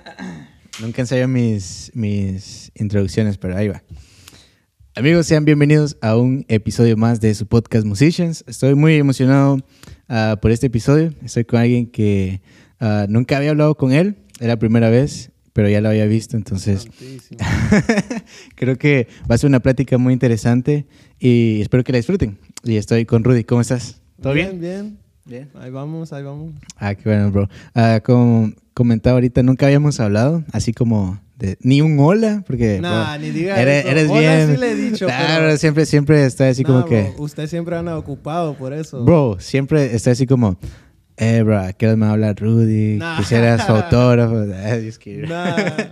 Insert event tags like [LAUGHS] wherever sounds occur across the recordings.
[CLEARS THROAT] Nunca ensayo mis, mis introducciones, pero ahí va. Amigos, sean bienvenidos a un episodio más de su podcast Musicians. Estoy muy emocionado ah, por este episodio. Estoy con alguien que ah, nunca había hablado con él. Era la primera vez, pero ya lo había visto. Entonces, [LAUGHS] creo que va a ser una plática muy interesante y espero que la disfruten. Y estoy con Rudy. ¿Cómo estás? ¿Todo bien? Bien, bien. Ahí vamos, ahí vamos. Ah, qué bueno, bro. Ah, como comentaba ahorita, nunca habíamos hablado, así como de, ni un hola, porque nah, ni diga eres, eso. eres Hola bien. sí le he dicho, Claro, pero- siempre, siempre está así Nah, como bro, que, Usted siempre anda ocupado por eso. bro, siempre está así como, eh, bro, ¿a qué hora me habla Rudy? Nah. Quisiera su autógrafo. [LAUGHS] Ah. Nah,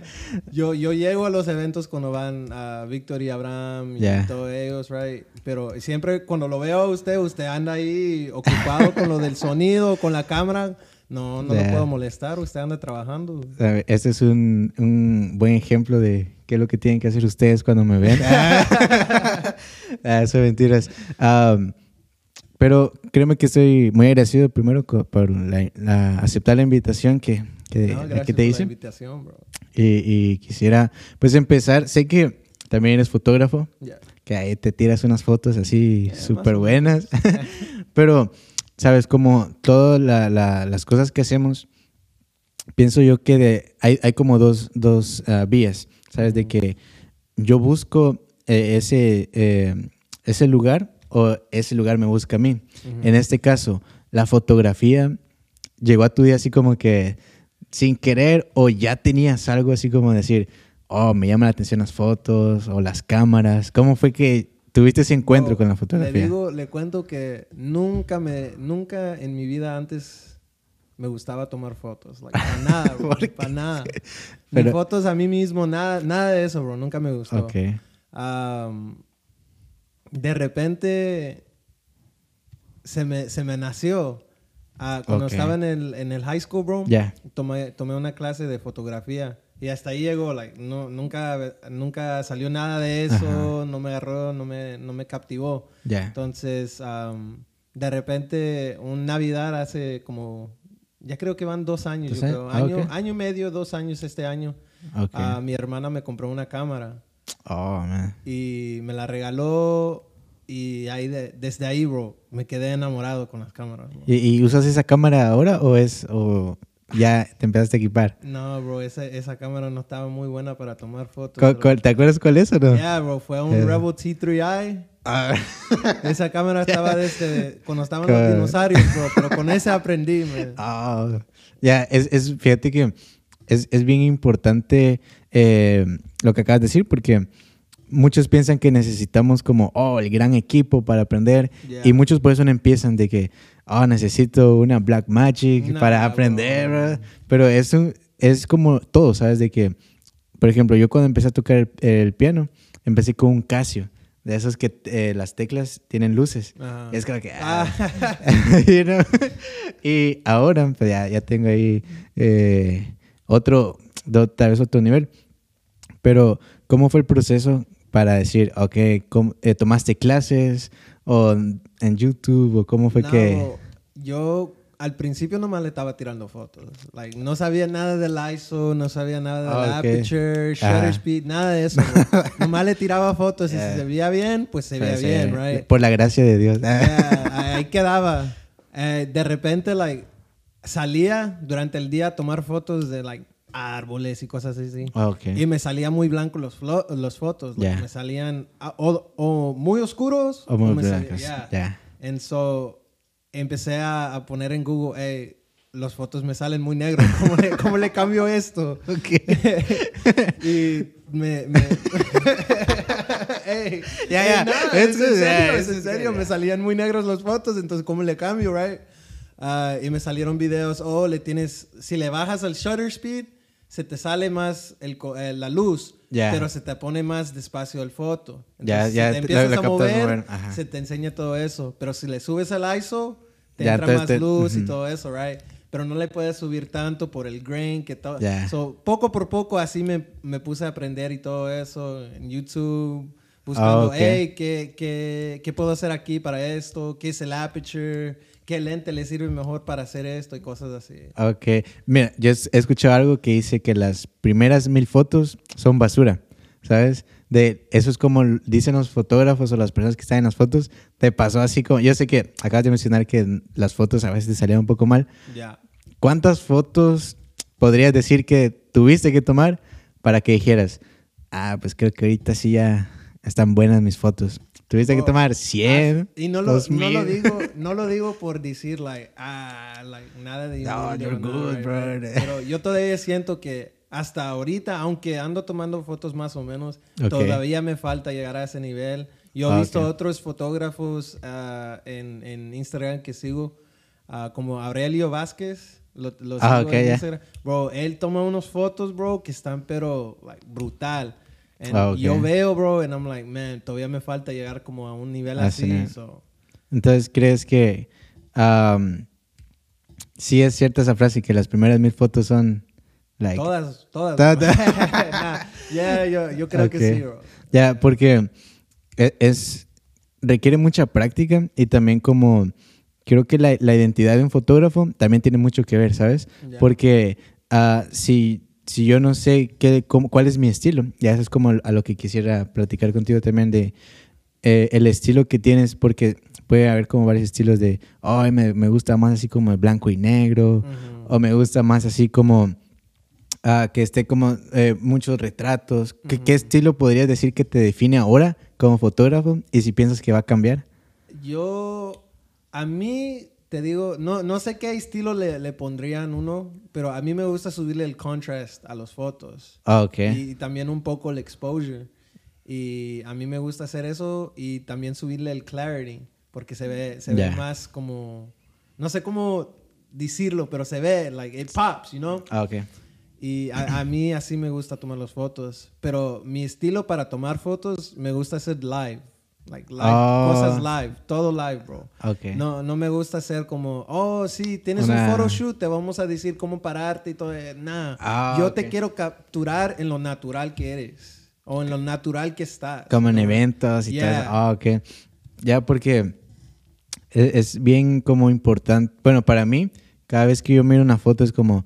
yo, yo llego a los eventos cuando van a Víctor y Abraham y Yeah. todos ellos, right? Pero siempre cuando lo veo a usted, usted anda ahí ocupado con lo del sonido, con la cámara. No, no Yeah. lo puedo molestar, usted anda trabajando. Este es un, un buen ejemplo de qué es lo que tienen que hacer ustedes cuando me ven. [LAUGHS] [LAUGHS] ah, eso es mentiras. Am, pero créeme que estoy muy agradecido primero por la, la- aceptar la invitación que, que, No, te hice. Y, y quisiera pues empezar. Sé que también eres fotógrafo, Yeah. que ahí te tiras unas fotos así Yeah, súper buenas. [LAUGHS] Pero, sabes, como todas la- la- las cosas que hacemos, pienso yo que de- hay, hay como dos, dos ah, vías, ¿sabes? De que yo busco eh, ese, eh, ese lugar o ese lugar me busca a mí. En este caso, la fotografía llegó a tu día así como que sin querer o ya tenías algo así como decir, oh, me llama la atención las fotos o las cámaras. ¿Cómo fue que tuviste ese encuentro con la fotografía? Le digo, le cuento que nunca me, nunca en mi vida antes me gustaba tomar fotos. Like, para [LAUGHS] nada, bro. Para nada. Ni Pero- fotos a mí mismo, nada, nada de eso, bro. Nunca me gustó. Ok. Am, de repente se me, se me nació. Ah, cuando estaba en el, en el high school, bro, tomé, tomé una clase de fotografía. Y hasta ahí llegó, like, no, nunca, nunca salió nada de eso, no me agarró, no me, no me captivó. Entonces, de repente, un Navidad hace como, ya creo que van dos años, ¿Dos yo creo. Ah, Año, año y medio, dos años este año. Ok. ah, mi hermana me compró una cámara oh, man. y me la regaló y ahí de- desde ahí, bro, me quedé enamorado con las cámaras. ¿Y, y usas esa cámara ahora o es o ya te empezaste a equipar? No, bro, esa, esa cámara no estaba muy buena para tomar fotos. ¿Cuál- bro. cuál- ¿Te acuerdas cuál es o no? Yeah, bro, fue un Eh. Rebel T3i. Ah. Esa cámara [LAUGHS] estaba desde cuando estaban Con- los dinosaurios, bro, pero con ese aprendí, man. Ah, ya, es, es- fíjate que es, es bien importante eh, lo que acabas de decir porque muchos piensan que necesitamos como, oh, el gran equipo para aprender Yeah. y muchos por eso no empiezan de que, oh, necesito una Black Magic Nah, para aprender. ¿verdad? pero es, un- es como todo, ¿sabes? De que, por ejemplo, yo cuando empecé a tocar el, el piano, empecé con un Casio. De esos que eh, las teclas tienen luces. Ajá. Es como que... ah, Ah, [LAUGHS] You know? Y ahora, pues ya, ya tengo ahí eh, otro, do- tal vez otro nivel. Pero, ¿cómo fue el proceso para decir, ok, ¿cómo- eh, tomaste clases o en YouTube o cómo fue no, que... yo al principio nomás le estaba tirando fotos. Like, no sabía nada del ISO, no sabía nada del Ah, ok. aperture, shutter Ajá. speed, nada de eso. [LAUGHS] nomás le tiraba fotos y Yeah. si se veía bien, pues se veía Pues, bien, eh, right? Por la gracia de Dios. Yeah, [LAUGHS] ahí quedaba. Eh, de repente, like, salía durante el día a tomar fotos de, like, árboles y cosas así. Ok. Y me salía muy blanco los, flo- los fotos. like, Ya. Me salían ah, o, o muy oscuros O muy blancos, yeah. ya. And so, empecé a, a poner en Google, hey, las fotos me salen muy negros. [LAUGHS] ¿Cómo le, cómo le cambio esto? [LAUGHS] y me... me [LAUGHS] Ey, Ya, ey, ya. no, Es en serio, es en serio. Me salían muy negros las fotos, entonces ¿cómo le cambio, right? Ah, y me salieron videos, oh, le tienes, si le bajas al shutter speed, se te sale más el eh, la luz, Ya. pero se te pone más despacio el foto. Ya, Entonces, ya, si te- te empiezas lo- lo a mover, se te enseña todo eso. Pero si le subes al ISO, te entra más te- luz y todo eso, right? Pero no le puedes subir tanto por el grain que todo. So, poco por poco así me, me puse a aprender y todo eso en YouTube, buscando, Ah, ok. hey, ¿qué, qué, qué puedo hacer aquí para esto? ¿Qué es el aperture? ¿Qué lente le sirve mejor para hacer esto y cosas así. Ok. Mira, yo he escuchado algo que dice que las primeras mil fotos son basura, ¿sabes? De, eso es como dicen los fotógrafos o las personas que están en las fotos. Te pasó así como... Yo sé que acabas de mencionar que las fotos a veces te salían un poco mal. Ya. ¿Cuántas fotos podrías decir que tuviste que tomar para que dijeras, ah, pues creo que ahorita sí ya están buenas mis fotos? Tuviste que Oh, tomar 100, Y no lo, no 2000. lo digo, [LAUGHS] no lo digo por decir, like, ah, like, nada de No, you're nada, good, right, bro. right. Pero yo todavía siento que hasta ahorita, aunque ando tomando fotos más o menos, Ok. todavía me falta llegar a ese nivel. Yo he Ah, visto ok. otros fotógrafos ah, en, en Instagram que sigo, ah, como Aurelio Vázquez. Lo, lo Ah, sigo ok, en. Instagram. Bro, él toma unas fotos, bro, que están pero like, brutal. And Ah, ok. Yo veo, bro, and I'm like, man, todavía me falta llegar como a un nivel Ah, así. sí, so. Entonces, ¿crees que am, sí es cierta esa frase que las primeras mil fotos son like... Todas, todas. Bro. [LAUGHS] Nah, yeah, yo, yo creo Ok. que sí, bro. Ya, porque e- es, requiere mucha práctica y también como creo que la, la identidad de un fotógrafo también tiene mucho que ver, ¿sabes? Ya. Porque ah, si, si yo no sé qué, cómo, cuál es mi estilo, ya eso es como a lo que quisiera platicar contigo también de eh, el estilo que tienes, porque puede haber como varios estilos de, ay, me, me gusta más así como el blanco y negro, Ujú. o me gusta más así como ah, que esté como eh, muchos retratos. ¿Qué, ¿Qué estilo podrías decir que te define ahora como fotógrafo y si piensas que va a cambiar? Yo, a mí, te digo, no, no sé qué estilo le, le pondrían uno, pero a mí me gusta subirle el contrast a las fotos. Ah, ok. Y también un poco el exposure. Y a mí me gusta hacer eso y también subirle el clarity, porque se ve, se Ya. ve más como, no sé cómo decirlo, pero se ve, like, it pops, you know? Ah, ok. Y a, a mí así me gusta tomar las fotos. Pero mi estilo para tomar fotos me gusta hacer live. Like live, Ah. cosas live, todo live, bro. Ok. No, no me gusta hacer como, oh, sí, tienes Una- un photoshoot, te vamos a decir cómo pararte y todo. Eh, Nah, Ah, yo te quiero capturar en lo natural que eres. O en lo natural que estás. Como en eventos y todo Yeah. eso. Ah, ok. Ya, porque es, es bien como importante. Bueno, para mí, cada vez que yo miro una foto es como,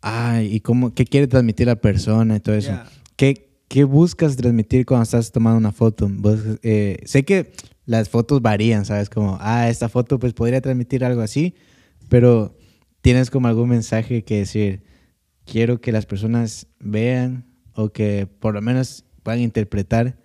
ay, ¿y cómo, qué quiere transmitir la persona y todo eso? Yeah. ¿Qué, qué buscas transmitir cuando estás tomando una foto? Vos, eh, sé que las fotos varían, ¿sabes? Como, ah, esta foto pues podría transmitir algo así, pero tienes como algún mensaje que decir, quiero que las personas vean o que por lo menos puedan interpretar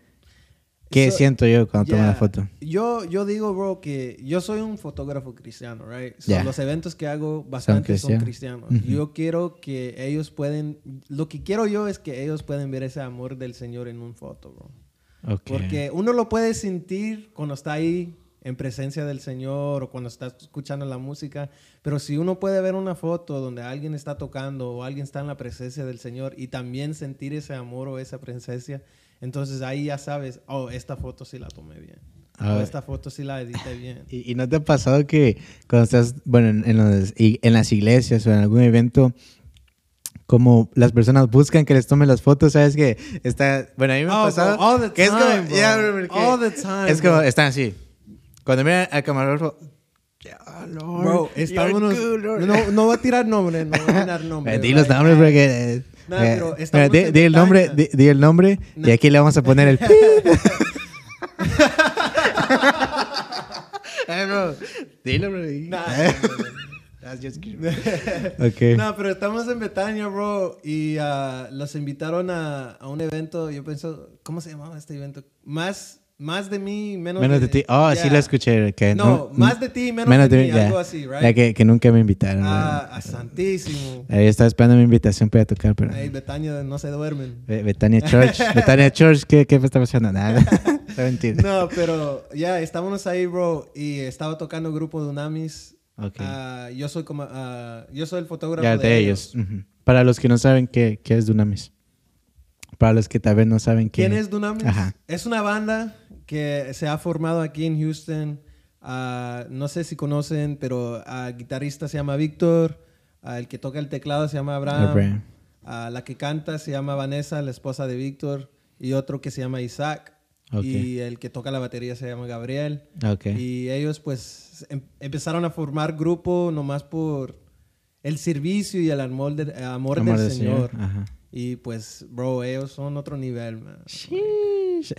qué So- siento yo cuando tomo la Yeah. foto. Yo, yo digo, bro, que yo soy un fotógrafo cristiano, right? So, Yeah. Los eventos que hago bastante son cristianos. cristianos. Ujú. Yo quiero que ellos pueden... Lo que quiero yo es que ellos pueden ver ese amor del Señor en un foto, bro. Ok. Porque uno lo puede sentir cuando está ahí en presencia del Señor o cuando está escuchando la música, pero si uno puede ver una foto donde alguien está tocando o alguien está en la presencia del Señor y también sentir ese amor o esa presencia, entonces ahí ya sabes, oh, esta foto sí la tomé bien. Ah, o esta foto sí la edité bien. [LAUGHS] ¿Y, y no te ha pasado que cuando estás, bueno, en, en los- en las iglesias o en algún evento, como las personas buscan que les tomen las fotos, ¿sabes? Que está, bueno, a mí me ha Oh, pasado. bro, all the que es como, time, bro. ya, bro, porque All the time, Es como, están así. Cuando miran al camarógrafo, "Ya, Lord, Bro, good, Lord". No, no voy a tirar nombres, no voy a tirar nombres. Di los nombres porque... Nah, eh, pero mira, di, di el nombre, di, di el nombre y Nah. aquí le vamos a poner el... pi. [LAUGHS] Eh, bro, dilo, bro. Nah, [LAUGHS] no, no, no. That's just. [LAUGHS] No, pero estamos en Betania, bro, y ah, los invitaron a, a un evento, yo pienso, ¿cómo se llamaba este evento? Más, más de mí, menos, Menos de ti. Oh, sí Yeah. lo escuché. Que No, más de ti, menos de mí, ya. algo así, right? Que, que nunca me invitaron. Ah, a Santísimo. Ahí estaba esperando mi invitación para tocar, pero... Ey, Betania, no se duermen. Be- Betania Church. [LAUGHS] Betania Church, ¿qué, qué está pasando? Nada. [LAUGHS] Está mentira. No, pero ya, estábamos ahí, bro, y estaba tocando grupo de Unamis. Ok. Ah, yo soy como, ah, yo soy el fotógrafo de, ellos. Ujú. Para los que no saben qué, qué es Dunamis. Para los que tal vez no saben. ¿Quién es Dunamis? Ajá. Es una banda que se ha formado aquí en Houston. Ah, no sé si conocen, pero el guitarrista se llama Víctor, ah, el que toca el teclado se llama Abraham, ah, la que canta se llama Vanessa, la esposa de Víctor, y otro que se llama Isaac. Y el que toca la batería se llama Gabriel. Y ellos pues em- empezaron a formar grupo nomás por el servicio y el amor, del- el amor, Amor del del Señor. Ajá. Y pues, bro, ellos son otro nivel, man.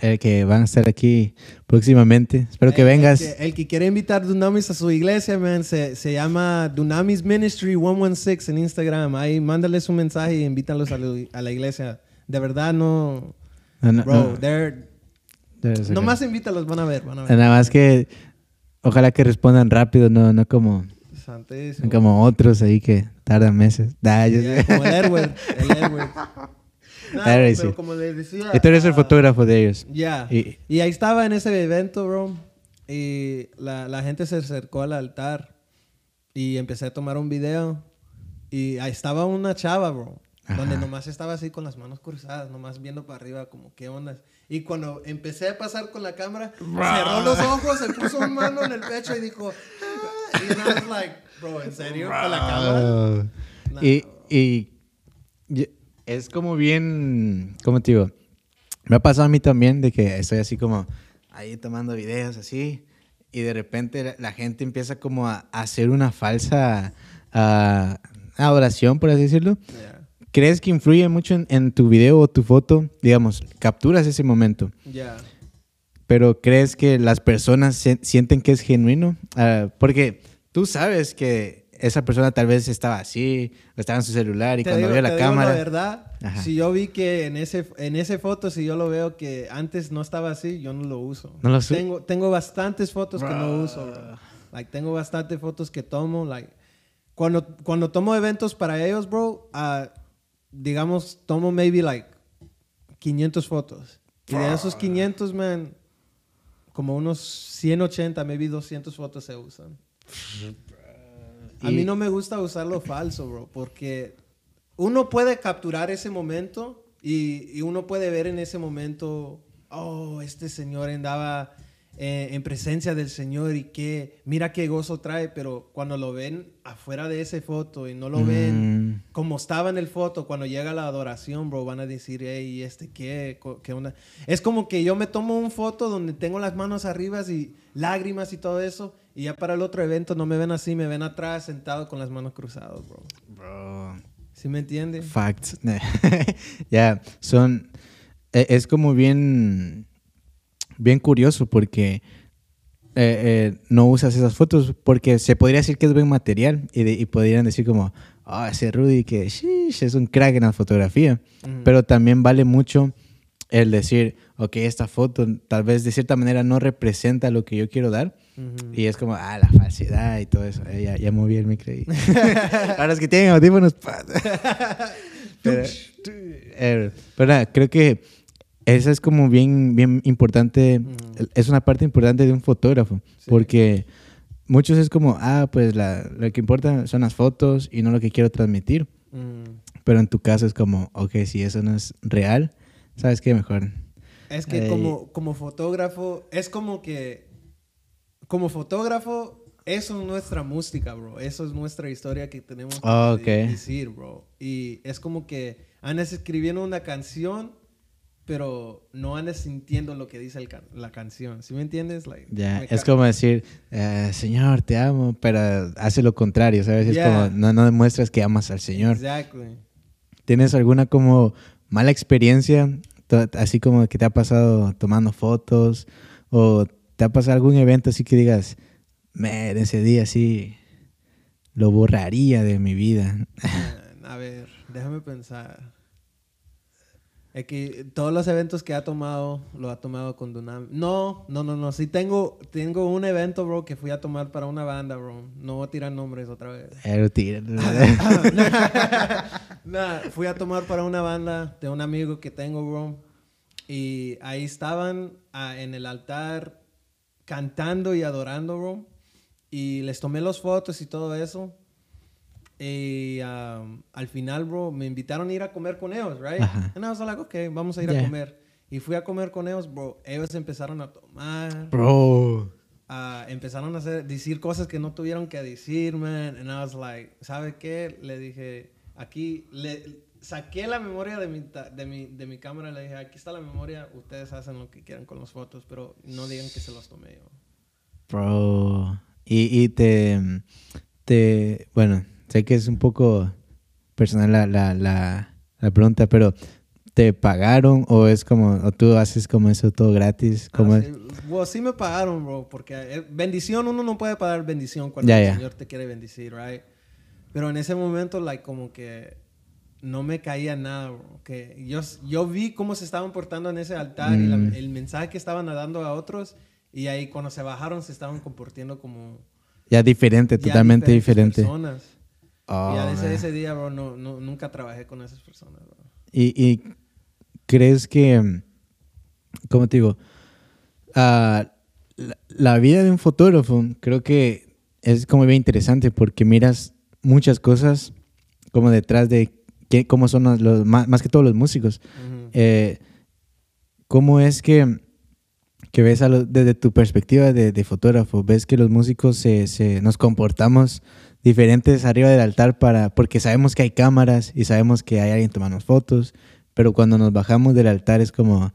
Eh, que van a estar aquí próximamente. Espero que El- vengas. El que, el que quiere invitar Dunamis a su iglesia, man, se, se llama Dunamis Ministry 116 en Instagram. Ahí mándales un mensaje y invítalos a la, a la iglesia. De verdad, no... No, no, Bro, no. they're- nomás invítalos, van a ver, van a ver. Nada más que ojalá que respondan rápido, no, no como, Como otros ahí que tardan meses. Nah, [LAUGHS] yo Yeah, sé. como el Edward. El Edward. [LAUGHS] No, pero sí. como les decía... Y tú eres el ah, fotógrafo de ellos. Ya. Y- Y, ahí estaba en ese evento, bro. Y la, la gente se acercó al altar. Y empecé a tomar un video. Y ahí estaba una chava, bro. Donde Ajá. nomás estaba así con las manos cruzadas, nomás viendo para arriba, como qué onda. Y cuando empecé a pasar con la cámara, cerró los ojos, se puso una mano en el pecho y dijo, "Ah", y I was like, bro, ¿en serio? Con la cámara. No. Y, y es como bien, ¿cómo te digo? Me ha pasado a mí también de que estoy así como ahí tomando videos así y de repente la, gente empieza como a, hacer una falsa ah, adoración, por así decirlo. Yeah. ¿Crees que influye mucho en, en tu video o tu foto? Digamos, capturas ese momento, Ya. pero ¿crees que las personas se- sienten que es genuino? Ah, porque tú sabes que esa persona tal vez estaba así, estaba en su celular y Te cuando digo- vio la te digo cámara... la verdad, Ajá. si yo vi que en ese en ese foto, si yo lo veo que antes no estaba así, yo no lo uso. ¿No lo usa? Tengo, tengo bastantes fotos que no uso. bro. Like, tengo bastantes fotos que tomo. Like, cuando, cuando tomo eventos para ellos, bro, ah, digamos, tomo maybe like 500 fotos. Y de esos 500, man, como unos 180, maybe 200 fotos se usan. A mí no me gusta usarlo falso, bro, porque uno puede capturar ese momento y, y uno puede ver en ese momento, oh, este señor andaba eh, en presencia del Señor y que, mira qué gozo trae, pero cuando lo ven afuera de esa foto y no lo ven Mm. como estaba en el foto, cuando llega la adoración, bro, van a decir, hey, ¿este qué? ¿Qué onda? Es como que yo me tomo un foto donde tengo las manos arriba y lágrimas y todo eso, y ya para el otro evento no me ven así, me ven atrás sentado con las manos cruzadas, bro. Bro, ¿Sí me entiendes? facts. [LAUGHS] ya, son... e- Es como bien... Bien curioso porque... eh, eh, no usas esas fotos porque se podría decir que es buen material y, de- y podrían decir como, ah, ese Rudy que shish, es un crack en la fotografía. Pero también vale mucho el decir, ok, esta foto tal vez de cierta manera no representa lo que yo quiero dar. Y es como, ah, la falsedad y todo eso. Eh, ya, ya moví el micro ahí. [LAUGHS] Ahora es que tienen audífonos. [LAUGHS] pero, pero nada, creo que esa es como bien, bien importante. Es una parte importante de un fotógrafo. Sí. Porque muchos es como, ah, pues la, lo que importa son las fotos y no lo que quiero transmitir. Mm. Pero en tu caso es como, ok, si eso no es real, ¿sabes qué? Mejor. Es que Ey. como, como fotógrafo, es como que, como fotógrafo, eso es nuestra música, bro. Eso es nuestra historia que tenemos que Ah, decir, bro. Y es como que andas escribiendo una canción, pero no andas sintiendo lo que dice el can- la canción. ¿Sí me entiendes? Like, Ya, me es como decir, eh, Señor, te amo, pero hace lo contrario, ¿sabes? Es Yeah. como, no, no demuestras que amas al Señor. Exactly. ¿Tienes alguna como mala experiencia, así como que te ha pasado tomando fotos o te ha pasado algún evento así que digas, man, ese día sí lo borraría de mi vida? A ver, déjame pensar. Que todos los eventos que ha tomado, lo ha tomado con Dunam. No, no, no, no. Sí tengo, tengo un evento, bro, que fui a tomar para una banda, bro. No voy a tirar nombres otra vez. [LAUGHS] Pero tira. [LAUGHS] Nah, fui a tomar para una banda de un amigo que tengo, bro. Y ahí estaban ah, en el altar cantando y adorando, bro. Y les tomé las fotos y todo eso. Y um, al final, bro, me invitaron a ir a comer con ellos, right? Ajá. And I was like, okay, vamos a ir Yeah. a comer. Y fui a comer con ellos, bro. Ellos empezaron a tomar. Bro. Ah, empezaron a hacer, decir cosas que no tuvieron que decir, man. And I was like, ¿sabe qué? Le dije, aquí, le, saqué la memoria de mi, de, mi, de mi cámara le dije, aquí está la memoria, ustedes hacen lo que quieran con las fotos, pero no digan que se los tomé yo. Bro. Y, y te, te. Bueno, sé que es un poco personal la, la, la, la pregunta, pero ¿te pagaron o es como. o tú haces como eso todo gratis? ¿Cómo Ah, sí. Bueno, sí me pagaron, bro, porque eh, bendición, uno no puede pagar bendición cuando Ya, el ya. Señor te quiere bendecir, right? Pero en ese momento, like, como que no me caía nada, bro. Que yo, yo vi cómo se estaban portando en ese altar y la- Mm. el mensaje que estaban dando a otros, y ahí cuando se bajaron se estaban comportando como... Ya diferente, ya totalmente diferente. Personas. Oh, y man. ese día, bro, no, no- nunca trabajé con esas personas, bro. ¿Y, y crees que, cómo te digo, Ah, la, la vida de un fotógrafo creo que es como bien interesante porque miras muchas cosas como detrás de qué, cómo son los, los- más, más que todos los músicos. Ujú. Eh, ¿Cómo es que, que ves a desde tu perspectiva de, de fotógrafo, ves que los músicos se, se- nos comportamos diferentes arriba del altar para, porque sabemos que hay cámaras y sabemos que hay alguien tomando fotos, pero cuando nos bajamos del altar es como,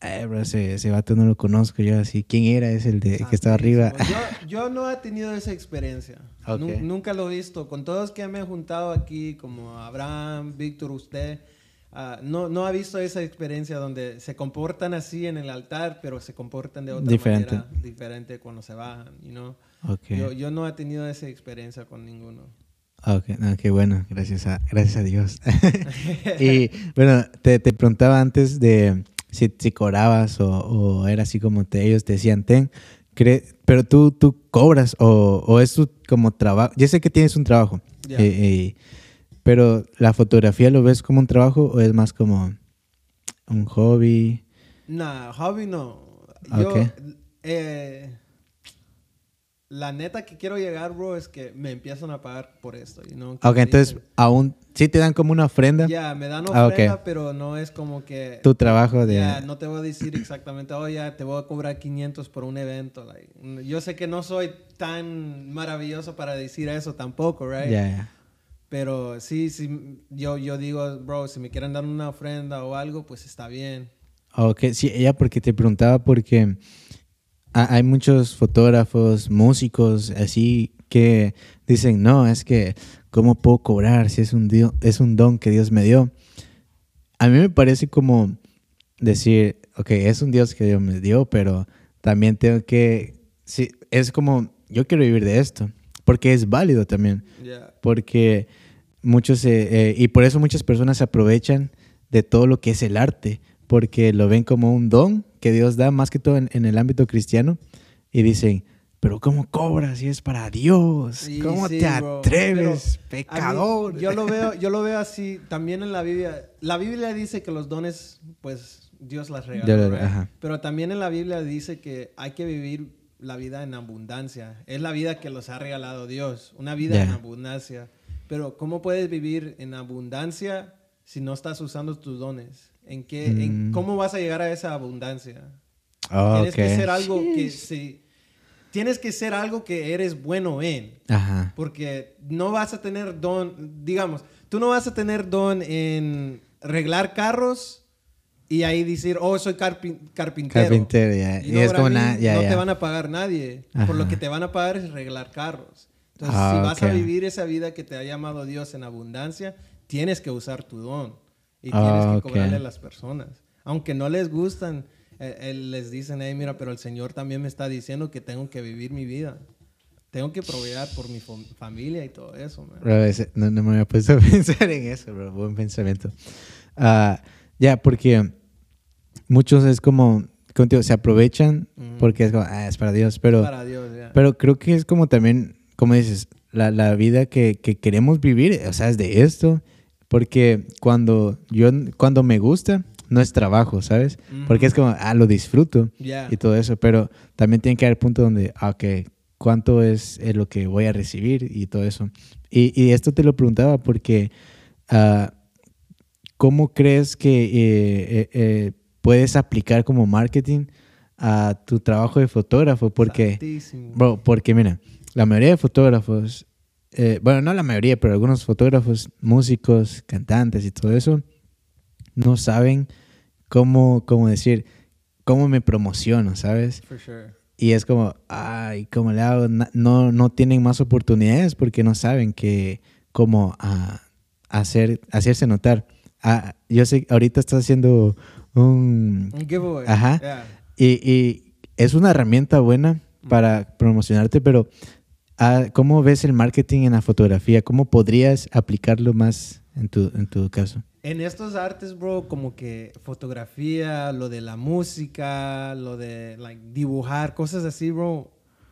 "Ay, bro, ese, ese vato no lo conozco, yo así, ¿quién era? Es el de, que estaba arriba. [LAUGHS] Yo, yo no he tenido esa experiencia. Ok. Nu- nunca lo he visto. Con todos que me he juntado aquí, como Abraham, Víctor, usted, ah, no, no ha visto esa experiencia donde se comportan así en el altar, pero se comportan de otra Diferente. manera diferente cuando se bajan. You know? Ok. yo, yo no he tenido esa experiencia con ninguno. Ok, no, qué bueno, gracias a, gracias a Dios. [LAUGHS] [LAUGHS] y bueno, te, te preguntaba antes de si, si cobrabas o, o era así como te, ellos te decían, ten, pero tú, tú cobras o, o es tu como trabajo. Yo sé que tienes un trabajo, Ya. eh, eh, pero la fotografía lo ves como un trabajo o es más como un hobby. Nah, hobby no. Yo, Ok. eh, la neta que quiero llegar, bro, es que me empiezan a pagar por esto. You know? Ok, entonces dicen, aún sí te dan como una ofrenda Ya, me dan Ah, ofrenda, pero no es como que... tu trabajo de... Ya, no te voy a decir exactamente, oh, ya, te voy a cobrar 500 por un evento. like. Yo sé que no soy tan maravilloso para decir eso tampoco, right? Ya, ya. Pero sí, sí, yo, yo digo, bro, si me quieren dar una ofrenda o algo, pues está bien. Ok, sí, ella porque te preguntaba porque ha- hay muchos fotógrafos, músicos, así que dicen, no, es que, ¿cómo puedo cobrar si es un, dio- es un don que Dios me dio? A mí me parece como decir, ok, es un Dios que Dios me dio, pero también tengo que, sí, es como, yo quiero vivir de esto, porque es válido también porque muchos eh, eh, y por eso muchas personas se aprovechan de todo lo que es el arte porque lo ven como un don que Dios da más que todo en, en el ámbito cristiano y dicen pero cómo cobras si es para Dios cómo sí, te atreves mí, pecador yo lo veo, yo lo veo [LAUGHS] así también en la Biblia. La Biblia dice que los dones, pues Dios las ajá. Pero también en la Biblia dice que hay que vivir la vida en abundancia. Es la vida que los ha regalado Dios, una vida en abundancia. Pero ¿cómo puedes vivir en abundancia si no estás usando tus dones? ¿En qué, en, Mm. ¿Cómo vas a llegar a esa abundancia? Oh, Tienes que ser algo que sí, tienes que ser algo que eres bueno en. ajá Porque no vas a tener don, digamos, tú no vas a tener don en arreglar carros y ahí decir, oh, soy carpin- carpintero. carpintero ya You y es como no te van a pagar nadie. Por Ajá. lo que te van a pagar es arreglar carros. Entonces, Ah, si vas a ok. vivir esa vida que te ha llamado Dios en abundancia, tienes que usar tu don. Y Ah, tienes que cobrarle a las personas. Aunque no les gustan, eh, eh, les dicen, hey, mira, pero el Señor también me está diciendo que tengo que vivir mi vida. Tengo que proveer por mi fam- familia y todo eso, man. Bro, ese- no, no me había puesto [LAUGHS] a pensar en eso, bro. Buen pensamiento. Ah, ya, porque muchos es como, contigo, se aprovechan Ujú. porque es como, ah, es para Dios, pero, Para Dios, ya. pero creo que es como también, como dices, la, la vida que, que queremos vivir, o sea, es de esto, porque cuando yo, cuando me gusta, no es trabajo, ¿sabes? Porque es como, ah, lo disfruto y todo eso, pero también tiene que haber punto donde, ah, ok, ¿cuánto es eh, lo que voy a recibir y todo eso? Y, y esto te lo preguntaba porque, ah, ¿cómo crees que eh, eh, eh, puedes aplicar como marketing a tu trabajo de fotógrafo? Porque, Santísimo. bro, porque mira, la mayoría de fotógrafos eh, bueno, no la mayoría, pero algunos fotógrafos, músicos, cantantes y todo eso, no saben cómo, cómo decir, cómo me promociono, ¿sabes? For sure. Y es como, ay, ¿cómo le hago? No, no tienen más oportunidades porque no saben que cómo ah, hacer, hacerse notar. Ah, yo sé, ahorita estás haciendo un... Un giveaway. Ajá. Yeah. Y, y es una herramienta buena para promocionarte, pero ah, ¿cómo ves el marketing en la fotografía? ¿Cómo podrías aplicarlo más en tu, en tu caso? En estos artes, bro, como que fotografía, lo de la música, lo de like, dibujar, cosas así, bro,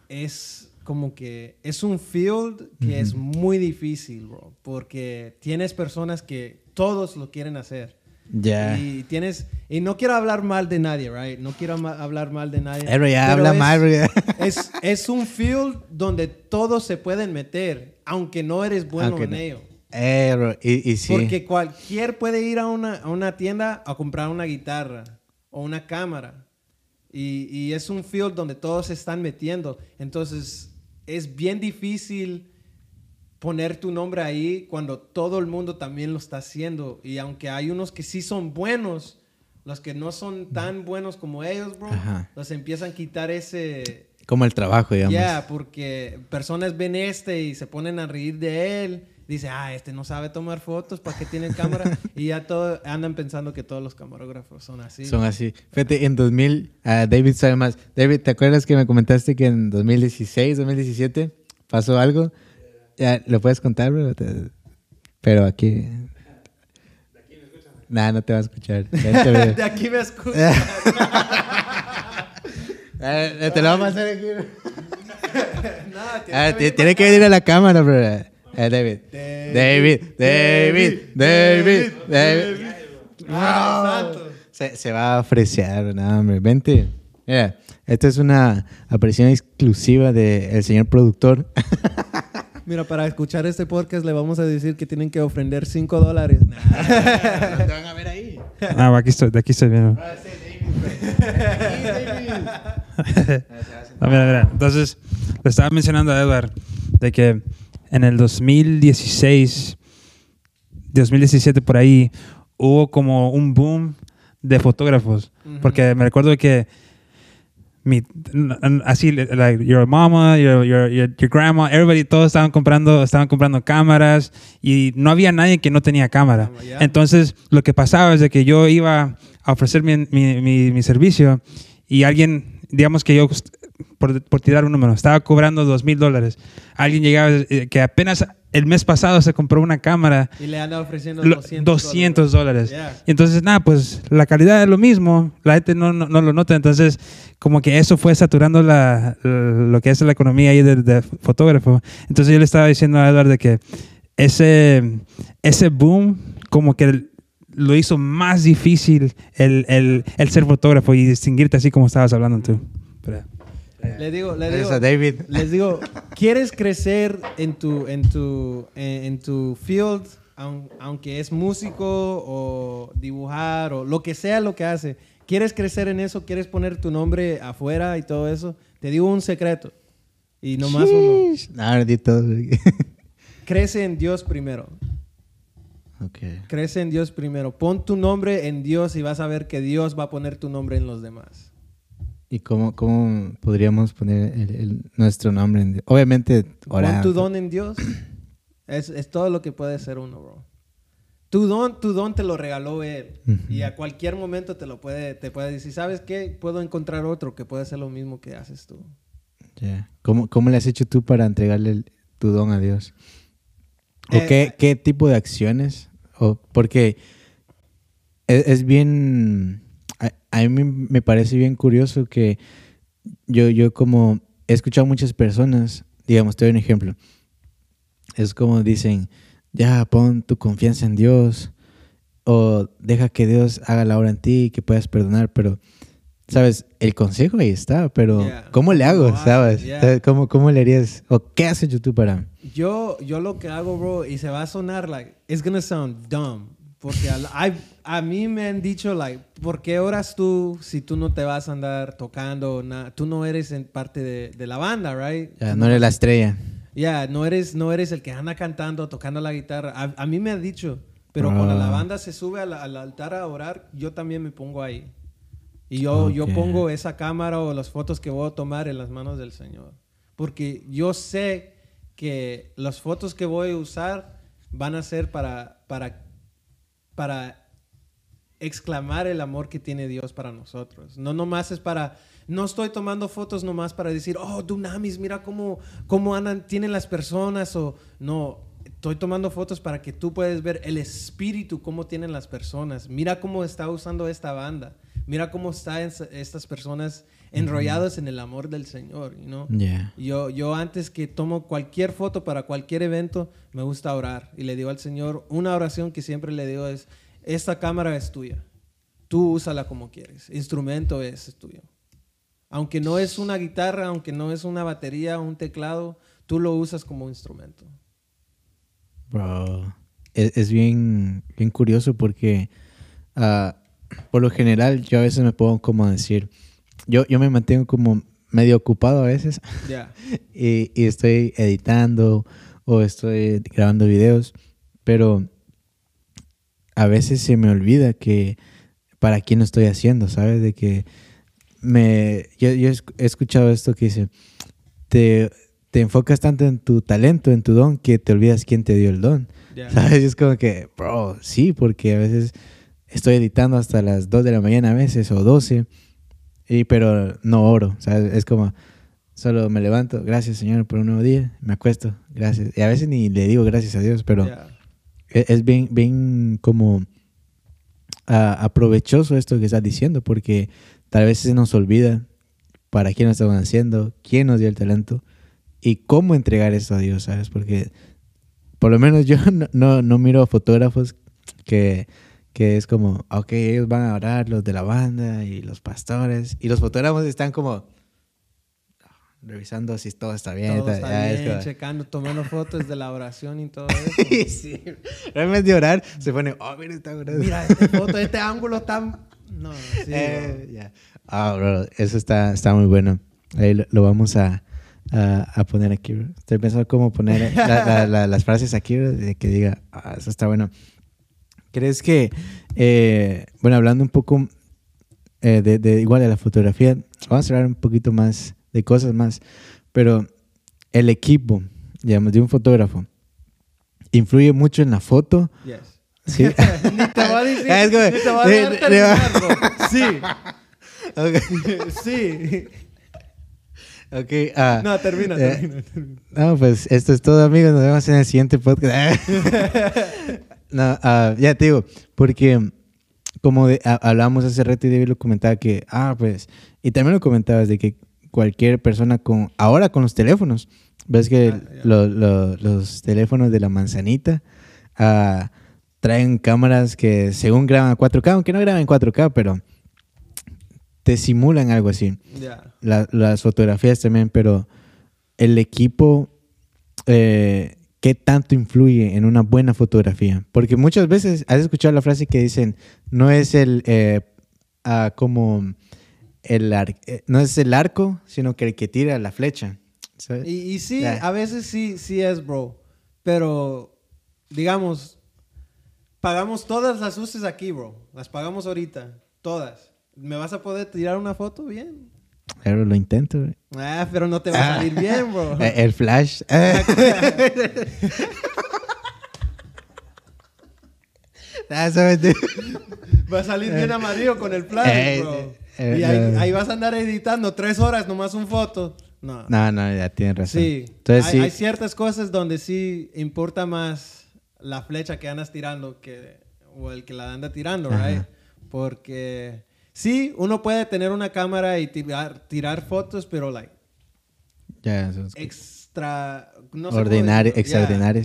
es como que es un field que es muy difícil, bro, porque tienes personas que todos lo quieren hacer. Ya. Y tienes y no quiero hablar mal de nadie, right? No quiero ma- hablar mal de nadie. Pero ya pero habla es- mal. [LAUGHS] Es, es un field donde todos se pueden meter, aunque no eres bueno Aunque en no. ello. Bro, y, y sí. Porque cualquier puede ir a una, a una tienda a comprar una guitarra o una cámara. Y, y es un field donde todos se están metiendo. Entonces es bien difícil poner tu nombre ahí cuando todo el mundo también lo está haciendo. Y aunque hay unos que sí son buenos, los que no son tan buenos como ellos, bro, Ajá. los empiezan a quitar ese, Como el trabajo, digamos. ya, porque personas ven este y se ponen a reír de él. Dice, ah, este no sabe tomar fotos, ¿para qué tiene cámara? [LAUGHS] y ya todo, andan pensando que todos los camarógrafos son así. Son así. Fíjate, en 2000, ah, David sabe más. David, ¿te acuerdas que me comentaste que en 2016, 2017 pasó algo? Ya, ¿Lo puedes contar, bro? Pero aquí... Nah, no te va a escuchar. [LAUGHS] De aquí me escuchan. [LAUGHS] Eh, te lo vamos a hacer aquí. [LAUGHS] Nada, tiene Ah, que ti- venir tiene que venir a la cámara, bro. Eh, David. David, David, David, David. Ah, santo. Se, se va a ofrecer, no, hombre. Vente. Mira, esta es una aparición exclusiva del señor productor. Mira, para escuchar este podcast le vamos a decir que tienen que ofrender 5 dólares. Nah. te van a ver ahí. Ah, aquí estoy, de aquí estoy viendo. No, mira, mira. Entonces, le estaba mencionando a Edward de que en el 2016, 2017 por ahí, hubo como un boom de fotógrafos. Porque me recuerdo que mi, así, like, your mama, your, your, your, grandma, everybody, todos estaban comprando, estaban comprando cámaras y no había nadie que no tenía cámara. Ya. Entonces, lo que pasaba es de que yo iba a ofrecer mi, mi, mi- mi servicio y alguien, digamos que yo, por, por tirar un número, estaba cobrando dos mil dólares. Alguien llegaba eh, que apenas el mes pasado se compró una cámara Y le anda ofreciendo lo- 200, 200 dólares. Yeah. Y entonces, nada, pues la calidad es lo mismo, la gente no, no, no lo nota, entonces como que eso fue saturando la, lo que es la economía ahí de, de fotógrafo. Entonces yo le estaba diciendo a Edward de que ese, ese boom como que lo hizo más difícil el, el, el ser fotógrafo y distinguirte así como estabas hablando tú. Pero- Le digo, le Gracias digo, a David. les digo, ¿quieres crecer en tu, en tu, en, en tu field, aun- aunque es músico o dibujar o lo que sea lo que hace? ¿Quieres crecer en eso? ¿Quieres poner tu nombre afuera y todo eso? Te digo un secreto. Y nomás uno. No, di todo. Crece en Dios primero. ok. Crece en Dios primero. Pon tu nombre en Dios y vas a ver que Dios va a poner tu nombre en los demás. ¿Y cómo, cómo podríamos poner el- el- nuestro nombre? en- Obviamente, Pon orar. tu don en Dios. [CLEARS THROAT] Es, es todo lo que puede ser uno, bro. Tu don, tu don te lo regaló Él. Y a cualquier momento te lo puede, te puede decir, ¿sabes qué? Puedo encontrar otro que puede hacer lo mismo que haces tú. Ya. ¿Cómo, ¿Cómo le has hecho tú para entregarle el- tu don a Dios? ¿O Eh, qué, qué tipo de acciones? O, porque es, es bien... A, a mí me parece bien curioso que yo, yo como he escuchado muchas personas, digamos, te doy un ejemplo. Es como dicen, ya pon tu confianza en Dios o deja que Dios haga la obra en ti, que puedas perdonar, pero, ¿sabes? El consejo ahí está, pero Yeah. ¿cómo le hago? ¿Sabes? yeah. ¿Cómo, ¿Cómo le harías? ¿O qué haces YouTube para...? Yo, yo lo que hago, bro, y se va a sonar, like, it's gonna sound dumb. Porque a, a mí me han dicho, like, ¿por qué oras tú si tú no te vas a andar tocando? nada? Tú no eres en parte de, de la banda, right? Ya, Tú no eres la estrella. Ya, no, eres, no eres el que anda cantando, tocando la guitarra. A, a mí me ha dicho, pero cuando la Ah. banda se sube al, al altar a orar, yo también me pongo ahí. Y yo, yo Ok. pongo esa cámara o las fotos que voy a tomar en las manos del Señor. Porque yo sé que las fotos que voy a usar van a ser para, para, para exclamar el amor que tiene Dios para nosotros. No nomás es para, no estoy tomando fotos nomás para decir, oh, Dunamis, mira cómo, cómo andan, tienen las personas o no. Estoy tomando fotos para que tú puedas ver el espíritu, cómo tienen las personas. Mira cómo está usando esta banda. Mira cómo están estas personas enrolladas en el amor del Señor, you know? Ya. Yo, yo antes que tomo cualquier foto para cualquier evento, me gusta orar. Y le digo al Señor, una oración que siempre le digo es, esta cámara es tuya. Tú úsala como quieres. Instrumento es, tuyo. Aunque no es una guitarra, aunque no es una batería, un teclado, tú lo usas como instrumento. Bro, es, es bien, bien curioso porque ah, por lo general yo a veces me puedo como decir, yo, yo me mantengo como medio ocupado a veces Ya. [LAUGHS] y, y estoy editando o estoy grabando videos, pero a veces se me olvida que para quién lo estoy haciendo, ¿sabes? De que me, yo, yo he esc- he escuchado esto que dice, te, te enfocas tanto en tu talento, en tu don, que te olvidas quién te dio el don. Ya. ¿Sabes? Y es como que, bro, sí, porque a veces estoy editando hasta las 2 de la mañana a veces o 12, y, pero no oro, ¿sabes? Es como, solo me levanto, gracias Señor por un nuevo día, me acuesto, gracias. Y a veces ni le digo gracias a Dios, pero e- es bien, bien como ah, aprovechoso esto que estás diciendo, porque tal vez se nos olvida para quién lo estamos haciendo, quién nos dio el talento y cómo entregar eso a Dios, ¿sabes? Porque por lo menos yo [LAUGHS] no, no, no miro a fotógrafos que, que es como, ok, ellos van a orar, los de la banda y los pastores, y los fotógrafos están como revisando si todo está bien. Todo está ah, es bien, como- checando, tomando fotos de la oración y todo [LAUGHS] eso. sí, realmente orar se pone, oh, mira, está orando. Mira, esta foto, este ángulo está... No, sí, Eh, bro. ya. Ah, bro, eso está, está muy bueno. Ahí lo, lo vamos a, a, a poner aquí, bro. Estoy pensando cómo poner la- la- la- las frases aquí, bro, de que diga, ah, eso está bueno. ¿Crees que, eh, bueno, hablando un poco eh, de, de igual de la fotografía, vamos a hablar un poquito más de cosas más, pero el equipo, digamos, de un fotógrafo, influye mucho en la foto. Yes. ¿sí? [LAUGHS] Ni te voy a decir, [LAUGHS] es como- ni te voy a de- dejar de- terminar, bro. Sí, [LAUGHS] sí. Ok, ah, No, termina, eh, termina, termina. No, pues esto es todo, amigos. Nos vemos en el siguiente podcast. No, ah, ya te digo, porque como de- a- hablábamos hace rato y David lo comentaba que, ah, pues, y también lo comentabas de que cualquier persona con, ahora con los teléfonos, ves que Ah, ya. lo- lo- los teléfonos de la manzanita ah, traen cámaras que según graban a 4K, aunque no graban en 4K, pero te simulan algo así la- las fotografías también, pero el equipo, eh, ¿qué tanto influye en una buena fotografía? Porque muchas veces has escuchado la frase que dicen, no es el, eh, ah, como, el ar- eh, no es el arco, sino que el que tira la flecha. ¿sabes? Y, y sí, a veces sí, sí es, bro. Pero, digamos, pagamos todas las luces aquí, bro. Las pagamos ahorita. Todas. ¿Me vas a poder tirar una foto bien? Pero lo intento. güey. Ah, pero no te va a salir bien, bro. [LAUGHS] Eh, el flash. [LAUGHS] Ah. Va a salir bien amarillo con el plan, Eh, bro. eh, y ahí, no. ahí vas a andar editando tres horas nomás un foto. No. No, no, ya tienes razón. Sí. Entonces hay, sí. hay ciertas cosas donde sí importa más la flecha que andas tirando que, o el que la anda tirando, Ajá. right? Porque sí, uno puede tener una cámara y tirar, tirar fotos, pero like ya, son extra... No ordinari- decirlo. Yeah.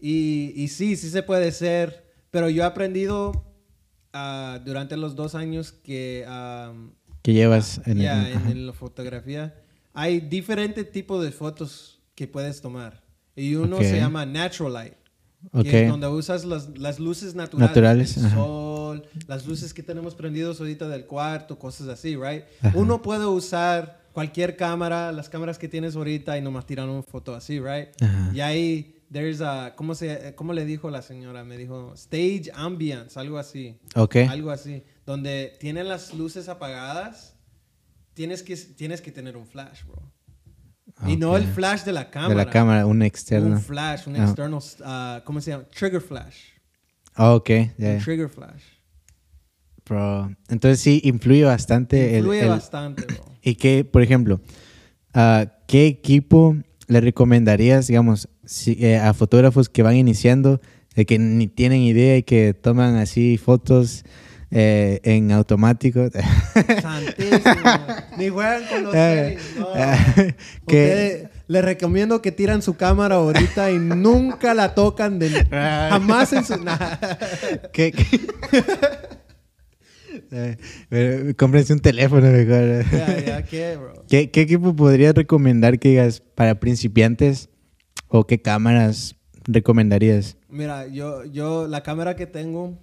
Y, y sí, sí se puede ser, pero yo he aprendido ah, durante los dos años que... am, Que llevas en el- ya, en, en la fotografía. Hay diferentes tipos de fotos que puedes tomar. Y uno Ok. se llama natural light. Ok. Que es donde usas las, las luces naturales. Naturales, El. Sol, las luces que tenemos prendidos ahorita del cuarto, cosas así, right? Ajá. Uno puede usar cualquier cámara, las cámaras que tienes ahorita y nomás tiran una foto así, right? Ajá. Y ahí, there's a, ¿cómo, se, ¿cómo le dijo la señora? Me dijo, stage ambience, algo así. Ok. Algo así. Donde tienen las luces apagadas, tienes que, tienes que tener un flash, bro. Y no el flash de la cámara. De la cámara, un externo. Un flash, un Ah. external, uh, ¿cómo se llama? Trigger flash. Ah, ok, ya. Un trigger flash. Bro. Entonces sí, influye bastante. Influye el, bastante, bro. [CLEARS THROAT] Y que, por ejemplo, ah, ¿qué equipo le recomendarías, digamos, si- eh, a fotógrafos que van iniciando, de que ni tienen idea y que toman así fotos eh, en automático? [LAUGHS] Santísimo. Ni juegan con los Eh, settings, no. eh, [LAUGHS] que- les recomiendo que tiran su cámara ahorita y nunca la tocan de [LAUGHS] jamás en su nah. ¿Qué, qué? Eh, cómprense un teléfono mejor. ¿qué, bro? [LAUGHS] ¿Qué, qué equipo podrías recomendar que digas para principiantes o qué cámaras recomendarías? Mira, yo, yo la cámara que tengo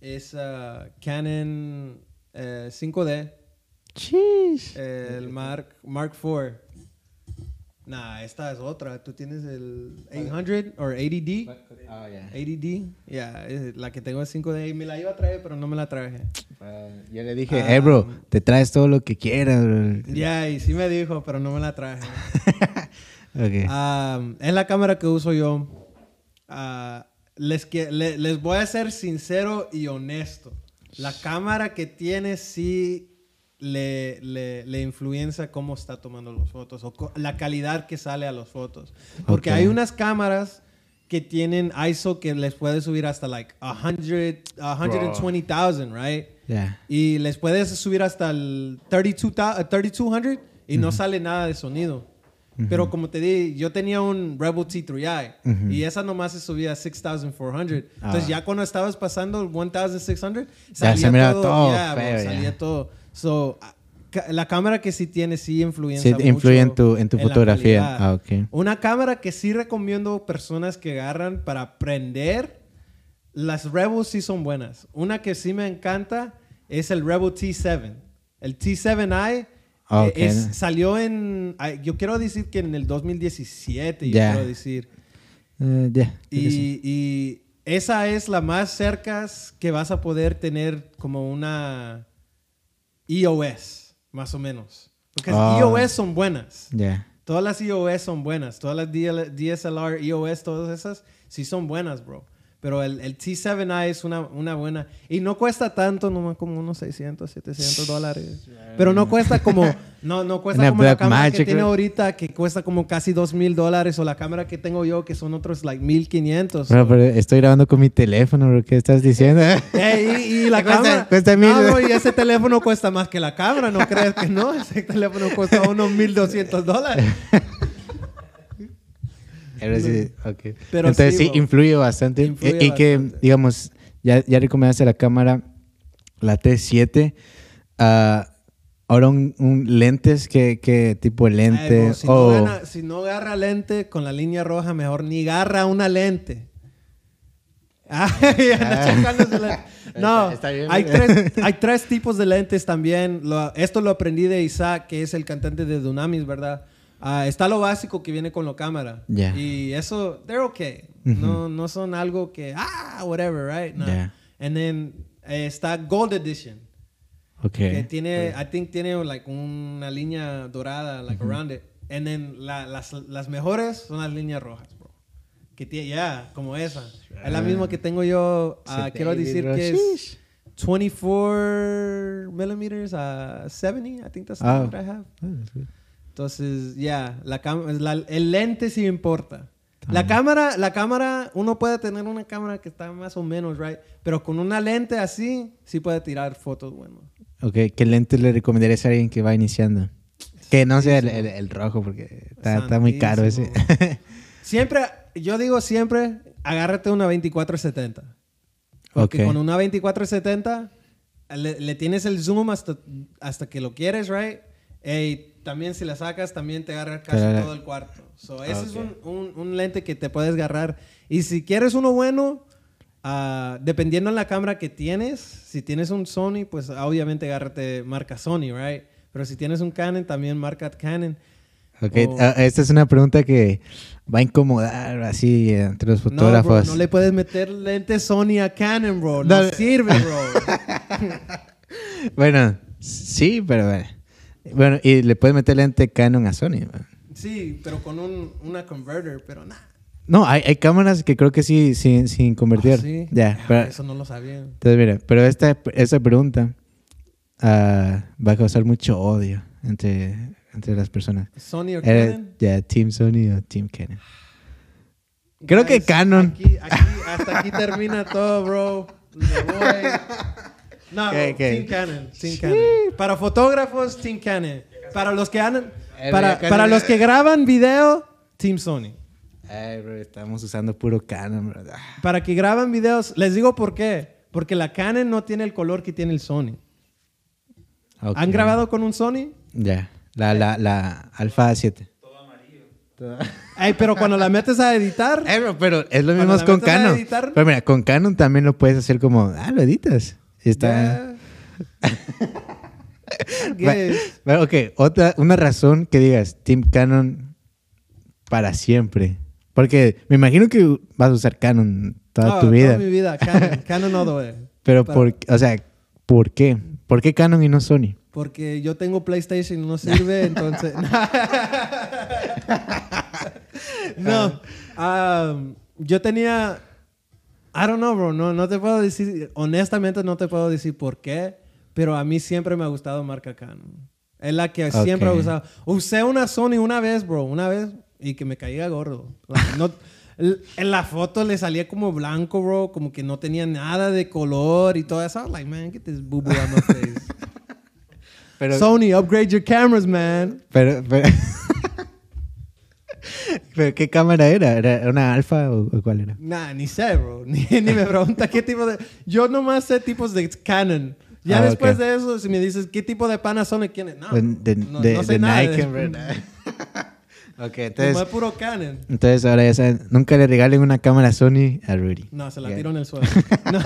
es ah, Canon eh, 5D, Chish. el Mark, Mark IV. Nah, esta es otra. Tú tienes el 800 o 80D. 80D, ya, es- la que tengo es 5D y me la iba a traer, pero no me la traje. yo le dije, Ah. eh, bro, te traes todo lo que quieras. bro". Ya, y sí me dijo, pero no me la traje. [LAUGHS] Ok. Ah, es la cámara que uso yo. Ah, les, que, le- les voy a ser sincero y honesto. La cámara que tiene sí le, le, le influencia cómo está tomando las fotos o la calidad que sale a las fotos. Porque hay unas cámaras que tienen ISO que les puede subir hasta like 100, 120,000, right? Ya. Y les puedes subir hasta el 32, ta- 3200 y no sale nada de sonido. Pero como te dije, yo tenía un Rebel T3i y esa nomás se subía a 6400. Entonces Ah. ya cuando estabas pasando el 1600, Ya salía se miraba todo, todo yeah, feo, ya. salía todo. So, ah, la cámara que sí tiene sí influencia Sí, influye en tu- en tu la fotografía. Ah, ok. Una cámara que sí recomiendo personas que agarran para aprender. Las Rebel sí son buenas. Una que sí me encanta es el Rebel T7. El T7i Ah, eh, ok. es- salió en, yo quiero decir que en el 2017, yo Ya. quiero decir. Eh, ya. creo que Y, sí. y esa es la más cerca que vas a poder tener como una EOS, más o menos. Porque Ah. EOS son buenas. Todas las EOS son buenas. Todas las DSLR, EOS, todas esas, sí son buenas, bro. Pero el, el T7i es una, una buena. Y no cuesta tanto, nomás como unos 600, 700 dólares. Pero no cuesta como... No, no cuesta Una como la cámara que Magic, tiene bro. ahorita, que cuesta como casi 2 mil dólares. O la cámara que tengo yo, que son otros, like, 1500. Bro, pero estoy grabando con mi teléfono. ¿Qué estás diciendo? [LAUGHS] Y, y la [LAUGHS] Cuesta- cámara. cuesta No, mil. bro, y ese teléfono cuesta más que la cámara, ¿no crees que no? Ese teléfono cuesta unos 1200 dólares. [LAUGHS] [LAUGHS] Pero Entonces sí, influye bastante. Influye y, y que, digamos, ya, ya recomendaste la cámara, la T7. ah, ahora un, un lentes, ¿qué, qué tipo de lente? Ay, si, Oh, no gana- si no agarra lente con la línea roja, mejor ni agarra una lente. [LAUGHS] Ay, Ah. la- [LAUGHS] No, Está- está bien, hay, tres, hay tres tipos de lentes también. Lo- esto lo aprendí de Isaac, que es el cantante de Dunamis, ¿verdad? Ah, está lo básico que viene con la cámara. Ya. Y eso, they're okay. Ujú. no, no son algo que, ah, whatever, right? No. Ya. And then eh, está Gold Edition. ok. Que tiene, I think tiene like una línea dorada, like around it. And then la- las, las mejores son las líneas rojas, bro. Que tiene, ya, como esa. Es la misma que tengo yo, Sí, quiero decir que es Sheesh. 24 millimeters a 70, I think that's the Ah. that I have. Ah, that's good. Entonces, ya, la cam- la- el lente sí importa. La Ah. cámara, la cámara, uno puede tener una cámara que está más o menos, right? Pero con una lente así, sí puede tirar fotos buenas. Ok, ¿qué lente le recomendarías a alguien que va iniciando? Que no sea el, el- el rojo, porque está, está muy caro ese. [LAUGHS] Siempre, yo digo siempre, agárrate una 2470. Porque Ok. con una 2470 le, le tienes el zoom hasta, hasta que lo quieres, right? Y también si la sacas, también te agarra casi todo el cuarto. So, ese es Ok. un, un- un lente que te puedes agarrar. Y si quieres uno bueno, ah, dependiendo de la cámara que tienes, si tienes un Sony, pues obviamente agárrate marca Sony, right? Pero si tienes un Canon, también marca Canon. Ok, Oh. ah, esta es una pregunta que va a incomodar así entre los No, bro, fotógrafos. no le puedes meter lente Sony a Canon, bro. No, No. sirve, bro. [LAUGHS] Bueno, sí, pero bueno. Bueno, y le puedes meter lente Canon a Sony. sí, pero con un, una converter, pero nada. No, hay, hay cámaras que creo que sí, sin, sin convertir. Ah, sí. Ya, Ah, Eso no lo sabía. entonces mira, pero esta, esta pregunta ah, va a causar mucho odio entre, entre las personas. Sony o ¿Eres Canon. ya Team Sony o Team Canon? Creo que Canon. Aquí, aquí, hasta aquí termina todo, bro. Me voy. [LAUGHS] No, ¿Qué, bro, qué? Team Canon, Team Canon. Para fotógrafos, Team Canon. Para los que han, Eh, para, para los que graban video, Team Sony. Ay, bro, estamos usando puro Canon, bro. Para que graban videos, les digo por qué. Porque la Canon no tiene el color que tiene el Sony. ¿Han grabado con un Sony? Ya, la, la, la Alpha 7. [LAUGHS] Ay, pero cuando la metes a editar, Eh, bro, pero es lo Cuando mismo la con metes a Canon. editar- Pero mira, con Canon también lo puedes hacer como, ah, lo editas. Está... [LAUGHS] Bueno, ok, otra, una razón que digas Team Canon para siempre. Porque me imagino que vas a usar Canon toda tu vida. Toda mi vida, Canon. [LAUGHS] Canon all the way. Pero, Para- por, o sea, ¿por qué? ¿Por qué Canon y no Sony? Porque yo tengo PlayStation y no sirve, [LAUGHS] entonces. no. um, yo tenía. I don't know, bro. No, no te puedo decir. Honestamente, no te puedo decir por qué. Pero a mí siempre me ha gustado marca Canon. Es la que siempre he usado. Usé una Sony una vez, bro. Una vez. Y que me caía gordo. Like, no- en la foto le salía como blanco, bro. Como que no tenía nada de color y todo eso. I was like, man, get this boo boo on my face. [LAUGHS] Pero, Sony, upgrade your cameras, man. pero, pero, [LAUGHS] [LAUGHS] pero ¿qué cámara era? ¿Era una Alpha o, o cuál era? Nah, ni sé, bro. [LAUGHS] Ni, ni me pregunta qué tipo de... Yo nomás sé tipos de Canon. Ya Ah, después ok. de eso, si me dices qué tipo de Panasonic tienes, no. De, de, no, de- no sé de nada Nike, [LAUGHS] ok, entonces, puro Canon. entonces ahora ya saben, nunca le regalen una cámara Sony a Rudy. No, se la Ok. tiro en el suelo. No.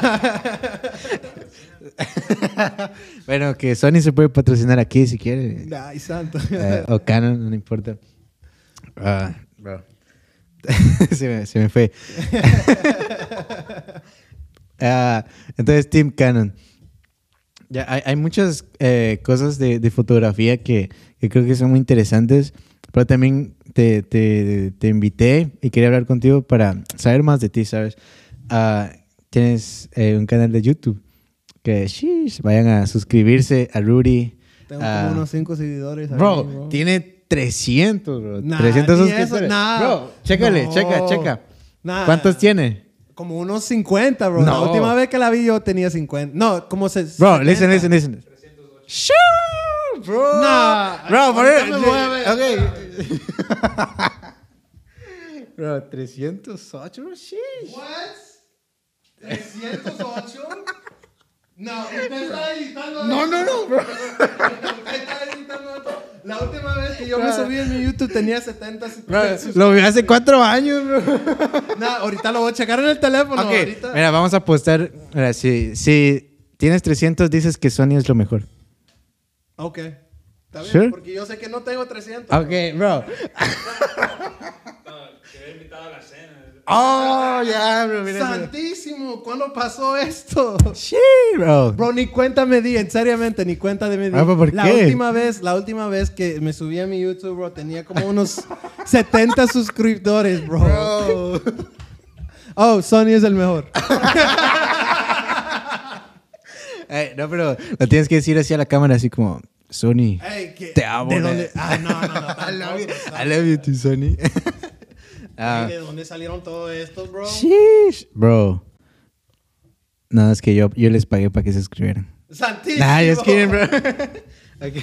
Bueno, que Sony se puede patrocinar aquí si quiere. Ay, santo. Eh, o Canon, no importa. Ah, bro. [LAUGHS] se, me, se me fue. [LAUGHS] Ah, entonces, Team Canon. Ya, hay, hay muchas eh, cosas de, de fotografía que, que creo que son muy interesantes, pero también te, te, te invité y quería hablar contigo para saber más de ti, ¿sabes? Ah, tienes eh, un canal de YouTube que, shish, vayan a suscribirse a Rudy. Tengo Ah, como unos cinco seguidores. ahí, Bro, tiene 300, bro. Nah, 300 ni suscriptores. eso, nah. Bro, chécale, No. checa, checa. Nah. ¿Cuántos tiene? Como unos 50, bro. La No. última vez que la vi yo tenía 50. No, como se... Bro, 70. listen, listen, listen. Shut up, bro. Nah. Bro, por eso me voy a ver. Ok. [LAUGHS] bro, 308, bro. Sheesh. What? ¿308? No, usted está editando No, no, no, [LAUGHS] bro. Usted está editando esto. La última vez que yo me subí en mi YouTube tenía 70 Bro, sus- lo vi hace cuatro años, bro. No, ahorita lo voy a checar en el teléfono. ok, ahorita. mira, vamos a apostar. Mira, si, si tienes 300, dices que Sony es lo mejor. Ok. Está bien, Sure. porque yo sé que no tengo 300. Ok, bro. [LAUGHS] Oh, ya, bro. Mira, mira. Santísimo, ¿cuándo pasó esto? Sí, bro. Bro, ni cuenta me di, en seriamente, ni cuenta de me di. Ah, ¿pero por la qué? última vez, la última vez que me subí a mi YouTube, bro, tenía como unos [LAUGHS] 70 suscriptores, bro. Bro. [LAUGHS] Oh, Sony es el mejor. [LAUGHS] Ey, no, pero lo tienes que decir así a la cámara, así como, Sony. Ey, ¿qué- Te amo, ¿De dónde? Ah, no, no, no. I love you, I love you too, Sony. Ah, ¿De dónde salieron todos estos, bro? sheesh. Bro. No, es que yo, yo les pagué para que se suscribieran. Santísimo. Nah, just kidding, bro. [LAUGHS] Ok.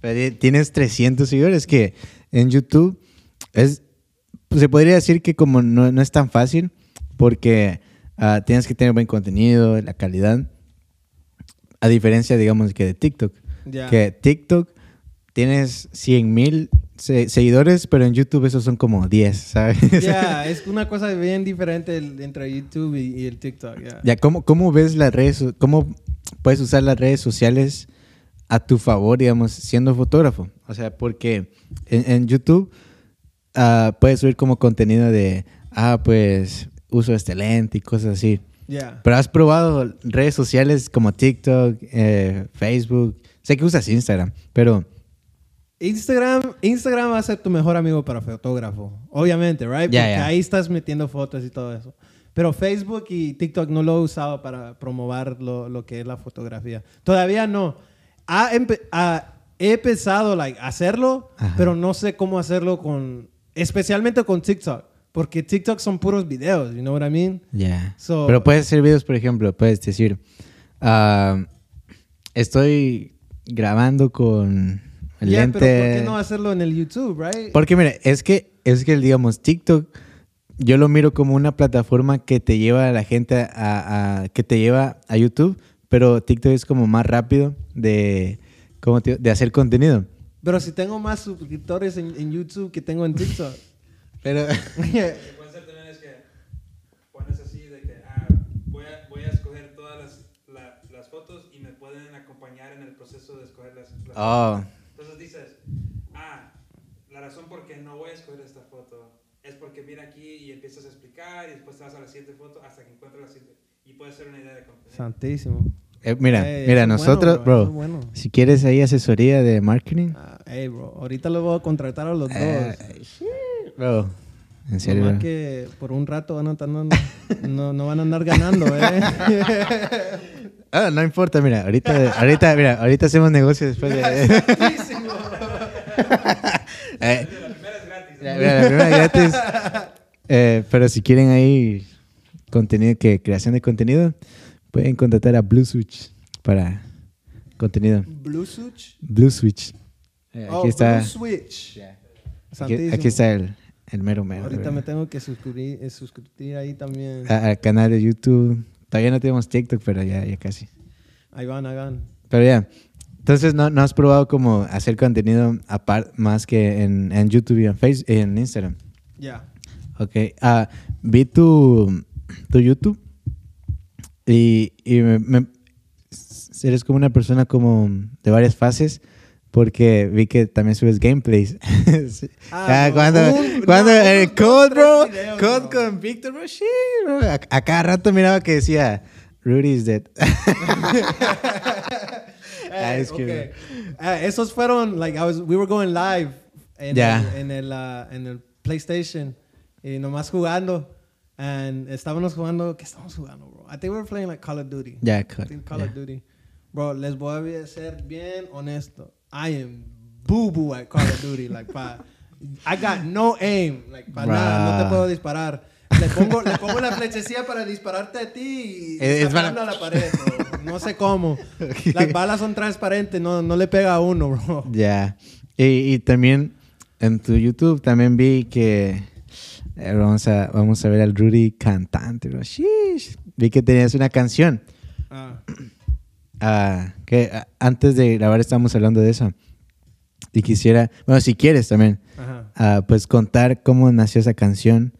Pero ti- tienes 300 seguidores que en YouTube es, pues, se podría decir que como no, no es tan fácil porque ah, tienes que tener buen contenido, la calidad, a diferencia, digamos, que de TikTok. Ya. Que TikTok tienes 100 mil seguidores, pero en YouTube esos son como 10, ¿sabes? Ya, [LAUGHS] es una cosa bien diferente el- entre YouTube y, y el TikTok, ya. Ya, ¿cómo, ¿cómo ves las redes, cómo puedes usar las redes sociales a tu favor, digamos, siendo fotógrafo. O sea, porque en, en YouTube ah, puedes subir como contenido de, ah, pues uso este lente y cosas así. Yeah. Pero has probado redes sociales como TikTok, eh, Facebook. Sé que usas Instagram, pero Instagram, Instagram va a ser tu mejor amigo para fotógrafo. Obviamente, right? Ya, Porque ya. ahí estás metiendo fotos y todo eso. Pero Facebook y TikTok no lo he usado para promover lo, lo que es la fotografía. Todavía no. Ha ha- he empezado like, hacerlo, Ajá. pero no sé cómo hacerlo con... Especialmente con TikTok. Porque TikTok son puros videos, you know what I mean? ya. So- pero puedes hacer videos, por ejemplo, puedes decir, ah, estoy grabando con el Yeah, lente. pero ¿por qué no hacerlo en el YouTube, right? Porque mire, es que, es que digamos, TikTok, yo lo miro como una plataforma que te lleva a la gente a, a- que te lleva a YouTube, pero TikTok es como más rápido de, ¿cómo te de hacer contenido. Pero si tengo más suscriptores en, en YouTube que tengo en TikTok. [LAUGHS] Pero, [LAUGHS] Lo que puede ser también es que pones así de que ah, voy, a, voy a escoger todas las, la- las fotos y me pueden acompañar en el proceso de escoger las, las oh. Entonces dices, ah, la razón por qué no voy a escoger esta foto es porque mira aquí y empiezas a explicar y después te vas a la siguiente foto hasta que encuentres la siguiente. Y puede ser una idea de contenido. Santísimo. eh, mira, mira, nosotros, bueno, bro, bueno. si quieres ahí asesoría de marketing, Ah, hey, bro, ahorita los voy a contratar a los dos. eh, bro, en serio, Nomás bro. que por un rato van a estar andando- no, no van a andar ganando, ¿eh? [LAUGHS] Ah, no importa, mira, ahorita, ahorita, mira, ahorita hacemos negocio después de... [LAUGHS] [LAUGHS] Eh, La primera es gratis. Mira, mira, la primera gratis. [LAUGHS] Eh, pero si quieren ahí contenido, que creación de contenido, pueden contratar a Blue Switch para contenido. Blue Switch. Blue Switch. Eh, Oh, aquí está, Blue Switch. aquí, aquí está el, el mero mero. Ahorita bro. me tengo que suscribir, eh, suscribir ahí también. A- al canal de YouTube. Todavía no tenemos TikTok, pero ya, ya casi. Ahí van, ahí van. Pero ya. Entonces, ¿no, no has probado como hacer contenido aparte más que en, en YouTube y en Facebook, en Instagram? Ya. Ok. Ah, vi tu, tu YouTube y, y me, me- eres como una persona como de varias fases porque vi que también subes gameplays. [LAUGHS] Ah, Ah, no, cuando, un- cuando no, el Code, bro, Code con Víctor, bro, sí, bro. A, a cada rato miraba que decía, Rudy is dead. [LAUGHS] [LAUGHS] Ah, Eh, que- okay. Ah, esos fueron, like, I was, we were going live en, Ya. el, en, el, ah, en el PlayStation y nomás jugando. And estábamos jugando, ¿qué estábamos jugando, bro? I think we were playing like Call of Duty. Ya, I think Call ya. of Duty. Bro, les voy a ser bien honesto. I am boo boo at Call of Duty. Like, pa, I got no aim. Like, para nada, no te puedo disparar. Le pongo, le pongo la flechecilla para dispararte a ti y Es- para- a la pared, bro. No sé cómo. Las balas son transparentes, no, no le pega a uno, bro. Ya. Y, y también en tu YouTube también vi que eh, vamos, a, vamos a ver al Rudy cantante. bro. Sheesh. Vi que tenías una canción. Ah, ah, que ah, antes de grabar estábamos hablando de eso. Y quisiera, bueno, si quieres también, ajá. ah, pues contar cómo nació esa canción,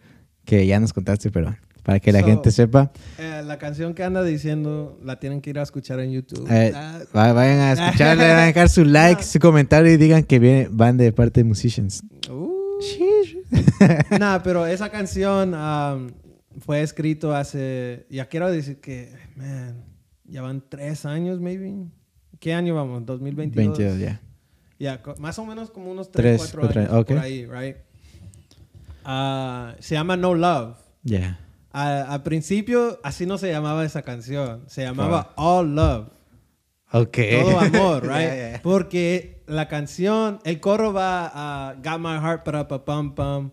que ya nos contaste, pero para que la So- gente sepa, Eh, la canción que anda diciendo la tienen que ir a escuchar en YouTube. eh, Ah, va- vayan a escucharle, vayan a [LAUGHS] dejar su like, su comentario y digan que viene, van de parte de Musicians. uh. [LAUGHS] Nah, pero esa canción um, fue escrito hace, ya quiero decir que, man, ya van tres años, maybe. ¿Qué año vamos? 2022. 22, ya. Ya, co- más o menos como unos Tres, 3, 4 cuatro años años, ok. por ahí, right? Ah, se llama No Love. Ya. A- al principio así no se llamaba esa canción, se llamaba All Love. Ok. Todo amor, [LAUGHS] right? Porque la canción, el coro va a Got my heart para pa pum pum.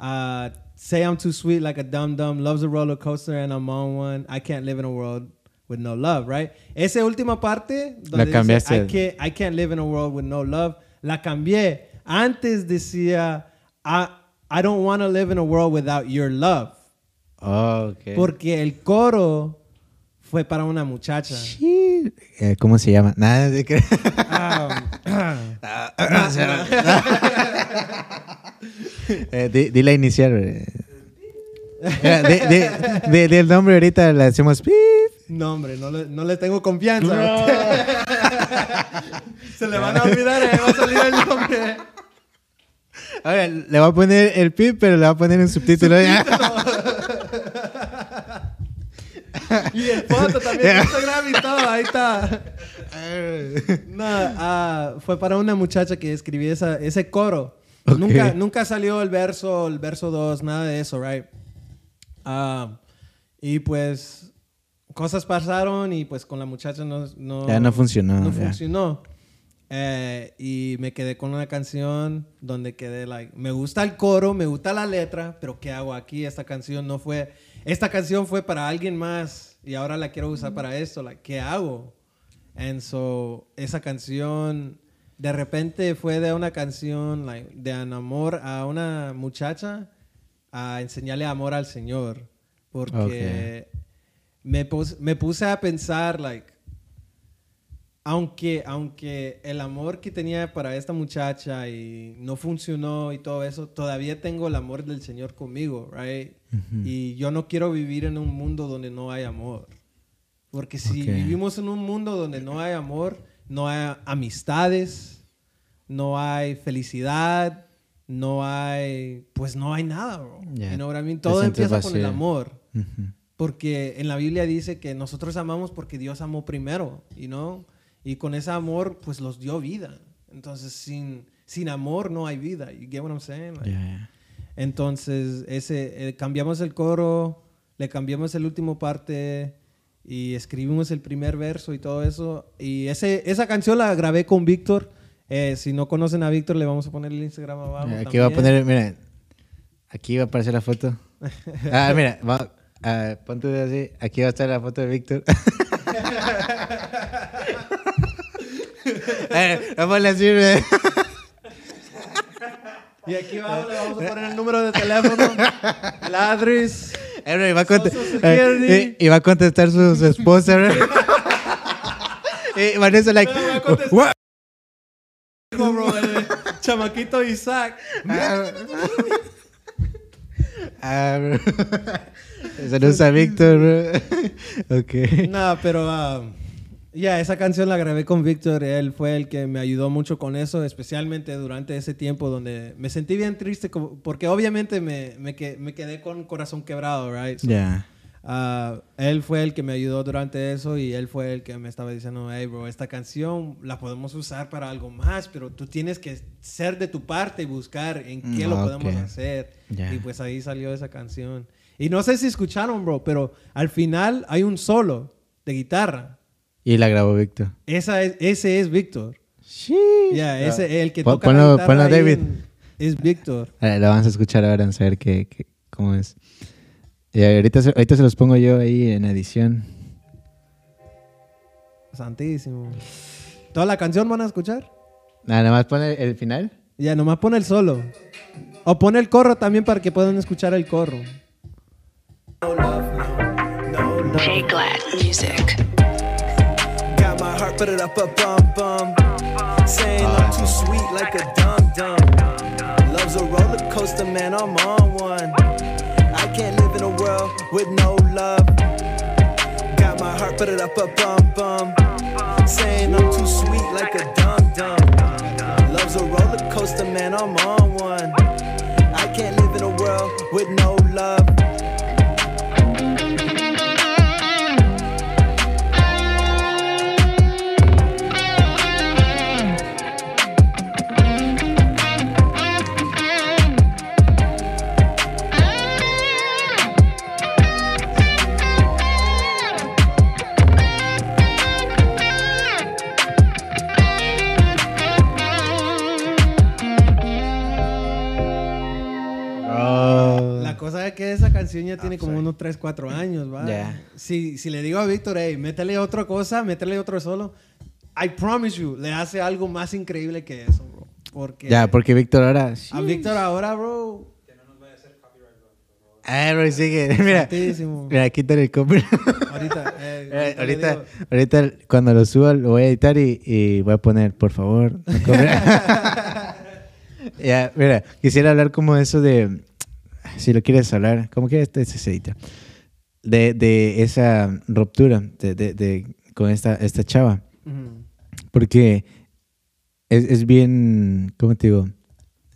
Uh, say I'm too sweet like a dum dum. Love's a roller coaster and I'm on one. I can't live in a world with no love, right? Esa última parte donde dice, cambiaste. I can't, I can't live in a world with no love, la cambié. Antes decía I, I don't want to live in a world without your love. Ok. Porque el coro fue para una muchacha. Sí. Eh, ¿Cómo se llama? Nada de que... Ah, Eh, di, di la inicial. eh. Mira, di, di- di- di el nombre ahorita, le hacemos pip. No, hombre, no le, no le tengo confianza. [LAUGHS] Se le van a olvidar, eh, va a salir el nombre. Ahora, le voy a poner el pip, pero le voy a poner un subtítulo. [LAUGHS] Y el foto también, Instagram y todo, ahí está. No, ah, fue para una muchacha que escribí esa, ese coro. Ok. Nunca, nunca salió el verso, el verso 2, nada de eso, right? Ah, y pues cosas pasaron y pues con la muchacha no... no Ya no funcionó, No ya. funcionó. Eh, y me quedé con una canción donde quedé like, me gusta el coro, me gusta la letra, pero ¿qué hago aquí? Esta canción no fue, esta canción fue para alguien más y ahora la quiero usar para esto, like, ¿qué hago? And so, esa canción de repente fue de una canción like, de amor a una muchacha a enseñarle amor al Señor. Porque me, pus- me puse a pensar, like, aunque, aunque el amor que tenía para esta muchacha y no funcionó y todo eso, todavía tengo el amor del Señor conmigo, right? Y yo no quiero vivir en un mundo donde no hay amor. Porque si Ok. vivimos en un mundo donde no hay amor, no hay amistades, no hay felicidad, no hay, pues no hay nada, bro. Ya. You know what I mean? Todo empieza con el vacío. amor. Ujú. Porque en la Biblia dice que nosotros amamos porque Dios amó primero, you know? Y con ese amor, pues los dio vida. Entonces, sin, sin amor no hay vida. You get what I'm saying? Like, ya. Entonces, ese, eh, cambiamos el coro, le cambiamos el último parte y escribimos el primer verso y todo eso. Y ese, esa canción la grabé con Víctor. Eh, si no conocen a Víctor, le vamos a poner el Instagram abajo. Aquí va a poner, mira, aquí va a aparecer la foto. [LAUGHS] Ah, mira, va, pon tu dedo así. Aquí va a estar la foto de Víctor. [LAUGHS] [LAUGHS] eh, vamos a decir, Y aquí abajo le vamos a poner el número de teléfono, el address. Eh, va eh, y- va a contestar su, su esposa, y [LAUGHS] Vanessa, like, chamaquito Isaac. Ah, bro. [LAUGHS] Saludos a Víctor, [LAUGHS] ok. No, pero ah, ya, esa canción la grabé con Víctor. Él fue el que me ayudó mucho con eso, especialmente durante ese tiempo donde me sentí bien triste, porque obviamente me, me, que- me quedé con corazón quebrado, right? So, Ya. ah, él fue el que me ayudó durante eso y él fue el que me estaba diciendo, hey, bro, esta canción la podemos usar para algo más, pero tú tienes que ser de tu parte y buscar en qué Mm, lo ok. podemos hacer. Ya. Y pues ahí salió esa canción. Y no sé si escucharon, bro, pero al final hay un solo de guitarra. Y la grabó Víctor. Esa es, ese es Víctor. Sí. Ya, ese el que toca ponlo- la guitarra ponlo, David. en- es Víctor. Ah, Lo vamos a escuchar ahora, a ver qué, qué- cómo es. Y ahorita, se- ahorita se los pongo yo ahí en edición. Santísimo. ¿Toda la canción van a escuchar? Nada más pone el final. Ya, nomás pone el solo. O pone el corro también para que puedan escuchar el corro. Jay Glad Music. Got my heart, put it up a bum bum. Saying I'm too sweet like a dum dum. Love's a roller coaster, man, I'm on one. I can't live in a world with no love. Got my heart, put it up a bum bum. Saying I'm too sweet like a dum dum. Love's a roller coaster, man, I'm on one. I can't live in a world with no love. La cosa es que esa canción ya tiene como unos 3, 4 años, ¿va? Si, si le digo a Víctor, hey, métele otra cosa, métele otro solo, I promise you, le hace algo más increíble que eso, bro. Porque Ya, porque Víctor ahora. a Víctor ahora, bro, Ah, bro, sigue. [LAUGHS] Mira, santísimo. mira, quítale el copyright. Ahorita, eh, [LAUGHS] Eh, ahorita, ahorita cuando lo suba lo voy a editar y, y voy a poner, por favor. no copyright. [LAUGHS] ya, mira, quisiera hablar como eso de, si lo quieres hablar, como que este se edita, de, de esa ruptura de, de, de- con esta, esta chava. Ujú. Porque es, es bien, ¿cómo te digo?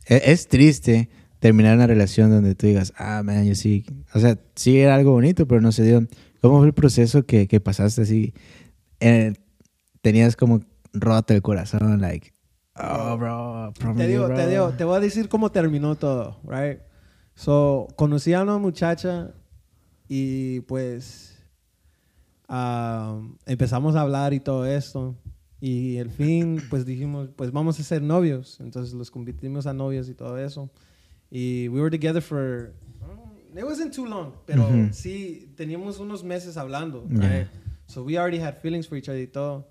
E- Es, triste terminar una relación donde tú digas, ah, man, yo sí. O sea, sí era algo bonito, pero no se dio. ¿Cómo fue el proceso que, que pasaste así? Eh, tenías como roto el corazón, like, oh, bro, Te digo, bro. te digo, te voy a decir cómo terminó todo, right? So, conocí a una muchacha y pues ah, empezamos a hablar y todo esto. Y al fin, pues dijimos, pues vamos a ser novios. Entonces los convertimos a novios y todo eso. Y we were together for, it wasn't too long, pero Ujú. sí teníamos unos meses hablando, Yeah. right? So we already had feelings for each other y todo.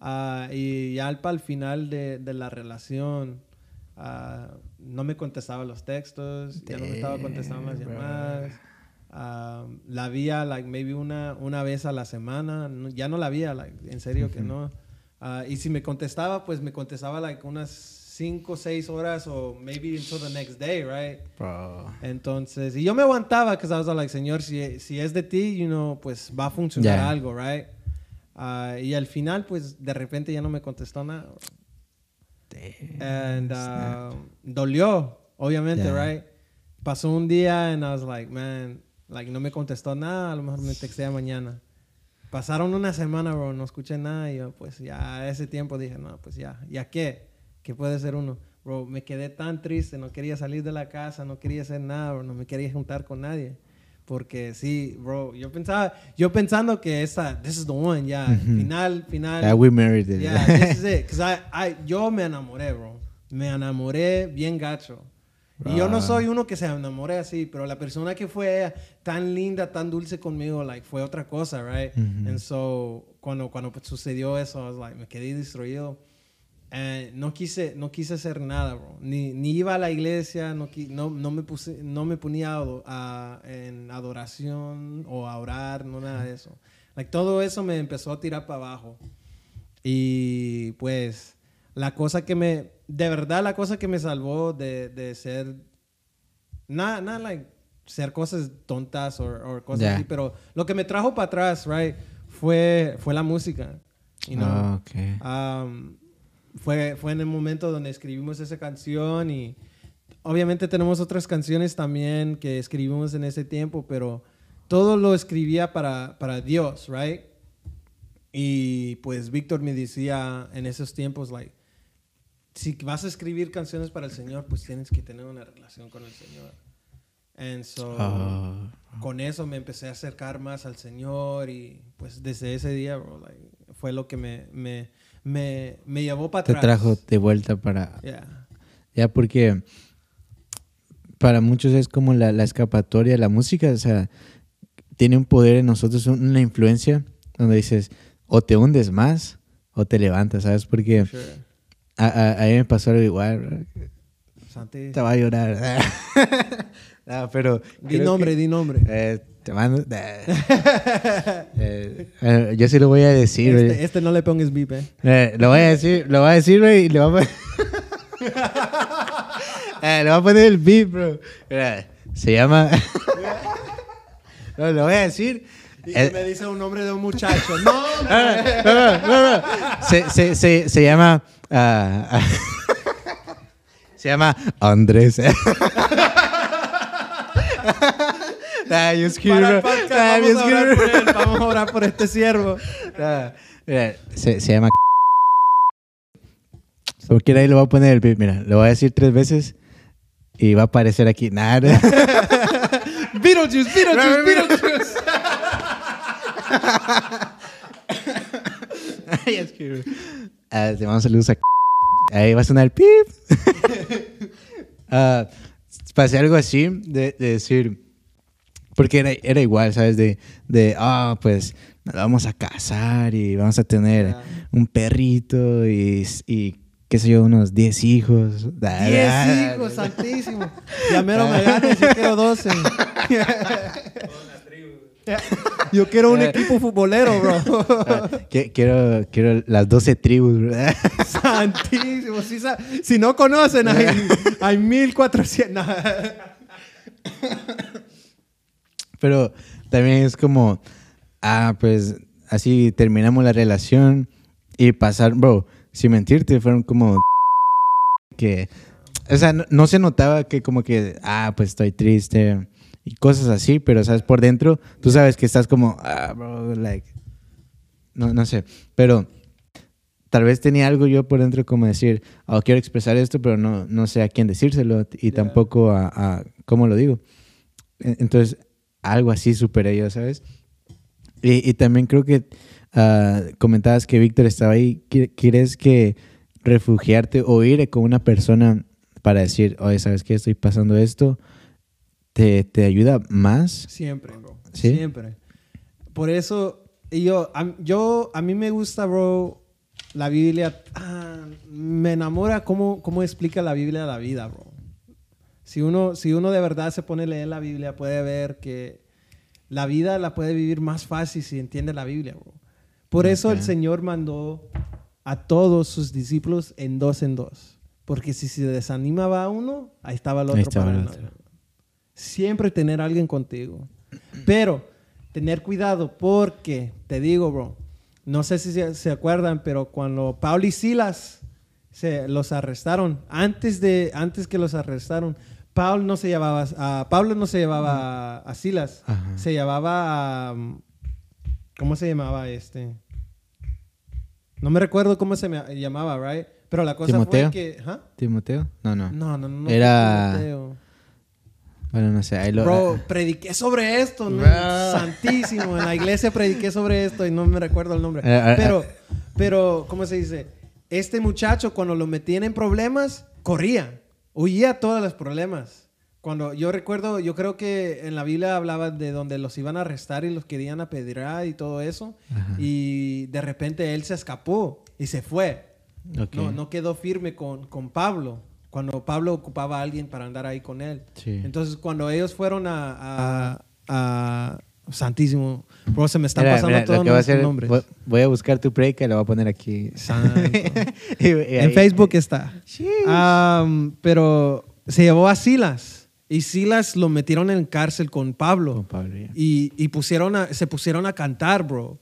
Ah, y ya al, el final de, de la relación, ah, no me contestaba los textos, ya no me estaba contestando las Damn, llamadas. Ah, la veía, like, maybe una, una vez a la semana. no- ya no la like, en serio que no. Ah, y si me contestaba, pues me contestaba, like, unas 5 o 6 horas o maybe until the next day, right? Bro. Entonces, y yo me aguantaba, because I was like, señor, si, si es de ti, you know, pues va a funcionar algo, right? Y al final, pues de repente ya no me contestó nada. And uh, dolió, obviamente, right? Pasó un día and I was like, man, like no me contestó nada, a lo mejor me textea mañana. Pasaron una semana, bro, no escuché nada y yo, pues ya a ese tiempo dije, no, pues ya, ¿ya qué? ¿Qué puede ser uno? Bro, me quedé tan triste, no quería salir de la casa, no quería hacer nada, bro, no me quería juntar con nadie. Porque sí, bro, yo pensaba, yo pensando que esa, this is the one, ya, final, final. Yeah, we married it. Yeah, [LAUGHS] this is it. 'Cause I, I, yo me enamoré, bro. Me enamoré bien gacho. Y yo no Ah. soy uno que se enamore así, pero la persona que fue tan linda, tan dulce conmigo, like, fue otra cosa, right? Ujú. And so, cuando, cuando sucedió eso, I was like, me quedé destruido. And no quise, no quise hacer nada, bro. Ni, ni iba a la iglesia, no, no, no, me, puse, no me ponía a a- en adoración o a orar, no nada de eso. Like, todo eso me empezó a tirar para abajo. Y pues la cosa que me, de verdad la cosa que me salvó de, de ser, nada, nada, like, ser cosas tontas o cosas Ya. así, pero lo que me trajo para atrás, right, fue, fue la música. you know. Ah, ok. Um, fue, fue en el momento donde escribimos esa canción y obviamente tenemos otras canciones también que escribimos en ese tiempo, pero todo lo escribía para, para Dios, right? Y pues Víctor me decía en esos tiempos, like, si vas a escribir canciones para el Señor, pues tienes que tener una relación con el Señor. And so, Ah. con eso me empecé a acercar más al Señor y pues desde ese día, bro, like, fue lo que me, me, me, me llevó para Te atrás. trajo de vuelta para... Yeah. Ya, porque para muchos es como la, la escapatoria, la música, o sea, tiene un poder en nosotros, un- una influencia donde dices, o te hundes más o te levantas, ¿sabes? Porque Sure. a, a- a mí me pasó algo igual, Santi, te va a llorar. [LAUGHS] no, pero... di nombre, que- di nombre. Eh, te mando... Eh, [LAUGHS] eh, yo sí lo voy a decir, güey. Este, este no le pongas beep, eh. Eh, lo voy a decir, lo voy a decir, güey, y le voy a poner... [LAUGHS] Eh, le voy a poner el beat, bro. Se llama... [LAUGHS] no, lo voy a decir. Y Eh, me dice un nombre de un muchacho. [LAUGHS] No, no. no, no, no. Se, se, se, se llama... ah, ah, se llama Andrés. Nah, yo escribo, podcast, Nah, yo vamos a orar por él. Vamos a orar por este siervo. [LAUGHS] Ah, mira, se, se llama. Quiera, ahí lo voy a poner el. Mira, lo voy a decir tres veces y va a aparecer aquí. Nada. [LAUGHS] Beetlejuice, Beetlejuice, Beetlejuice. [LAUGHS] Ah, te mando saludos a. Ahí va a sonar el pip. Ah, pasé algo así de, de decir. Porque era, era igual, ¿sabes? De, de, ah, pues nos vamos a casar y vamos a tener un perrito y, y qué sé yo, unos 10 hijos. Diez hijos, santísimo. [LAUGHS] Ya mero me ganas, yo quiero 12. [LAUGHS] Yo quiero un equipo futbolero, bro. Ah, quiero, quiero las 12 tribus, ¿verdad? [LAUGHS] Santísimo. Si, si no conocen, hay, hay 1400. Pero también es como, ah, pues así terminamos la relación y pasar, bro, sin mentirte, fueron como que, o sea, no, no se notaba que como que, ah, pues estoy triste y cosas así, pero, ¿sabes? Por dentro, tú sabes que estás como, ah, bro, like, no, no sé, pero tal vez tenía algo yo por dentro como decir, oh, quiero expresar esto, pero no, no sé a quién decírselo y Ya. tampoco a, a cómo lo digo. E- Entonces, algo así superé yo, ¿sabes? Y, y también creo que ah, comentabas que Víctor estaba ahí. Qui- ¿Quieres que refugiarte o ir con una persona para decir, oye, ¿sabes qué? Estoy pasando esto. ¿Te, te ayuda más? Siempre, bro. ¿Sí? Siempre. Por eso, yo, a, yo, a mí me gusta, bro, la Biblia. ah, me enamora cómo, cómo explica la Biblia la vida, bro. Si uno, si uno de verdad se pone a leer la Biblia, puede ver que la vida la puede vivir más fácil si entiende la Biblia, bro. Por eso el. Señor mandó a todos sus discípulos en dos en dos. Porque si se desanimaba a uno, ahí estaba el otro estaba para el otro. Siempre tener a alguien contigo. Pero tener cuidado porque, te digo, bro, no sé si se, se acuerdan, pero cuando Pablo y Silas se los arrestaron, antes, de, antes que los arrestaron, Pablo no se llevaba a, Pablo no se llevaba a, Silas, Ajá. se llevaba a, ¿cómo se llamaba este? No me recuerdo cómo se me llamaba, right? Pero la cosa Timoteo. fue que. ¿Timoteo? No, no. No, no, no. Era- Timoteo. Bueno, no sé. Ahí lo, Bro, prediqué sobre esto, ¿no? Santísimo. En la iglesia prediqué sobre esto y no me recuerdo el nombre. Eh, eh, Pero, pero, ¿cómo se dice? Este muchacho, cuando lo metían en problemas, corría, huía todos los problemas. Cuando yo recuerdo, yo creo que en la Biblia hablaba de donde los iban a arrestar y los querían apedrear y todo eso. Ajá. Y de repente él se escapó y se fue. No, no quedó firme con, con Pablo. Cuando Pablo ocupaba a alguien para andar ahí con él. Sí. Entonces, cuando ellos fueron a, a- a- Santísimo. Bro, se me están Mira, pasando mira, todos lo que voy a hacer, nombres. voy, a buscar tu predica y lo voy a poner aquí. [LAUGHS] Y- y en ahí- Facebook está. Am, pero se llevó a Silas. Y Silas lo metieron en cárcel con Pablo. Con Pablo. Y, y pusieron a- se pusieron a cantar, bro.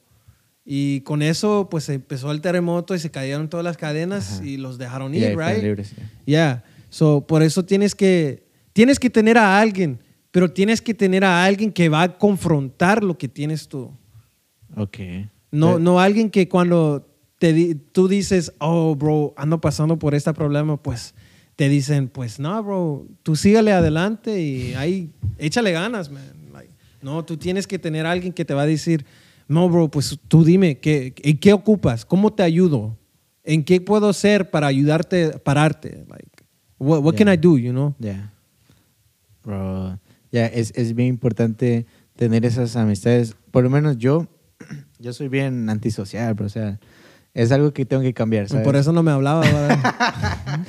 Y con eso, pues empezó el terremoto y se cayeron todas las cadenas Ajá. y los dejaron ir, fueron right? libres, ya. Yeah. So, por eso tienes que, tienes que tener a alguien, pero tienes que tener a alguien que va a confrontar lo que tienes tú. Ok. No, no alguien que cuando te tú dices, oh, bro, ando pasando por este problema, pues te dicen, pues no, bro, tú sígale adelante y ahí, échale ganas, man. Like, no, tú tienes que tener a alguien que te va a decir, no, bro, pues tú dime, ¿qué, ¿en qué ocupas? ¿Cómo te ayudo? ¿En qué puedo hacer para ayudarte pararte? Like, what, what can Yeah. I do, you know? Ya. Bro, ya, es, es bien importante tener esas amistades. Por lo menos yo, [CLEARS THROAT] yo soy bien antisocial, bro. O sea, es algo que tengo que cambiar, ¿sabes? Por eso no me hablaba. [LAUGHS]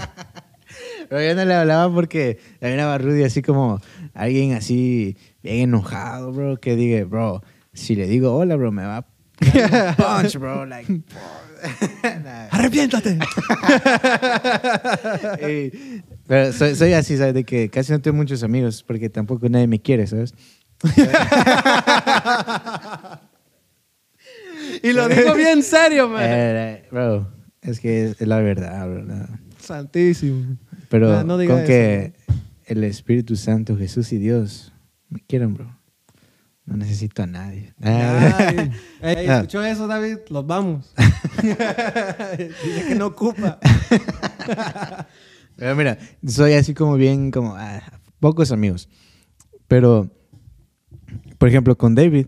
Pero yo no le hablaba porque a mí me daba Rudy así como alguien así bien enojado, bro, que diga, bro, si le digo hola, bro, me va a punch, bro, like, [LAUGHS] Nah. ¡Arrepiéntate! [LAUGHS] Y- pero soy, soy así, ¿sabes? De que casi no tengo muchos amigos porque tampoco nadie me quiere, ¿sabes? y lo digo bien serio, man. Eh, bro, es que es, la verdad, bro. no. Santísimo. Pero no con eso, que el Espíritu Santo, Jesús y Dios me quieren, bro. No necesito a nadie. Ay, ey, [LAUGHS] Ah. ¿Escuchó eso, David? Los vamos. [LAUGHS] [LAUGHS] Dice que no ocupa. Pero mira, soy así como bien, como ah, pocos amigos. Pero, por ejemplo, con David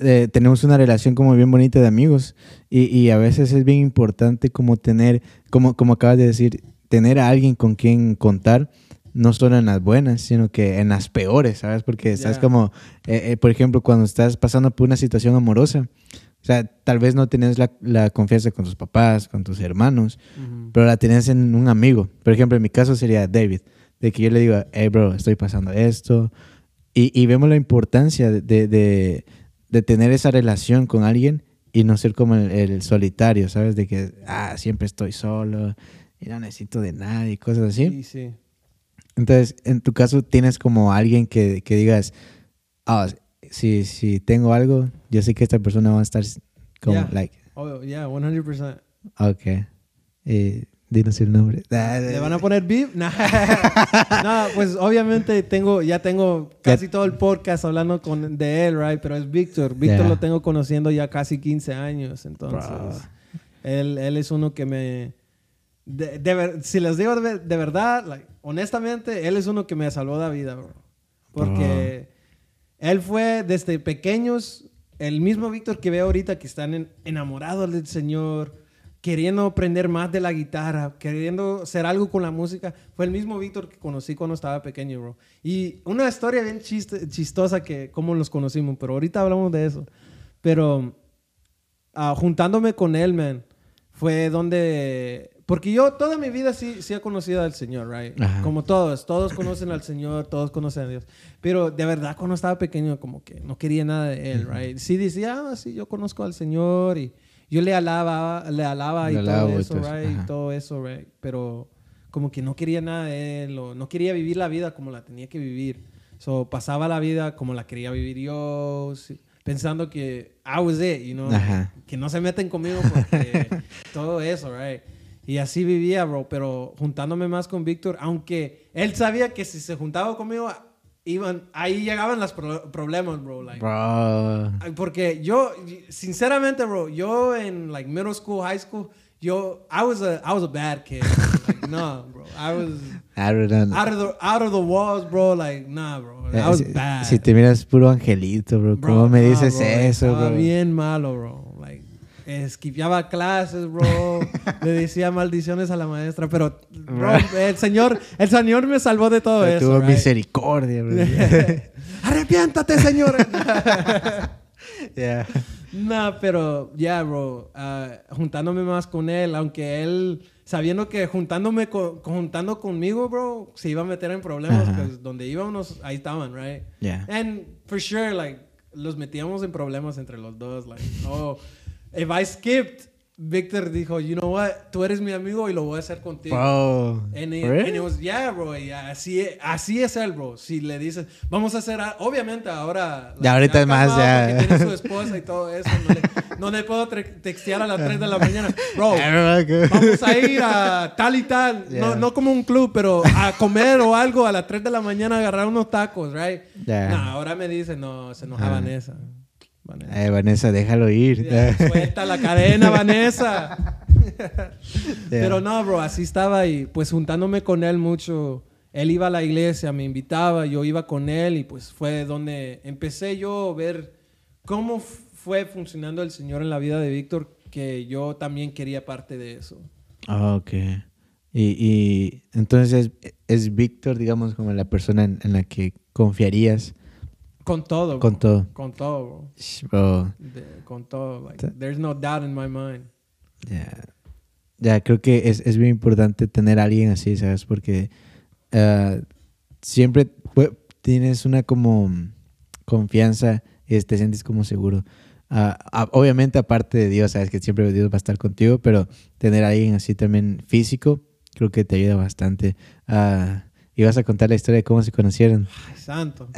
eh, tenemos una relación como bien bonita de amigos y, y a veces es bien importante como tener, como, como acabas de decir, tener a alguien con quien contar, no solo en las buenas, sino que en las peores, ¿sabes? Porque estás como, eh, eh, por ejemplo, cuando estás pasando por una situación amorosa, o sea, tal vez no tienes la, la confianza con tus papás, con tus hermanos, pero la tienes en un amigo. Por ejemplo, en mi caso sería David, de que yo le digo, hey, bro, estoy pasando esto. Y, y vemos la importancia de, de, de- tener esa relación con alguien y no ser como el, el solitario, ¿sabes? De que, ah, siempre estoy solo y no necesito de nadie y cosas así. Sí, sí. Entonces, en tu caso, tienes como alguien que, que digas, ah, si, si tengo algo, yo sé que esta persona va a estar como, Yeah. like, Oh, yeah, 100%. Ok. Eh, dinos el nombre. ¿Le van a [LAUGHS] poner beep? Nah. [LAUGHS] no, pues obviamente tengo, ya tengo casi todo el podcast hablando con, de él, right? Pero es Víctor. Víctor Yeah. lo tengo conociendo ya casi 15 años, entonces. Bro. Él, él es uno que me... De, de ver- si les digo de, de verdad, like, honestamente, él es uno que me salvó la vida, bro. Porque él fue desde pequeños, el mismo Víctor que veo ahorita, que están en- enamorados del Señor, queriendo aprender más de la guitarra, queriendo hacer algo con la música, fue el mismo Víctor que conocí cuando estaba pequeño, bro. Y una historia bien chistosa que cómo los conocimos, pero ahorita hablamos de eso. Pero ah, juntándome con él, man, fue donde... Porque yo toda mi vida sí, sí he conocido al Señor, right? Ajá. Como todos, todos conocen al Señor, todos conocen a Dios. Pero de verdad, cuando estaba pequeño, como que no quería nada de Él, right? Sí decía, ah, sí, yo conozco al Señor y yo le alaba, le alaba y Le todo alabo y eso, todo eso, right? Y todo eso, right? Pero como que no quería nada de Él o no quería vivir la vida como la tenía que vivir. So, pasaba la vida como la quería vivir yo, pensando que I was it, you know? Ajá. Que no se meten conmigo porque [LAUGHS] todo eso, right? Y así vivía, bro, pero juntándome más con Víctor, aunque él sabía que si se juntaba conmigo, iban, ahí llegaban los pro- problemas, bro. Like, Bro. Porque yo, sinceramente, bro, yo en like middle school, high school, yo, I was a, I was a bad kid. Like, [LAUGHS] no, bro, I was out of the, out of the walls, bro. Like, nah, bro, I was si, bad. si te miras puro angelito, bro. Bro, ¿Cómo me dices bro, eso, bro? bien malo, bro. Esquipeaba clases, bro. [LAUGHS] Le decía maldiciones a la maestra, pero, bro, el señor, el señor me salvó de todo eso. tuvo right? misericordia, bro. [LAUGHS] Arrepiéntate, señor. [LAUGHS] Yeah. No, pero ya, bro, ah, juntándome más con él, aunque él, sabiendo que juntándome con, juntando conmigo, bro, se iba a meter en problemas, pues donde íbamos, ahí estaban, right? Yeah. And for sure, like, los metíamos en problemas entre los dos, like, oh, if I skipped, Victor dijo, you know what, tú eres mi amigo y lo voy a hacer contigo. Bro. And it, For real? and it was, yeah, bro. y así, así es él, bro. Si le dices, vamos a hacer, a- obviamente ahora. Ya ahorita es más, ya. Tiene su esposa y todo eso. No le, no le puedo textear a las 3 de la mañana. Bro, [LAUGHS] vamos a ir a tal y tal. No, Yeah. no como un club, pero a comer o algo a las 3 de la mañana, agarrar unos tacos, right? Yeah. Nah, ahora me dice, no, se enoja Ah. Vanessa. Vanessa. Eh, Vanessa, déjalo ir. Suelta la cadena, Vanessa. [LAUGHS] Pero no, bro, así estaba y pues juntándome con él mucho. Él iba a la iglesia, me invitaba, yo iba con él y pues fue donde empecé yo a ver cómo fue funcionando el Señor en la vida de Víctor, que yo también quería parte de eso. Ah, ok. Y, y entonces es, es Víctor, digamos, como la persona en, en la que confiarías Con todo. bro. con todo. Con todo, bro. De- con todo. Like, there's no doubt in my mind. ya. Ya, creo que es, es bien importante tener a alguien así, ¿sabes? Porque ah, siempre tienes una como confianza y te sientes como seguro. Ah, ah, obviamente, aparte de Dios, sabes que siempre Dios va a estar contigo, pero tener a alguien así también físico, creo que te ayuda bastante. Ah, y vas a contar la historia de cómo se conocieron. Ay, santo.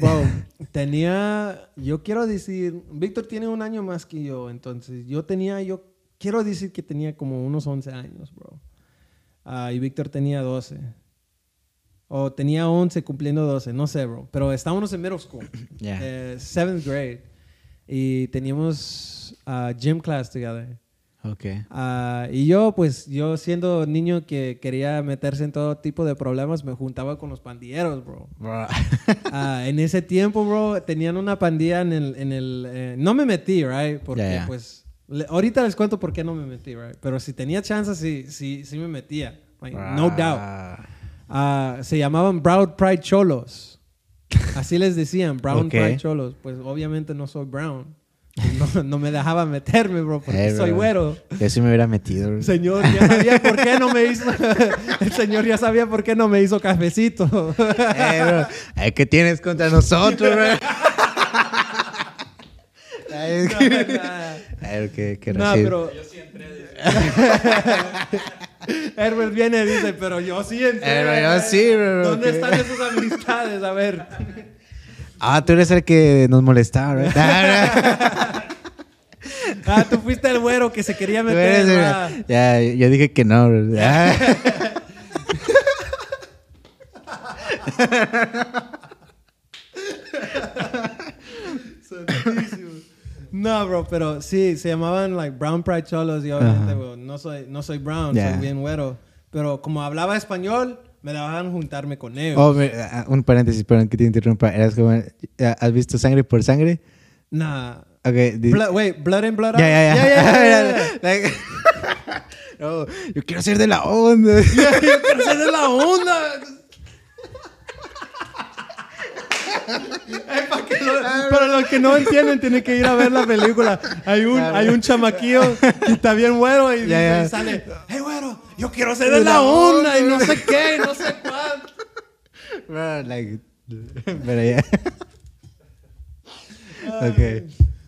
Wow, [LAUGHS] tenía, yo quiero decir, Víctor tiene un año más que yo, entonces yo tenía, yo quiero decir que tenía como unos 11 años, bro. Ah, y Víctor tenía 12. O tenía 11 cumpliendo 12, no sé, bro. Pero estábamos en middle school, [COUGHS] Ya. eh, seventh grade. Y teníamos ah, gym class together. Ok. Ah, y yo, pues, yo siendo niño que quería meterse en todo tipo de problemas, me juntaba con los pandilleros, bro. Bro. Ah, en ese tiempo, bro, tenían una pandilla en el... En el eh, no me metí, right? Porque, Ya, ya. pues... le- ahorita les cuento por qué no me metí, right? Pero si tenía chance, sí, sí, sí me metía. Like, no doubt. Ah, se llamaban Brown Pride Cholos. Así les decían, Brown Ok. Pride Cholos. Pues obviamente no soy brown. No, no me dejaba meterme, bro, porque Eh, soy bro. güero. Yo sí me hubiera metido. bro. Señor ya sabía por qué no me hizo... [LAUGHS] El señor ya sabía por qué no me hizo cafecito. Eh, bro, ay, ¿Qué tienes contra nosotros, bro? Ay, que- Ay, qué, qué No, pero. [LAUGHS] Herbert viene y dice, pero yo sí entré. Eh, pero yo sí, bro, ¿Dónde están esas amistades? A ver. Ah, tú eres el que nos molestaba, ¿verdad? [LAUGHS] Ah, tú fuiste el güero que se quería meter. el-. Ya, yo dije que no. Santísimo. [LAUGHS] No, bro, pero sí, se llamaban like Brown Pride Cholos y obviamente, bro, no soy, no soy brown, soy bien güero. Pero como hablaba español, me dejaban juntarme con ellos. Oh, me- ah, un paréntesis, perdón que te interrumpa. Eras como, ah, ¿Has visto Sangre por Sangre? Nah. Ok, di- Blood, wait, Blood and Blood Ya, ya, Out? ya. Yeah, yeah, yeah, yeah, yeah. No, yo quiero ser de la onda. Pero esa es la onda. [LAUGHS] Ay, pa' que lo- para los que no entienden, tienen que ir a ver la película. Hay un, hay un chamaquillo que está bien güero y, Ya, ya. y sale, hey yo quiero ser de la onda y no sé qué, y no sé cuánto. [LAUGHS] Bro, like, [LAUGHS] pero ya. ok.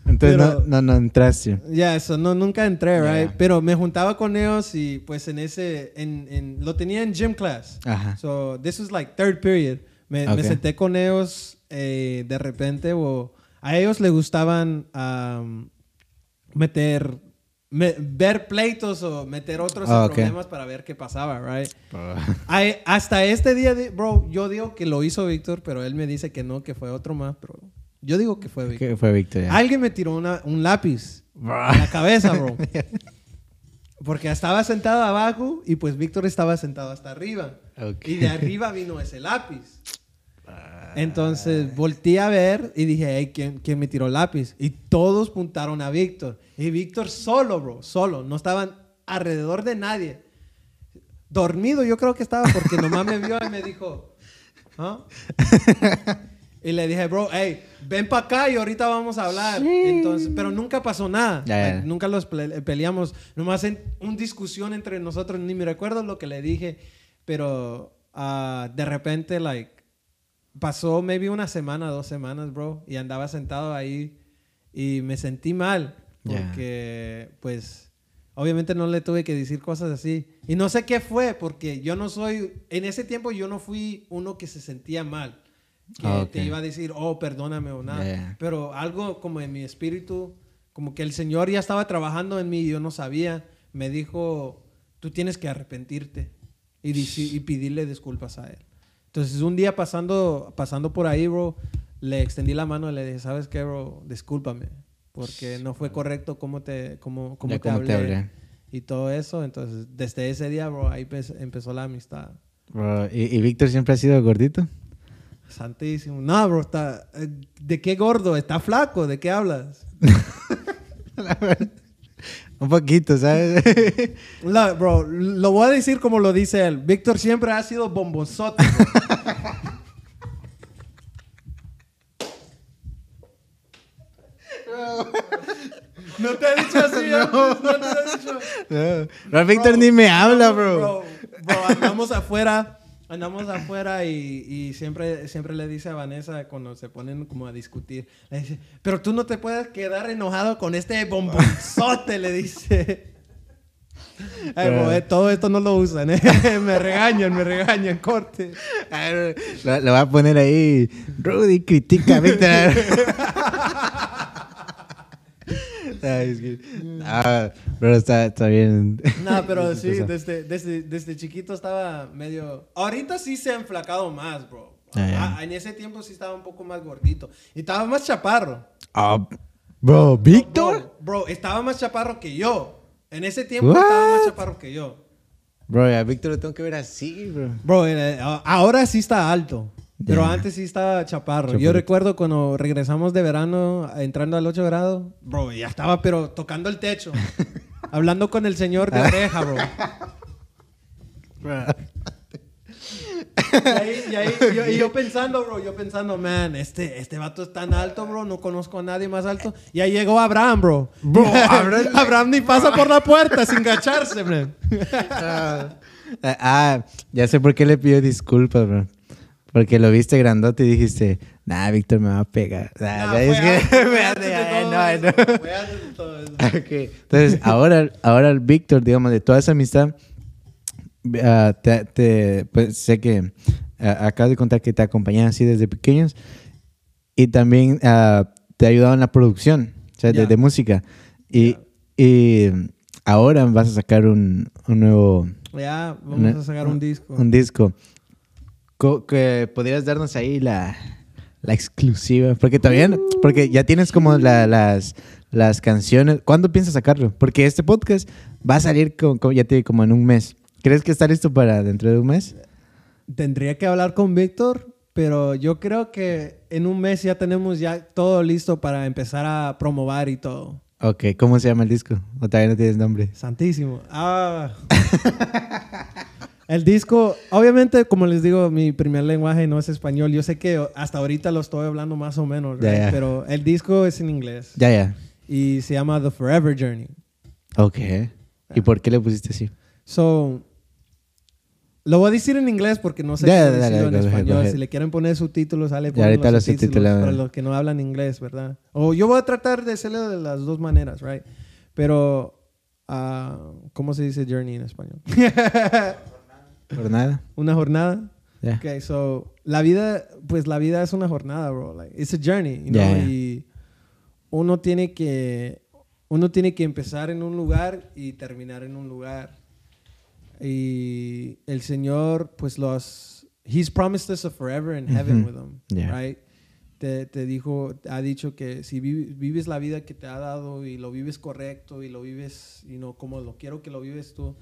Entonces Pero- no, no, no entraste. Ya, eso, no, nunca entré, right? Pero me juntaba con ellos y pues en ese, en, en- lo tenía en gym class. Ajá. So, this was like third period. Me, me Ok. senté con ellos eh, de repente, o a ellos les gustaban um, meter, me- ver pleitos o meter otros en Ah, ok. problemas para ver qué pasaba, right? [LAUGHS] Ay, hasta este día, de- bro, yo digo que lo hizo Víctor, pero él me dice que no, que fue otro más, pero yo digo que fue Víctor. ¿Qué fue Víctor? ya? Alguien me tiró una- un lápiz en la cabeza, bro. [LAUGHS] Porque estaba sentado abajo y pues Víctor estaba sentado hasta arriba. Ok. Y de arriba vino ese lápiz. Entonces volteé a ver y dije, hey, ¿quién, quién me tiró lápiz? Y todos puntaron a Víctor. Y Víctor solo, bro, solo. No estaban alrededor de nadie. Dormido yo creo que estaba porque nomás me vio y me dijo, ¿ah? Y le dije, bro, hey, ven para acá y ahorita vamos a hablar. Entonces, pero nunca pasó nada. Like, nunca los peleamos. Nomás en una discusión entre nosotros. Ni me recuerdo lo que le dije. Pero ah, de repente, like, pasó maybe una semana, dos semanas, bro. Y andaba sentado ahí y me sentí mal. Porque, pues, obviamente no le tuve que decir cosas así. Y no sé qué fue, porque yo no soy, en ese tiempo yo no fui uno que se sentía mal. Que Ah, te iba a decir, oh, perdóname o nada. Pero algo como en mi espíritu, como que el Señor ya estaba trabajando en mí y yo no sabía. Me dijo, tú tienes que arrepentirte y, y pedirle disculpas a Él. Entonces, un día pasando, pasando por ahí, bro, le extendí la mano y le dije, ¿sabes qué, bro? Discúlpame. Porque no fue correcto cómo te, cómo, cómo te, cómo hablé, te hablé. Y todo eso. Entonces, desde ese día, bro, ahí empe- empezó la amistad. Bro, ¿y, y Víctor siempre ha sido gordito? Santísimo. No, bro, está... eh, ¿De qué gordo? ¿Está flaco? ¿De qué hablas? [LAUGHS] [LAUGHS] Un poquito, ¿sabes? [LAUGHS] Bro, lo voy a decir como lo dice él. Víctor siempre ha sido bombonzote. [LAUGHS] no te he dicho así antes, no te he dicho. no. Víctor ni me habla, bro. Bro, bro, andamos afuera, andamos afuera y, y siempre, siempre le dice a Vanessa cuando se ponen como a discutir, le dice, pero tú no te puedes quedar enojado con este bombonzote, le dice. [LAUGHS] Ay, todo esto no lo usan, eh. [LAUGHS] me regañan, me regañan, corte. Lo, lo voy a poner ahí. Rudy critica a Víctor. [LAUGHS] [LAUGHS] Ay, es que- Ah, pero está, está bien. No, pero [LAUGHS] sí, desde, desde, desde chiquito estaba medio... Ahorita sí se ha enflacado más, bro. Ah. Ah, en ese tiempo sí estaba un poco más gordito. Y estaba más chaparro. Ah, bro, ¿Víctor? Bro, bro, estaba más chaparro que yo. En ese tiempo What? estaba más chaparro que yo. Bro, a Víctor lo tengo que ver así, bro. Bro, ahora sí está alto. Pero Ya. antes sí estaba chaparro. Yo recuerdo cuando regresamos de verano entrando al 8 grado. Bro, ya estaba pero tocando el techo. [LAUGHS] hablando con el señor de oreja, bro. Y ahí, y ahí yo, y yo pensando, bro, yo pensando, man, este, este vato es tan alto, bro, no conozco a nadie más alto. Y ahí llegó Abraham, bro. Bro, [LAUGHS] Abraham- Abraham ni pasa por la puerta sin gacharse, man. Ah, ah, ya sé por qué le pidió disculpas, bro. Porque lo viste grandote y dijiste, nah, Víctor me va a pegar. Nah, Nah, nah, es que- [LAUGHS] me de hace- todo eso, no. fue antes de todo eso. [LAUGHS] Ok. Entonces, ahora, ahora el Víctor, digamos, de toda esa amistad, ah, te, te- pues sé que ah, acabas de contar que te acompañan así desde pequeños y también ah, te ha ayudado en la producción, o sea, de, Ya. de música. Y, y ahora vas a sacar un, un nuevo Ya, vamos Una- a sacar un disco. un disco. Que podrías darnos ahí la, la exclusiva. Porque no- porque ya tienes como la- las, las canciones. ¿Cuándo piensas sacarlo? Porque este podcast va a salir co- co- ya te como en un mes. ¿Crees que está listo para dentro de un mes? Tendría que hablar con Víctor, pero yo creo que en un mes ya tenemos ya todo listo para empezar a promover y todo. Ok, ¿cómo se llama el disco? ¿O todavía no tienes nombre? Santísimo. Ah. [LAUGHS] El disco, obviamente, como les digo, mi primer lenguaje no es español. Yo sé que hasta ahorita lo estoy hablando más o menos, Ya, right? ya. pero el disco es en inglés Ya, ya. y se llama The Forever Journey. Ok. ¿Y por qué le pusiste así? So, lo voy a decir en inglés porque no sé Ya, cómo dale, decirlo en español. Si le quieren poner subtítulos, sale ponen ahorita los los subtítulos para los que no hablan inglés, ¿verdad? O yo voy a tratar de hacerlo de las dos maneras, right? Pero, ah, ¿cómo se dice journey en español? [LAUGHS] ¿Por nada? Una jornada. Ya. Okay, so la vida, pues la vida es una jornada, bro. Like, it's a journey, you know? Yeah, yeah. Y uno tiene que, uno tiene que empezar en un lugar y terminar en un lugar. Y el Señor, pues los, He's promised us a forever in heaven Ujú. with Him, Yeah. right? Te, te dijo, ha dicho que si vi- vives la vida que te ha dado y lo vives correcto y lo vives, y no como lo quiero que lo vives tú,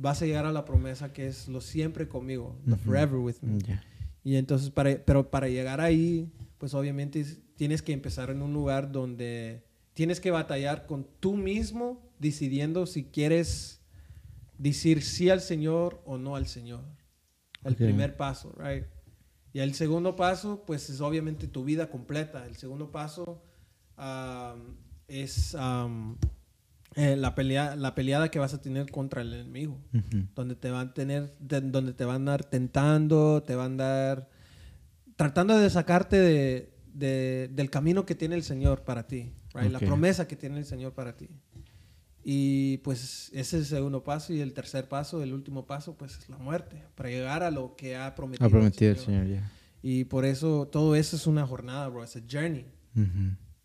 vas a llegar a la promesa que es lo siempre conmigo, the forever with me. Ya. Y entonces, para, pero para llegar ahí, pues obviamente es- tienes que empezar en un lugar donde tienes que batallar con tú mismo, decidiendo si quieres decir sí al Señor o no al Señor. El Ok. primer paso, right? Y el segundo paso, pues es obviamente tu vida completa. El segundo paso um, es um, eh, la, pelea, la peleada que vas a tener contra el enemigo donde te van a tener, de- donde te van a andar tentando, te van a dar tratando de sacarte de, de- del camino que tiene el Señor para ti, right? la promesa que tiene el Señor para ti. Y pues ese es el segundo paso y el tercer paso, el último paso, pues es la muerte, para llegar a lo que ha prometido. Ha prometido el Señor. Y por eso todo eso es una jornada, bro, es a journey.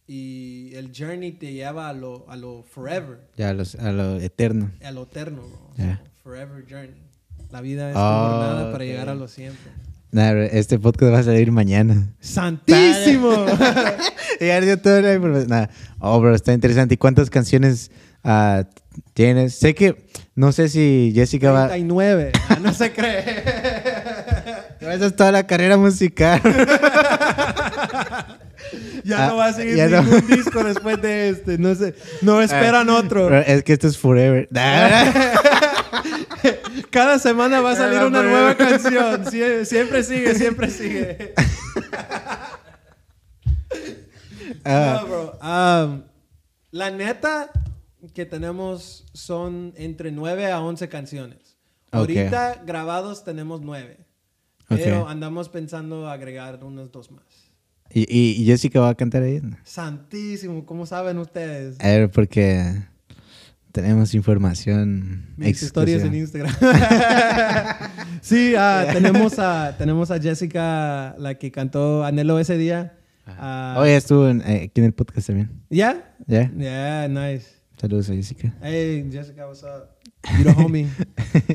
Y el journey te lleva a lo, a lo forever, Ya, a, los- a lo eterno. a lo eterno, bro. So, forever journey. La vida es Oh, una jornada para llegar a lo siempre. Nah, este podcast va a salir mañana. ¡Santísimo! ya dio información. Nah. Oh, bro, está interesante. ¿Y cuántas canciones ah, tienes? Sé que, no sé si Jessica va... 39. [LAUGHS] Ah, no se cree. [LAUGHS] Esa es toda la carrera musical. [LAUGHS] [LAUGHS] ya Ah, no va a seguir no. ningún disco después de este. No sé. No esperan otro. Es que esto es forever. [LAUGHS] [LAUGHS] Cada semana va a salir Ah, una nueva canción. Sie- siempre sigue, siempre sigue. Ah, No, bro. Um, la neta que tenemos son entre 9 a 11 canciones. Ahorita grabados tenemos 9. Pero Ok. andamos pensando agregar unas dos más. ¿Y, y- Jessica va a cantar ahí? Santísimo, ¿cómo saben ustedes? A ver, porque tenemos información. Mis historias en exclusiva. Instagram. [LAUGHS] sí, ah, [LAUGHS] tenemos, a, tenemos a Jessica, la que cantó Anhelo ese día. Ah, Hoy estuvo en- eh, aquí en el podcast también. ¿Ya? ¿Ya? Yeah, nice. Saludos a Jessica. Hey, Jessica, what's up? You the homie.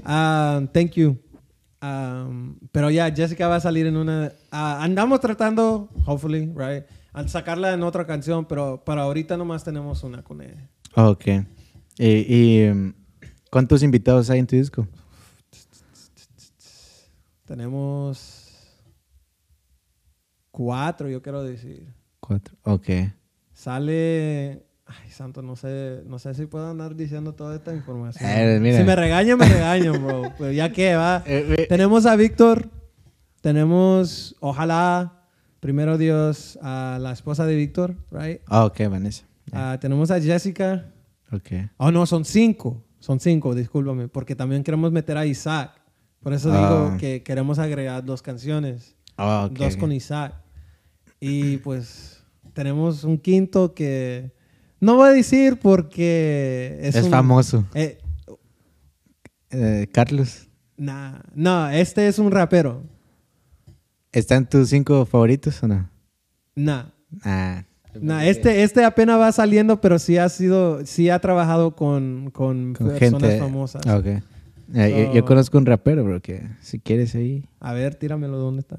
Um, [LAUGHS] thank you. Um, pero ya, Jessica va a salir en una... ah, andamos tratando, hopefully, right? Al sacarla en otra canción, pero para ahorita nomás tenemos una con ella. Ok. ¿Y, y, um, cuántos invitados hay en tu disco? Tenemos cuatro, yo quiero decir. Cuatro. Ok. Sale... Ay, santo, no sé, no sé si puedo andar diciendo toda esta información. Eh, mira. Si me regañan, me regañan, bro. [LAUGHS] Pero ya que va. Eh, eh. Tenemos a Víctor. Tenemos, ojalá, primero Dios, a la esposa de Víctor, right? Ah, ok, Vanessa. Ya. Ah, tenemos a Jessica. Ok. Oh, no, son cinco. Son cinco, discúlpame. Porque también queremos meter a Isaac. Por eso Ah. digo que queremos agregar dos canciones. Ah, ok. Dos con Isaac. Y pues tenemos un quinto que no voy a decir porque es, Es un- famoso. Eh, Eh, Carlos. nah, no, este es un rapero. ¿Están tus cinco favoritos o no? Nah. Ah, Nah, este, este apenas va saliendo, pero sí ha sido, sí ha trabajado con, con, Con personas gente. famosas. Ah, ok. Eh, yo, conozco un rapero, bro, que si quieres ahí. A ver, tíramelo, ¿dónde está?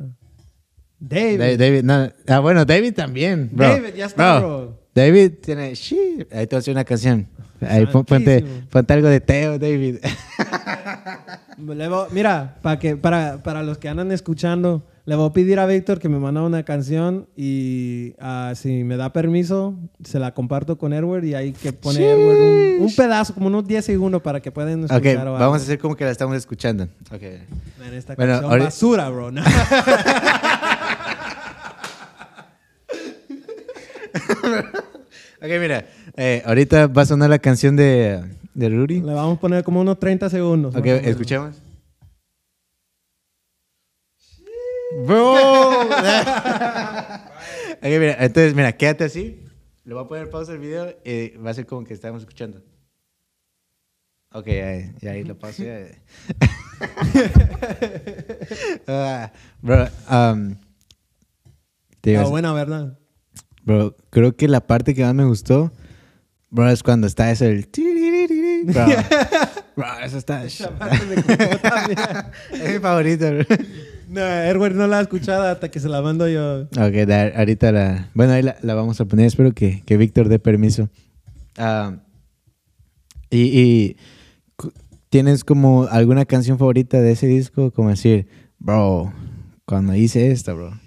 David. Da- David, no. Ah, bueno, David también, bro. David, ya está, bro. David tiene. Sí. Ahí te voy a hacer una canción. Ahí pon- ponte, ponte algo de Teo, David. [LAUGHS] Voy- mira, para que para, para los que andan escuchando, le voy a pedir a Víctor que me manda una canción y ah, si me da permiso, se la comparto con Edward y ahí que pone Edward un, un pedazo, como unos 10 segundos para que puedan escuchar. o vamos a hacer como que la estamos escuchando. Ok. En esta Bueno, canción basura, bro. [LAUGHS] [LAUGHS] Ok, mira. eh, ahorita va a sonar la canción de, de Rudy. Le vamos a poner como unos 30 segundos. Ok, escuchemos. Bro. [LAUGHS] ok, mira, entonces, mira, quédate así. Le voy a poner pausa al video y va a ser como que estamos escuchando. Ok, ahí, ya ahí lo paso. [LAUGHS] Ah, bro, um, Ah, decir- buena, ¿verdad? Bro, creo que la parte que más me gustó, bro, es cuando está eso el... [LAUGHS] Bro, bro eso está... [LAUGHS] es mi favorito, bro. No, Edward no la ha escuchado hasta que se la mando yo. Ok, da- ahorita la... Bueno, ahí la, la vamos a poner. Espero que, que Víctor dé permiso. Ah, y, ¿tienes como alguna canción favorita de ese disco? Como decir, bro, cuando hice esta, bro.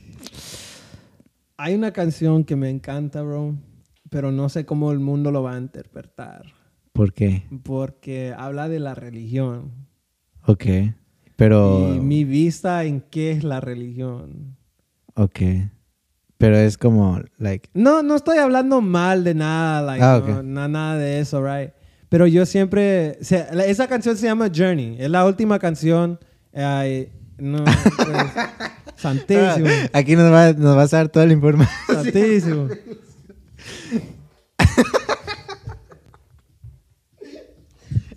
Hay una canción que me encanta, bro, pero no sé cómo el mundo lo va a interpretar. ¿Por qué? Porque habla de la religión. Ok. Pero... Y mi vista en qué es la religión. Ok. Pero es como, like... No, no estoy hablando mal de nada, like, Ah, no, ok. no, nada de eso, right? Pero yo siempre, se- la- esa canción se llama Journey, es la última canción. eh, no, pues, [LAUGHS] santísimo, Ah, Aquí nos, va, nos vas a dar toda la información. santísimo. [LAUGHS]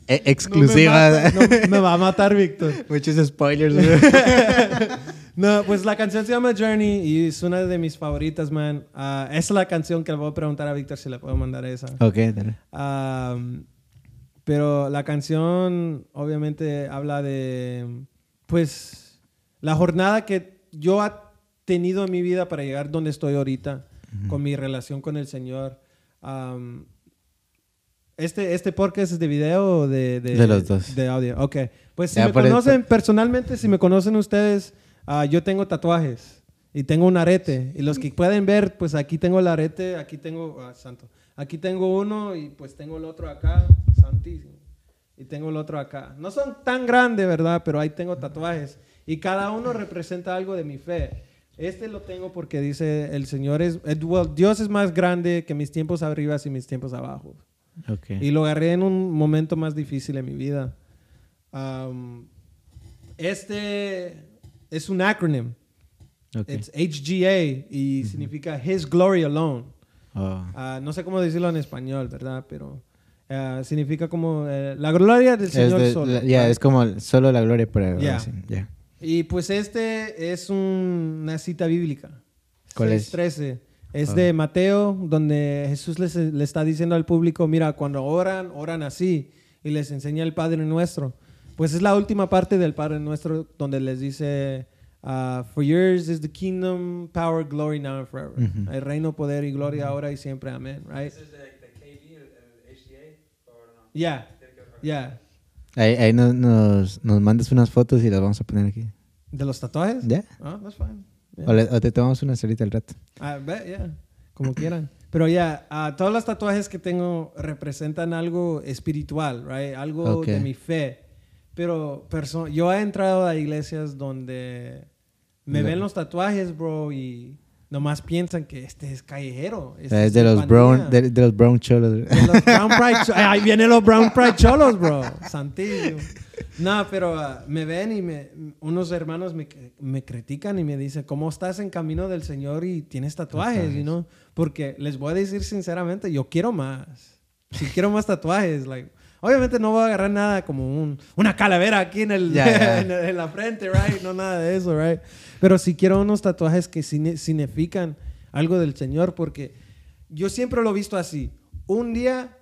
E- No me exclusiva. mata- no, me va a matar, Víctor. Muchos spoilers. [LAUGHS] No, pues la canción se llama Journey y es una de mis favoritas, man. Esa es la canción que le voy a preguntar a Víctor si le puedo mandar esa. ok, dale. Am, pero la canción obviamente habla de, pues, la jornada que yo he tenido en mi vida para llegar donde estoy ahorita, con mi relación con el Señor. Am, este, ¿Este podcast es de video o de, De los dos. De audio. Ok. Pues si Ya me el- conocen personalmente, si me conocen ustedes, ah, yo tengo tatuajes y tengo un arete. Y los que pueden ver, pues aquí tengo el arete, aquí tengo, ah, santo, aquí tengo uno y pues tengo el otro acá, santísimo. Y tengo el otro acá. No son tan grandes, ¿verdad? Pero ahí tengo tatuajes. Y cada uno representa algo de mi fe. Este lo tengo porque dice, el Señor es, well, Dios es más grande que mis tiempos arriba y mis tiempos abajo. Ok. Y lo agarré en un momento más difícil en mi vida. Um, este es un acronym. ok. Es HGA y significa His Glory Alone. Oh. Ah, no sé cómo decirlo en español, ¿verdad? Pero ah, significa como eh, la gloria del Señor de- solo. ya, right? es como solo la gloria por Ya. así, ya. Y pues este es un- una cita bíblica. ¿Cuál es? 13. Es Ah. de Mateo, donde Jesús les, le está diciendo al público, mira, cuando oran, oran así. Y les enseña el Padre Nuestro. Pues es la última parte del Padre Nuestro donde les dice, ah, For yours is the kingdom, power, glory, now and forever. El reino, poder y gloria ahora y siempre. Amén. Right? Ya, ya. Ahí, ahí nos, nos, nos mandas unas fotos y las vamos a poner aquí. ¿De los tatuajes? ¿Ya? Ah, that's fine. Yeah. O, le- o te tomamos una solita al rato. Ah, ya, como quieran. Pero ya, ah, todos los tatuajes que tengo representan algo espiritual, right? Algo Ok. de mi fe. Pero yo he entrado a iglesias donde me No. ven los tatuajes, bro, y nomás piensan que este es callejero. Este es de los, brown, de, de los brown cholos. De los Brown [LAUGHS] Pride Ahí vienen los Brown Pride Cholos, bro. Santísimo. No, pero ah, me ven y me, unos hermanos me, me critican y me dicen, ¿cómo estás en camino del Señor y tienes tatuajes? You know? Porque les voy a decir sinceramente, yo quiero más. Si quiero más tatuajes, like, obviamente no voy a agarrar nada como un, una calavera aquí en, el, ya. [LAUGHS] en, en la frente, right? No nada de eso, right? Pero si quiero unos tatuajes que signi- significan algo del Señor porque yo siempre lo he visto así. Un día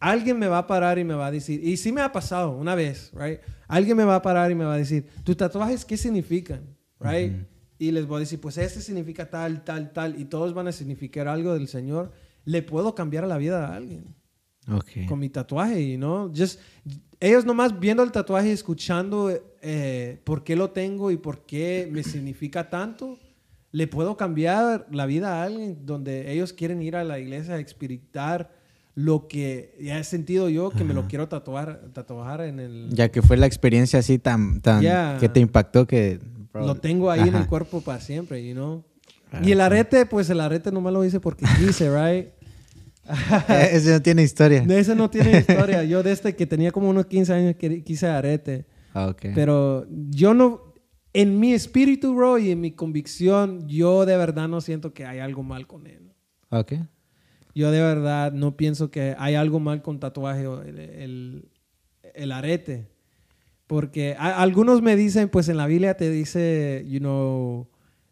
alguien me va a parar y me va a decir, y sí me ha pasado una vez, right? Alguien me va a parar y me va a decir, ¿tus tatuajes qué significan? Right? Y les voy a decir, pues este significa tal, tal, tal, y todos van a significar algo del Señor. Le puedo cambiar la vida a alguien Ok. con mi tatuaje, ¿no? Just, ellos nomás viendo el tatuaje y escuchando eh, por qué lo tengo y por qué me significa tanto, le puedo cambiar la vida a alguien donde ellos quieren ir a la iglesia a experimentar lo que ya he sentido yo que me lo quiero tatuar, tatuar en el... Ya que fue la experiencia así tan, tan Ya. que te impactó que... bro, Lo tengo ahí en ajá. el cuerpo para siempre, you know? Y el arete, pues el arete nomás lo hice porque quise, [LAUGHS] right? [LAUGHS] Eh, Ese no tiene historia. Ese no tiene [LAUGHS] historia. Yo desde que tenía como unos 15 años que- quise arete. Ah, ok. Pero yo no, en mi espíritu, bro, y en mi convicción, yo de verdad no siento que hay algo mal con él. Ok. Yo de verdad no pienso que hay algo mal con tatuaje o el, el- el arete. Porque a- algunos me dicen, pues en la Biblia te dice, you know,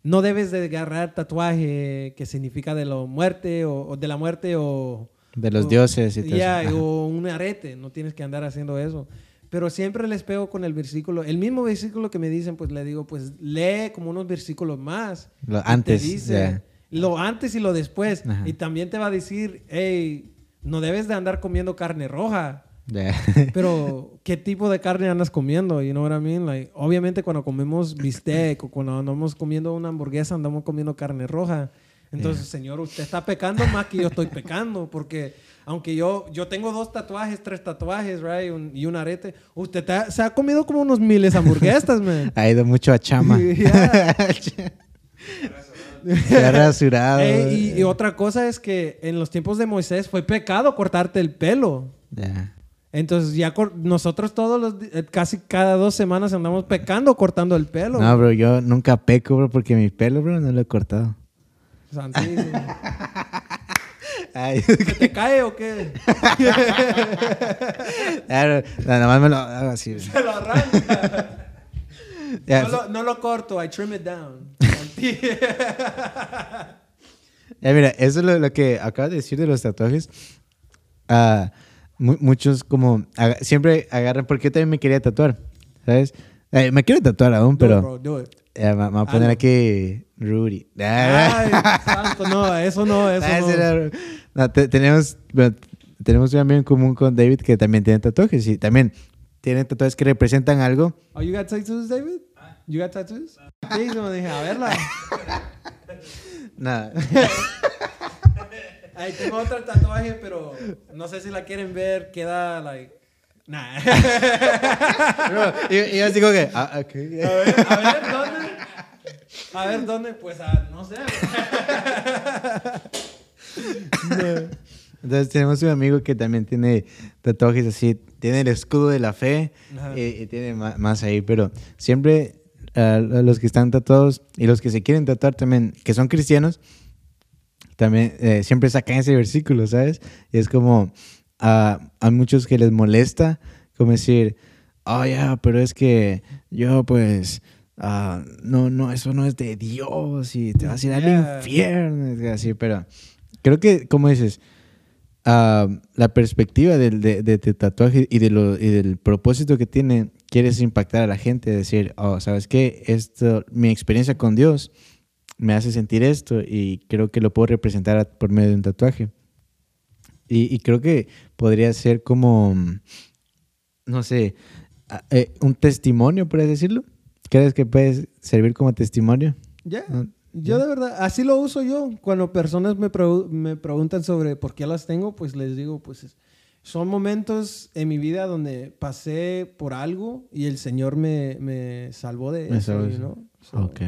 no debes de agarrar tatuaje que significa de la muerte o, o de la muerte o... De los o- dioses y todo eso. Ajá. o [LAUGHS] un arete, no tienes que andar haciendo eso. Pero siempre les pego con el versículo, el mismo versículo que me dicen, pues le digo, pues lee como unos versículos más. Lo Y te antes, dice ya. lo antes y lo después. Ajá. Y también te va a decir, hey, no debes de andar comiendo carne roja. Ya. [LAUGHS] Pero, [LAUGHS] ¿qué tipo de carne andas comiendo? You know what I mean? Like, obviamente cuando comemos bistec o cuando andamos comiendo una hamburguesa andamos comiendo carne roja. Entonces, señor, usted está pecando más que yo estoy pecando. Porque aunque yo, yo tengo dos tatuajes, tres tatuajes, right? Un- y un arete. Usted te- se ha comido como unos miles de hamburguesas, man. [LAUGHS] Ha ido mucho a chama. Ya. Se ha rasurado. Y, y otra cosa es que en los tiempos de Moisés fue pecado cortarte el pelo. Ya. Entonces ya nosotros todos los eh, casi cada dos semanas andamos pecando cortando el pelo. No, bro, yo nunca peco, bro, porque mi pelo, bro, no lo he cortado. Santísimo. [LAUGHS] Ay, ¿Se te cae o qué? [LAUGHS] claro, nada más me lo hago así. Se lo arranca. [LAUGHS] Ya, No lo, no lo corto, I trim it down. Ya, mira, eso es lo, lo que acabas de decir de los tatuajes. Ah, mu- muchos como aga- siempre agarran, porque yo también me quería tatuar, ¿sabes? Eh, me quiero tatuar aún, Do it, pero bro, do it. eh, me, me voy a poner Hazlo. aquí Rudy. [LAUGHS] Ay, santo, no, eso no, eso Ah, no. era- no, te- tenemos, tenemos un amigo en común con David que también tiene tatuajes y también tiene tatuajes que representan algo. Oh, you got tattoos, David? You got tattoos? [LAUGHS] Sí, yo dije, a verla. [LAUGHS] Nada. Ahí tengo otro tatuaje, pero no sé si la quieren ver. Queda, like... Nah. [LAUGHS] y, y así como que, ah, ok. A ver, a ver, ¿dónde? A ver, ¿dónde? Pues, ah, no sé. Entonces tenemos un amigo que también tiene tatuajes así, tiene el escudo de la fe y, y tiene ma- más, ahí, pero siempre ah, los que están tatuados y los que se quieren tatuar también, que son cristianos, también eh, siempre sacan ese versículo, ¿sabes? Y es como ah, a muchos que les molesta, como decir, oh ya, pero es que yo pues... ah, no, no, eso no es de Dios y te vas a ir al Yeah. infierno, es así, pero creo que, como dices, ah, la perspectiva del, de, de tu tatuaje y, de lo, y del propósito que tiene, quieres impactar a la gente, decir, oh, ¿sabes qué? Esto, mi experiencia con Dios me hace sentir esto y creo que lo puedo representar a- por medio de un tatuaje. Y, y creo que podría ser como, mm, no sé, eh, un testimonio, por así decirlo. ¿Crees que puede servir como testimonio? Ya. No, Yo de verdad, así lo uso yo. Cuando personas me, pregu- me preguntan sobre por qué las tengo, pues les digo, pues es- son momentos en mi vida donde pasé por algo y el Señor me, me salvó de eso, know? So- Ok.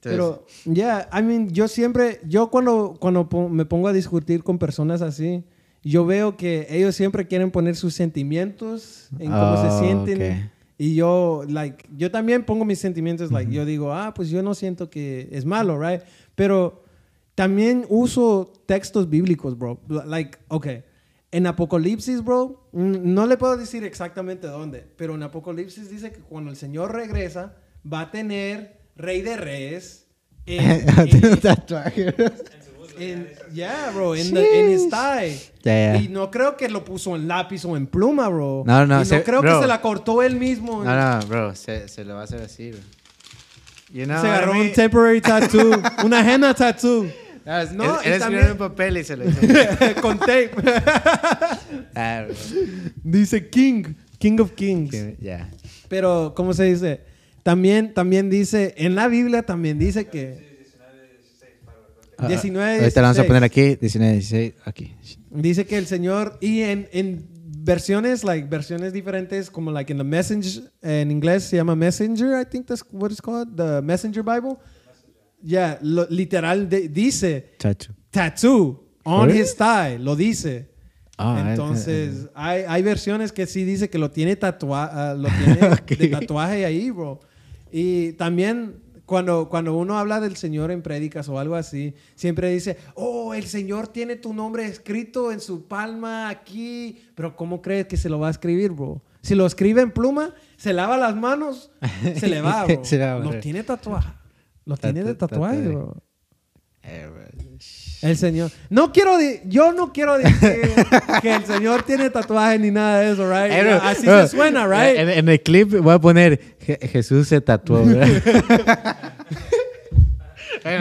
Pero, ya, I mean, yo siempre, yo cuando, cuando me pongo a discutir con personas así, yo veo que ellos siempre quieren poner sus sentimientos en cómo Oh, se sienten. ok. Y yo, like, yo también pongo mis sentimientos, like, yo digo, ah, pues yo no siento que es malo, right? Pero también uso textos bíblicos, bro. Like, ok, en Apocalipsis, bro, mm, no le puedo decir exactamente dónde, pero en Apocalipsis dice que cuando el Señor regresa, va a tener rey de reyes. [LAUGHS] en- Tiene un en- tatuaje. En, yeah, bro, the, in his thigh. Ya, ya. Y no creo que lo puso en lápiz o en pluma, bro. No, no, Y no se- creo bro. que se la cortó él mismo. No, no, bro, se, se lo va a hacer así, bro. You know se what I agarró mean? un temporary tattoo, [LAUGHS] una henna tattoo. No, es- No, él, él también- en un papel y se lo hizo. [LAUGHS] con tape. ah, dice King, King of Kings. Que- Ya. Pero, ¿cómo se dice? También, también dice, en la Biblia también dice que... Ah, 19, Ahorita lo vamos a 16. poner aquí, 19, 16, aquí. Dice que el Señor, y en, en versiones, like, versiones diferentes, como like in the Messenger, en inglés se llama Messenger, I think that's what it's called, the Messenger Bible. Yeah, lo- literal de- dice Chacho. tattoo on his thigh, lo dice. Ah, Entonces, hay, hay versiones que sí dice que lo tiene, tatua ah, lo tiene [LAUGHS] Ok. de tatuaje ahí, bro. Y también cuando, cuando uno habla del Señor en prédicas o algo así, siempre dice, oh, el Señor tiene tu nombre escrito en su palma aquí, pero ¿cómo crees que se lo va a escribir, bro? Si lo escribe en pluma, se lava las manos, se le va, [LAUGHS] bro. Se va, tiene tatuaje. Lo tiene de Tatu- tatuaje, tatuaje. bro. El Señor. No quiero di- yo no quiero decir [LAUGHS] que el Señor tiene tatuaje ni nada de eso, right? Bro, Así se suena, right? En, en el clip voy a poner Je- Jesús se tatuó, [LAUGHS] ¿verdad?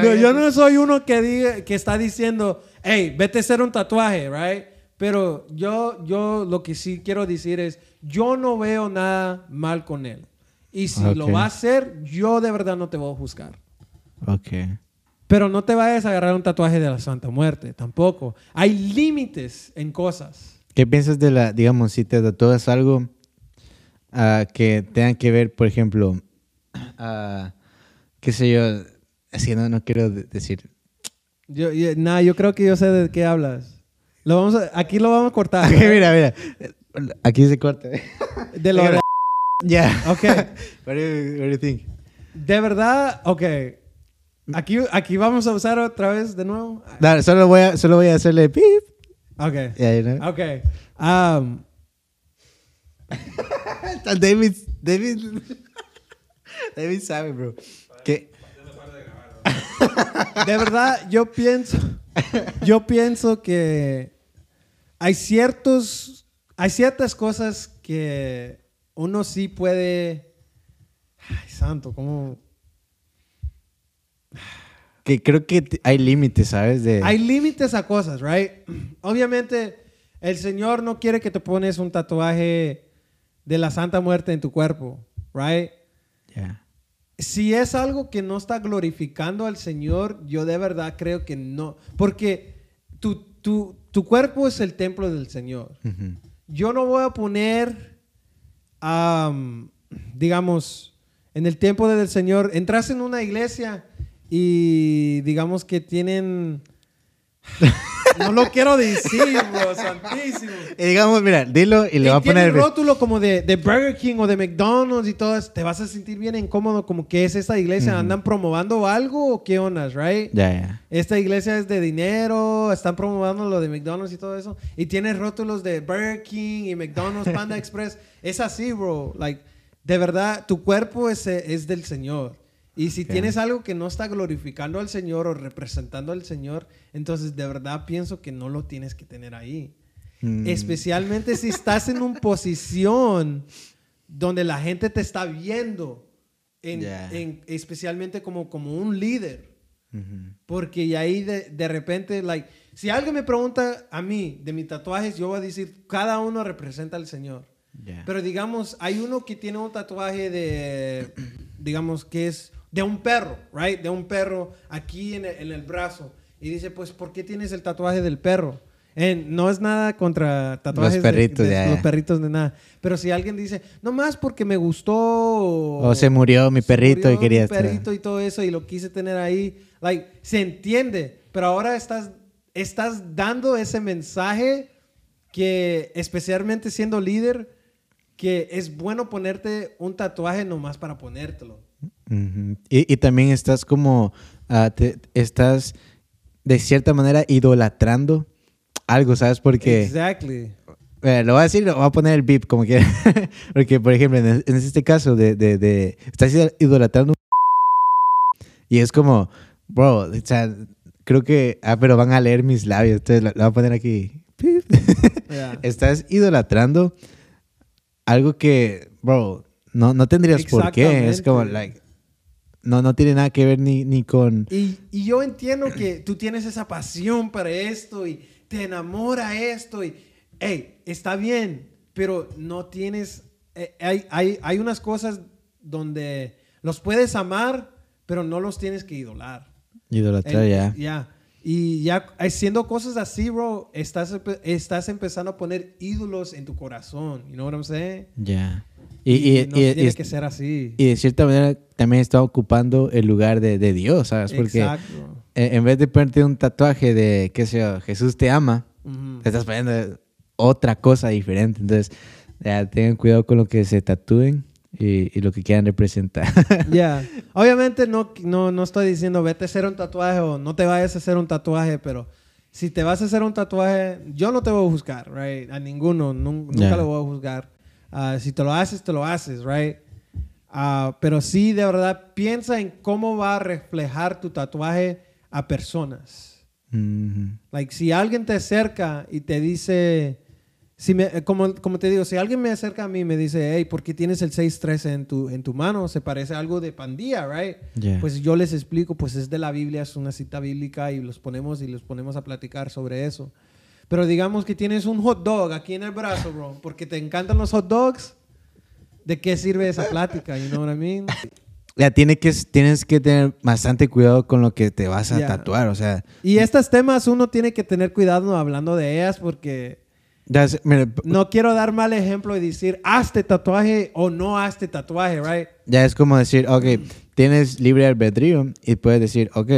No, yo no soy uno que diga, que está diciendo, hey, vete a hacer un tatuaje, right? Pero yo, yo lo que sí quiero decir es, yo no veo nada mal con él. Y si lo Ok. va a hacer, yo de verdad no te voy a juzgar. Ok. Pero no te vayas a agarrar un tatuaje de la Santa Muerte, tampoco. Hay límites en cosas. ¿Qué piensas de la, digamos, si te tatúas algo ah, que tenga que ver, por ejemplo, ah, qué sé yo, así no, no quiero de- decir. Yo, yo- nah, yo creo que yo sé de qué hablas. Lo vamos a- aquí lo vamos a cortar. Mira, mira. Aquí se corta. De lo [LAUGHS] de- Ya. Ok. [LAUGHS] What do you, what do you think? De verdad, ok. Aquí, aquí vamos a usar otra vez de nuevo. No, solo voy a, solo voy a hacerle pip. Ok. Ya, you know? Ok. Um, David, David, David sabe, bro. Que de verdad, yo pienso, yo pienso que hay ciertos, hay ciertas cosas que uno sí puede. Ay, santo, ¿cómo? Que creo que hay límites, ¿sabes? De, Hay límites a cosas, right? Obviamente, el Señor no quiere que te pones un tatuaje de la Santa Muerte en tu cuerpo, right? Si es algo que no está glorificando al Señor, yo de verdad creo que no. Porque tu, tu, tu cuerpo es el templo del Señor. Yo no voy a poner, am, digamos, en el templo del Señor, entras en una iglesia y digamos que tienen... [LAUGHS] No lo quiero decir, bro, santísimo. Y digamos, mira, dilo y le Y voy a tiene poner. rótulo como de, de Burger King o de McDonald's y todo eso. Te vas a sentir bien incómodo como que es esta iglesia. ¿Andan promovando algo o qué ondas, right? Ya, ya. Esta iglesia es de dinero, están promoviendo lo de McDonald's y todo eso. Y tiene rótulos de Burger King y McDonald's, Panda Express. Es así, bro. Like, de verdad, tu cuerpo es, eh, es del Señor. Y si Ok. tienes algo que no está glorificando al Señor o representando al Señor, entonces de verdad pienso que no lo tienes que tener ahí. Mm. Especialmente si estás en una posición donde la gente te está viendo. En, Ya. en- especialmente como, como un líder. Ujú. Porque y ahí de, de repente, like, si alguien me pregunta a mí de mis tatuajes, yo voy a decir, cada uno representa al Señor. Ya. Pero digamos, hay uno que tiene un tatuaje de, digamos, que es de un perro, right? De un perro aquí en el, en el brazo. Y dice, pues, ¿por qué tienes el tatuaje del perro? Eh, no es nada contra tatuajes de- perritos, de, ya, los perritos de nada. Pero si alguien dice, no más porque me gustó. O se murió mi perrito y quería mi perrito y todo eso y lo quise tener ahí. Like, se entiende, pero ahora estás, estás dando ese mensaje que, especialmente siendo líder, que es bueno ponerte un tatuaje nomás para ponértelo. Y, y también estás como, ah, te- estás de cierta manera idolatrando algo, ¿sabes? Porque, Exactly. eh, lo voy a decir, lo voy a poner el beep como quiera. [LAUGHS] Porque, por ejemplo, en, en este caso de, de, de- estás idolatrando [LAUGHS] y es como, bro, o sea, creo que, ah, pero van a leer mis labios, entonces lo, lo voy a poner aquí. [LAUGHS] Yeah. Estás idolatrando algo que, bro, no, no tendrías por qué. Es como, like, no, no tiene nada que ver ni, ni con... Y, y yo entiendo que tú tienes esa pasión para esto y te enamora esto y, hey, está bien, pero no tienes, eh, hay, hay, hay unas cosas donde los puedes amar, pero no los tienes que idolar. Idolatrar, ya. Ya. Y ya haciendo cosas así, bro, estás, estás empezando a poner ídolos en tu corazón. You know what I'm saying? Ya. Y, y, no y- y- tiene que ser así. y de cierta manera también está ocupando el lugar de, de Dios, ¿sabes? Porque Exacto. eh, en vez de ponerte un tatuaje de, qué sé yo, Jesús te ama, Ujú. te estás poniendo otra cosa diferente. Entonces, ya, tengan cuidado con lo que se tatúen y, y lo que quieran representar. [LAUGHS] Ya. [LAUGHS] Obviamente no, no, no estoy diciendo vete a hacer un tatuaje o no te vayas a hacer un tatuaje, pero si te vas a hacer un tatuaje, yo no te voy a juzgar, right? A ninguno, nun- nunca Ya. lo voy a juzgar. Ah, si te lo haces, te lo haces, right? Ah, pero sí, de verdad, piensa en cómo va a reflejar tu tatuaje a personas. Ujú. Like, si alguien te acerca y te dice, si me, eh, como, como te digo, si alguien me acerca a mí y me dice, hey, ¿por qué tienes el 613 en tu, en tu mano? Se parece a algo de pandilla, right? Ya. Pues yo les explico, pues es de la Biblia, es una cita bíblica y los ponemos y los ponemos a platicar sobre eso. Pero digamos que tienes un hot dog aquí en el brazo, bro, porque te encantan los hot dogs. ¿De qué sirve esa plática? You know what I mean? Ya tiene que, tienes que tener bastante cuidado con lo que te vas a tatuar. O sea, Y estos temas uno tiene que tener cuidado hablando de ellas porque mira, no quiero dar mal ejemplo y decir hazte tatuaje o no hazte tatuaje, right? ya es como decir, ok, tienes libre albedrío y puedes decir, ok,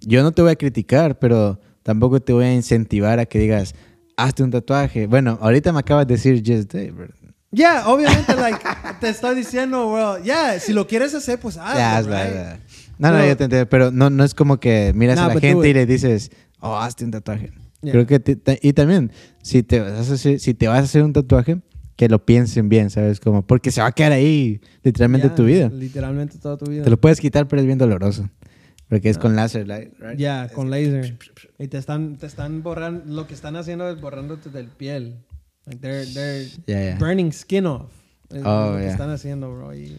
yo no te voy a criticar, pero tampoco te voy a incentivar a que digas, hazte un tatuaje. Bueno, ahorita me acabas de decir just it, bro. Ya, obviamente, like, te estoy diciendo, bro, ya, si lo quieres hacer, pues hazlo, hazlo, right? hazlo. No, no, Pero- yo te entiendo, pero no, no es como que miras Nah, a la gente y le dices, oh, hazte un tatuaje. Yeah. Creo que, te- te- y también, si te, vas a hacer, si te vas a hacer un tatuaje, que lo piensen bien, ¿sabes? Como, porque se va a quedar ahí literalmente Ya, tu vida. Literalmente toda tu vida. Te lo puedes quitar, pero es bien doloroso. Porque es con láser, right? Ya, con laser. Y te están, te están borrando, lo que están haciendo es borrándote del piel. Like they're, they're Ya, ya. burning skin off. Es Oh, lo que están haciendo, bro. Y,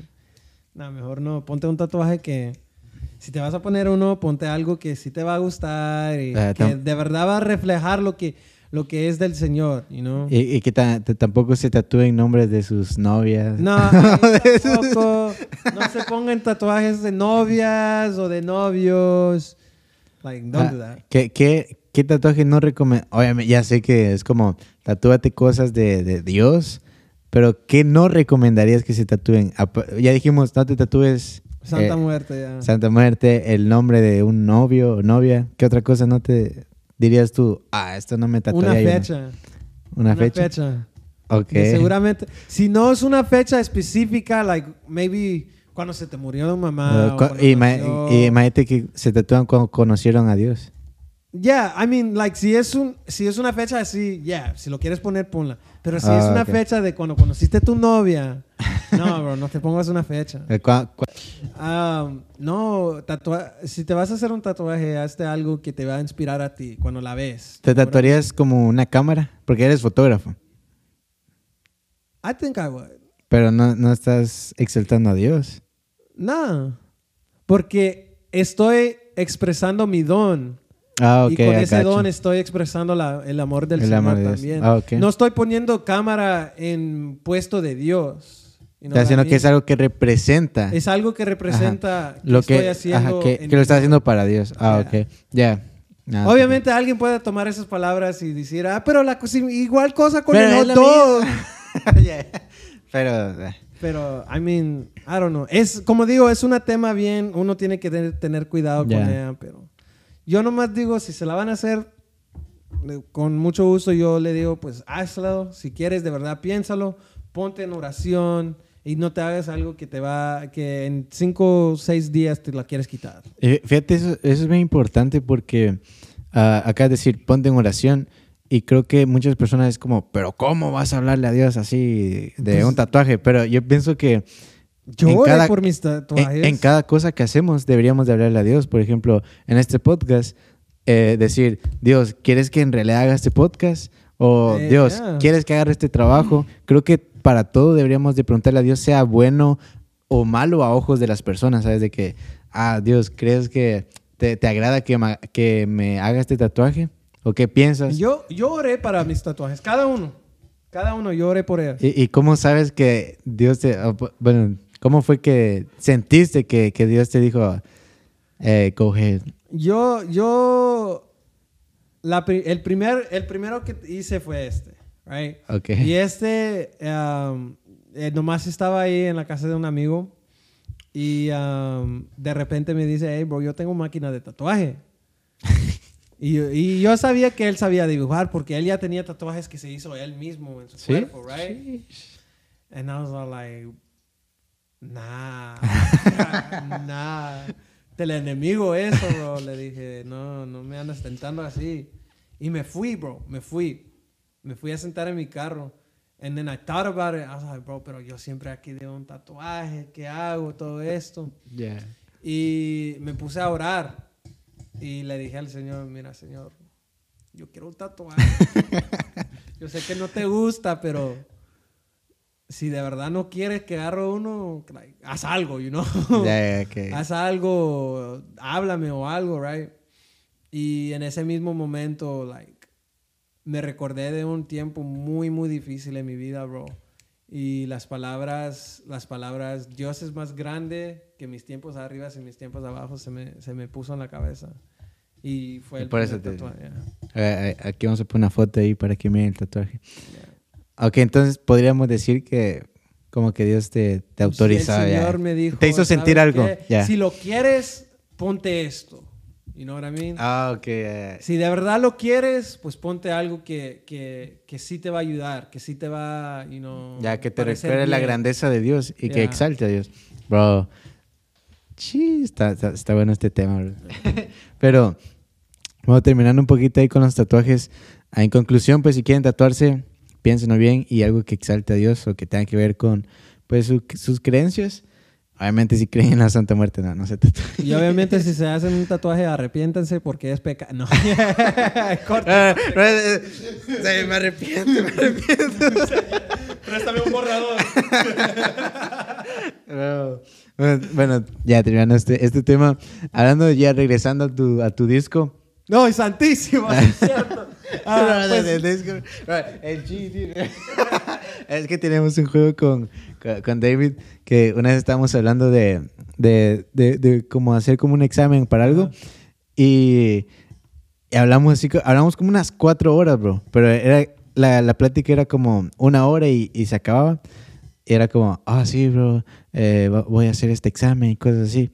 nah, mejor no. Ponte un tatuaje que, si te vas a poner uno, ponte algo que sí te va a gustar y Ah, que de verdad va a reflejar lo que, lo que es del Señor, you know? Y, y que tampoco se tatúen nombres de sus novias. No, [LAUGHS] tampoco. No se pongan tatuajes de novias o de novios. Like, don't Ah, do that. ¿qué, qué, qué tatuaje no recomiendo? Obviamente, ya sé que es como, tatúate cosas de, de Dios, pero ¿qué no recomendarías que se tatúen? Ya dijimos, no te tatúes Santa eh, Muerte, ya. Santa Muerte, el nombre de un novio o novia. ¿Qué otra cosa no te dirías tú? Ah, esto no me tatuaría Una yo, ¿no"? fecha. ¿Una, fecha? Ok. Que seguramente, si no es una fecha específica, like maybe cuando se te murió tu mamá. Uh, o y, nació. y imagínate que se tatúan cuando conocieron a Dios. Yeah, I mean, like, si es, un, si es una fecha así, yeah, si lo quieres poner, ponla. Pero si Ah, es una ok. fecha de cuando conociste a tu novia, no, bro, no te pongas una fecha. [LAUGHS] Eh, Um, no, tatua- si te vas a hacer un tatuaje, hazte algo que te va a inspirar a ti cuando la ves. ¿Te tatuarías como una cámara? Porque eres fotógrafo. I think I would. Pero no, no estás exaltando a Dios. No, porque estoy expresando mi don. Ah, ok. y con ese don estoy expresando la- el amor del El Señor amor de también. Ah, ok. No estoy poniendo cámara en puesto de Dios. What I que es algo que representa Es algo que representa que lo estoy que, haciendo. ajá, que, que lo don. haciendo para Dios. Ah, ok. Ya. Ah, Obviamente alguien puede tomar esas palabras y decir, ah, pero la cosa- igual cosa con Pero el dog. [LAUGHS] [LAUGHS] Ya. Pero. Pero, I mean, I don't know. Es, como digo, es un tema bien, uno tiene que tener, tener cuidado con ella, pero yo nomás digo, si se la van a hacer, eh, con mucho gusto yo le digo, pues hazlo, si quieres, de verdad, piénsalo, ponte en oración y no te hagas algo que te va, que en cinco o seis días te la quieres quitar. Eh, Fíjate, eso, eso es muy importante porque ah, acá es decir, ponte en oración. Y creo que muchas personas es como, pero ¿cómo vas a hablarle a Dios así de Pues- un tatuaje? Pero yo pienso que Yo cada- por mis tatuajes. en, en cada cosa que hacemos deberíamos de hablarle a Dios. Por ejemplo, en este podcast eh, decir, Dios, ¿quieres que en realidad haga este podcast? O Eh, Dios, yeah. ¿quieres que agarre este trabajo? Creo que para todo deberíamos de preguntarle a Dios, sea bueno o malo a ojos de las personas, ¿sabes? De que, ah, Dios, ¿crees que te, te agrada que, ma- que me haga este tatuaje? ¿O qué piensas? Yo, yo oré para mis tatuajes, cada uno. Cada uno, yo oré por ellos. ¿Y, y cómo sabes que Dios te... Bueno, ¿cómo fue que sentiste que, que Dios te dijo, eh, go ahead? Yo, yo, la el, primer, el primero que hice fue este, right? Ok. Y este, um, eh, nomás estaba ahí en la casa de un amigo y um, de repente me dice, hey, bro, yo tengo máquina de tatuaje. [LAUGHS] y, yo- y yo sabía que él sabía dibujar porque él ya tenía tatuajes que se hizo él mismo en su ¿Sí? cuerpo, right? And I was all like, nah, [LAUGHS] nah. Del enemigo eso, bro. Le dije, no, no me andas tentando así. Y me fui, bro, me fui. Me fui a sentar en mi carro. And then I thought about it. I was like, bro, pero yo siempre aquí de un tatuaje, ¿qué hago? Todo esto. Y me puse a orar. Y le dije al Señor, mira, Señor, yo quiero un tatuaje. [LAUGHS] yo sé que no te gusta, pero si de verdad no quieres que agarre uno, like, haz algo, you know. [LAUGHS] Ya, ya, que- haz algo, háblame o algo, right? Y en ese mismo momento, like, me recordé de un tiempo muy, muy difícil en mi vida, bro. Y las palabras, las palabras, Dios es más grande que mis tiempos arriba y mis tiempos abajo, se me, se me puso en la cabeza. Y fue Y el por eso te- tatuaje, yeah. Eh, Aquí vamos a poner una foto ahí para que miren el tatuaje. Ok, entonces podríamos decir que como que Dios te, te autorizó. El ya. Señor me dijo, Te hizo sentir "¿Sabes algo. Ya. Si lo quieres, ponte esto. You know what I mean? Ah, ok. Si de verdad lo quieres, pues ponte algo que, que, que sí te va a ayudar, que sí te va, you know, ya que te recuerde la grandeza de Dios y que Ya. exalte a Dios. Bro, sí, está, está, está bueno este tema. bro. [LAUGHS] Pero, bueno, terminando un poquito ahí con los tatuajes. En conclusión, pues si quieren tatuarse, piénsenlo bien y algo que exalte a Dios o que tenga que ver con pues su- sus creencias. Obviamente si creen en la Santa Muerte, no, no se tatúen. [LAUGHS] Y obviamente si se hacen un tatuaje, arrepiéntanse porque es pecado. No. [LAUGHS] Corta. Ah, eh, eh, me arrepiento, me arrepiento. [LAUGHS] Préstame un borrador. No. Bueno, bueno, ya terminando este, este tema. Hablando ya, regresando a tu, a tu disco. No, santísimo, es cierto. Ah, [LAUGHS] pues, el GD. [LAUGHS] es que tenemos un juego con, con, David que una vez estábamos hablando de, de, de, de cómo hacer como un examen para algo. Y, y hablamos así, hablamos como unas cuatro horas, bro. Pero era, la, la plática era como una hora y, y se acababa. Y era como, ah, sí, bro, eh, voy a hacer este examen y cosas así.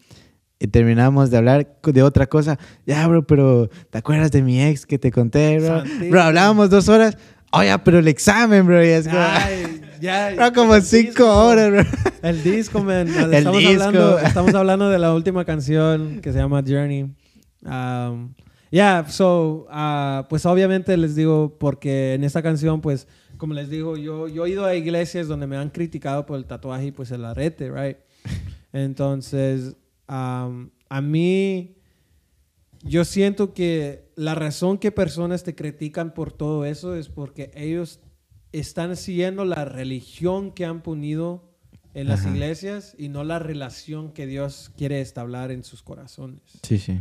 Y terminamos de hablar de otra cosa. Ya, bro, pero ¿te acuerdas de mi ex que te conté, bro? Santísimo. Bro, hablábamos dos horas. Oye, pero el examen, bro. Y es como, Ay, ya. [LAUGHS] bro, como cinco disco, horas, bro. El disco, man. [LAUGHS] El estamos, disco. Hablando, [LAUGHS] estamos hablando de la última canción que se llama Journey. Um, yeah, so, ah, pues obviamente les digo, porque en esta canción, pues, como les digo, yo, yo he ido a iglesias donde me han criticado por el tatuaje y pues el arete, right? Entonces, um, a mí, yo siento que la razón que personas te critican por todo eso es porque ellos están siguiendo la religión que han ponido en las Ajá. iglesias y no la relación que Dios quiere establecer en sus corazones. Sí, sí.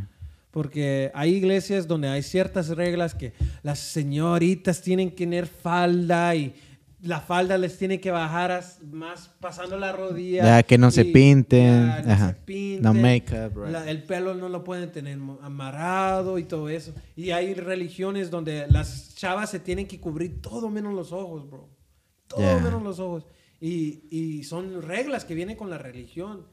Porque hay iglesias donde hay ciertas reglas que las señoritas tienen que tener falda y la falda les tiene que bajar más pasando la rodilla. Ya, que no se y- pinten, ya, no ajá. se pinten. No make-up, right. La- el pelo no lo pueden tener amarrado y todo eso. Y hay religiones donde las chavas se tienen que cubrir todo menos los ojos, bro. Todo Yeah. menos los ojos. Y, y son reglas que vienen con la religión.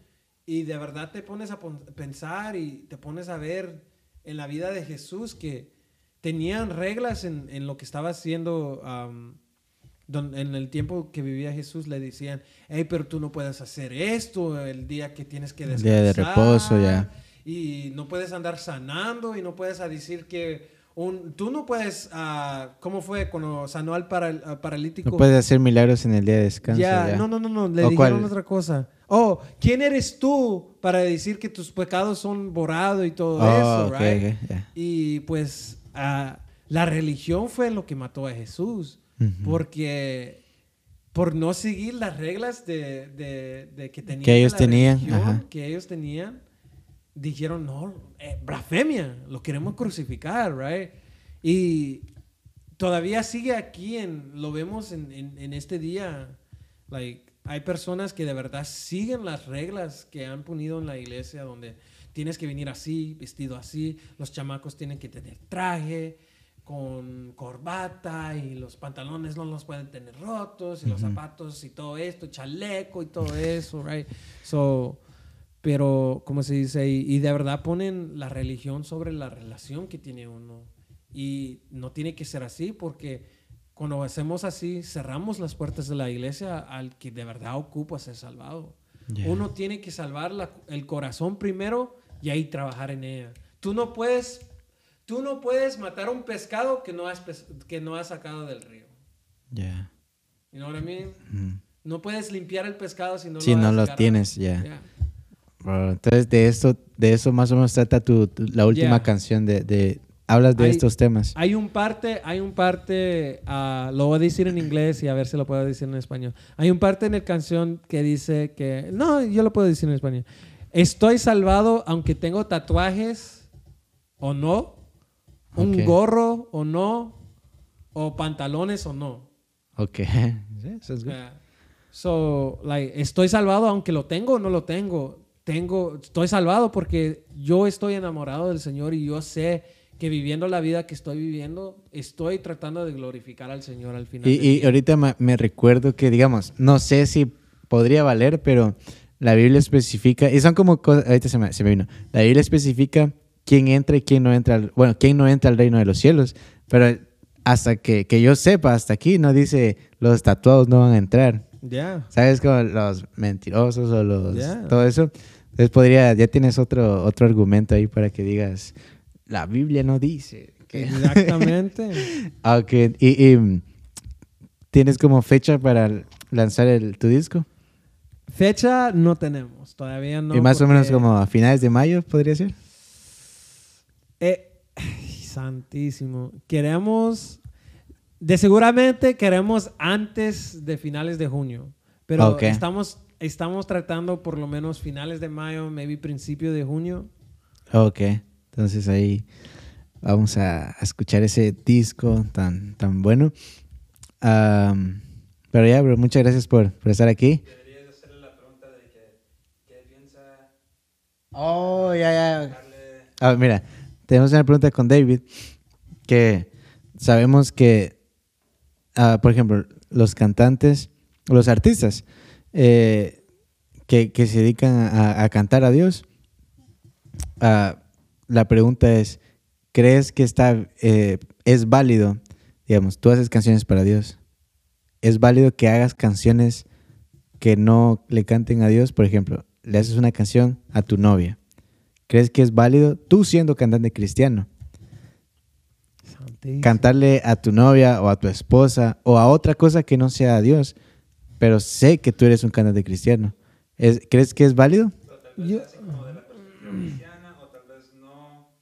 Y de verdad te pones a pensar y te pones a ver en la vida de Jesús que tenían reglas en, en lo que estaba haciendo. am, don- en el tiempo que vivía Jesús le decían, hey, pero tú no puedes hacer esto el día que tienes que El descansar. día de reposo, ya. Y no puedes andar sanando y no puedes a decir que un, tú no puedes, ah, ¿cómo fue cuando sanó al para- al paralítico? No puedes hacer milagros en el día de descanso. ya, ya. no, no, no, no, le ¿O dijeron cuál? otra cosa. Oh, ¿quién eres tú para decir que tus pecados son borrados y todo Oh, eso, ok, right? ok, ya. Y pues ah, la religión fue lo que mató a Jesús, porque por no seguir las reglas de, de- de que tenían Que ellos tenían, religión, que ellos tenían, dijeron, no, eh, blasfemia, lo queremos crucificar, right? Y todavía sigue aquí, en, lo vemos en, en- en este día, like, hay personas que de verdad siguen las reglas que han ponido en la iglesia, donde tienes que venir así, vestido así, los chamacos tienen que tener traje, con corbata y los pantalones no los pueden tener rotos y los zapatos y todo esto, chaleco y todo eso, right? So, pero, ¿cómo se dice? Y, y de verdad ponen la religión sobre la relación que tiene uno. Y no tiene que ser así porque cuando hacemos así, cerramos las puertas de la iglesia al que de verdad ocupa ser salvado. Ya. Uno tiene que salvar la- el corazón primero y ahí trabajar en ella. Tú no puedes, tú no puedes matar un pescado que no has, que no has sacado del río. Ya. You know what I mean? Ujú. No puedes limpiar el pescado si no Si lo no lo tienes, ya. Yeah. Bro, entonces de eso, de eso más o menos trata tu, tu- la última Yeah. canción de, de- hablas de Hay- estos temas. Hay un parte, hay un parte, ah, lo voy a decir en inglés y a ver si lo puedo decir en español. Hay un parte en la canción que dice que, no, yo lo puedo decir en español. Estoy salvado aunque tengo tatuajes o no, un Ok. gorro o no, o pantalones o no. Ok. [LAUGHS] Es good. Yeah. So, like, estoy salvado aunque lo tengo o no lo tengo. Tengo, estoy salvado porque yo estoy enamorado del Señor y yo sé que viviendo la vida que estoy viviendo, estoy tratando de glorificar al Señor al final. Y, y ahorita me recuerdo que, digamos, no sé si podría valer, pero la Biblia especifica, y son como cosas, ahorita se me, se me vino, la Biblia especifica quién entra y quién no entra, al- bueno, quién no entra al reino de los cielos, pero hasta que, que yo sepa, hasta aquí no dice los tatuados no van a entrar. Ya. ¿Sabes? Como los mentirosos o los... Ya. Todo eso. Entonces podría, ya tienes otro, otro argumento ahí para que digas, la Biblia no dice. que-". [LAUGHS] Exactamente. Ah, ok. ¿Y, y, tienes como fecha para lanzar el, tu disco? Fecha no tenemos, todavía no. y más o menos porque- como a finales de mayo, podría ser. Eh, ay, santísimo. Queremos, de seguramente queremos antes de finales de junio, pero Ok. estamos, estamos tratando por lo menos finales de mayo, maybe principio de junio. Ok. Entonces ahí vamos a, a escuchar ese disco tan, tan bueno. Am, pero ya, bro, muchas gracias por, por estar aquí. Deberías hacerle la pregunta de que, ¿qué piensa Oh, ya, ya. darle Ah, mira, tenemos una pregunta con David que sabemos que, ah, por ejemplo, los cantantes, los artistas eh, que, se dedican a, a cantar a Dios, ah, la pregunta es, ¿crees que está, eh, es válido, digamos, tú haces canciones para Dios, es válido que hagas canciones que no le canten a Dios? Por ejemplo, le haces una canción a tu novia. ¿Crees que es válido, tú siendo cantante cristiano, Santísimo. cantarle a tu novia o a tu esposa o a otra cosa que no sea a Dios, pero sé que tú eres un cantante cristiano? ¿Es- ¿Crees que es válido? Yo- de la perspectiva cristiana o tal vez no.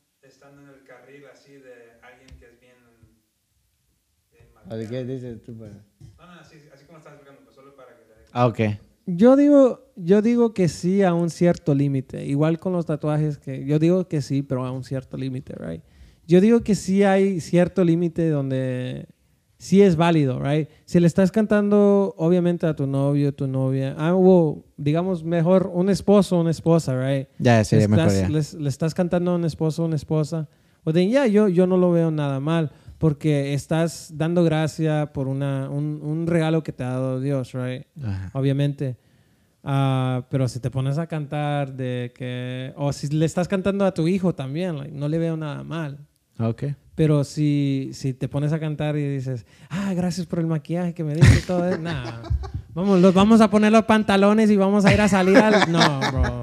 No, así, así como estás explicando, pues solo para que dé Ah, ok. Yo digo, yo digo que sí a un cierto límite. Igual con los tatuajes, que yo digo que sí, pero a un cierto límite, right? Yo digo que sí hay cierto límite donde sí es válido, right? Si le estás cantando, obviamente, a tu novio, tu novia, ah, o digamos mejor un esposo, una esposa, right? Ya sería le mejor ya. le estás cantando a un esposo, una esposa, pues then, ya, yo, yo no lo veo nada mal, porque estás dando gracia por una, un, un regalo que te ha dado Dios, right? Ajá. obviamente. Ah, pero si te pones a cantar de que, o si le estás cantando a tu hijo también, like, no le veo nada mal. Ok. Pero si, si te pones a cantar y dices, ah, gracias por el maquillaje que me diste todo eso, [LAUGHS] nah. Vamos, los, vamos a poner los pantalones y vamos a ir a salir al... [LAUGHS] No, bro.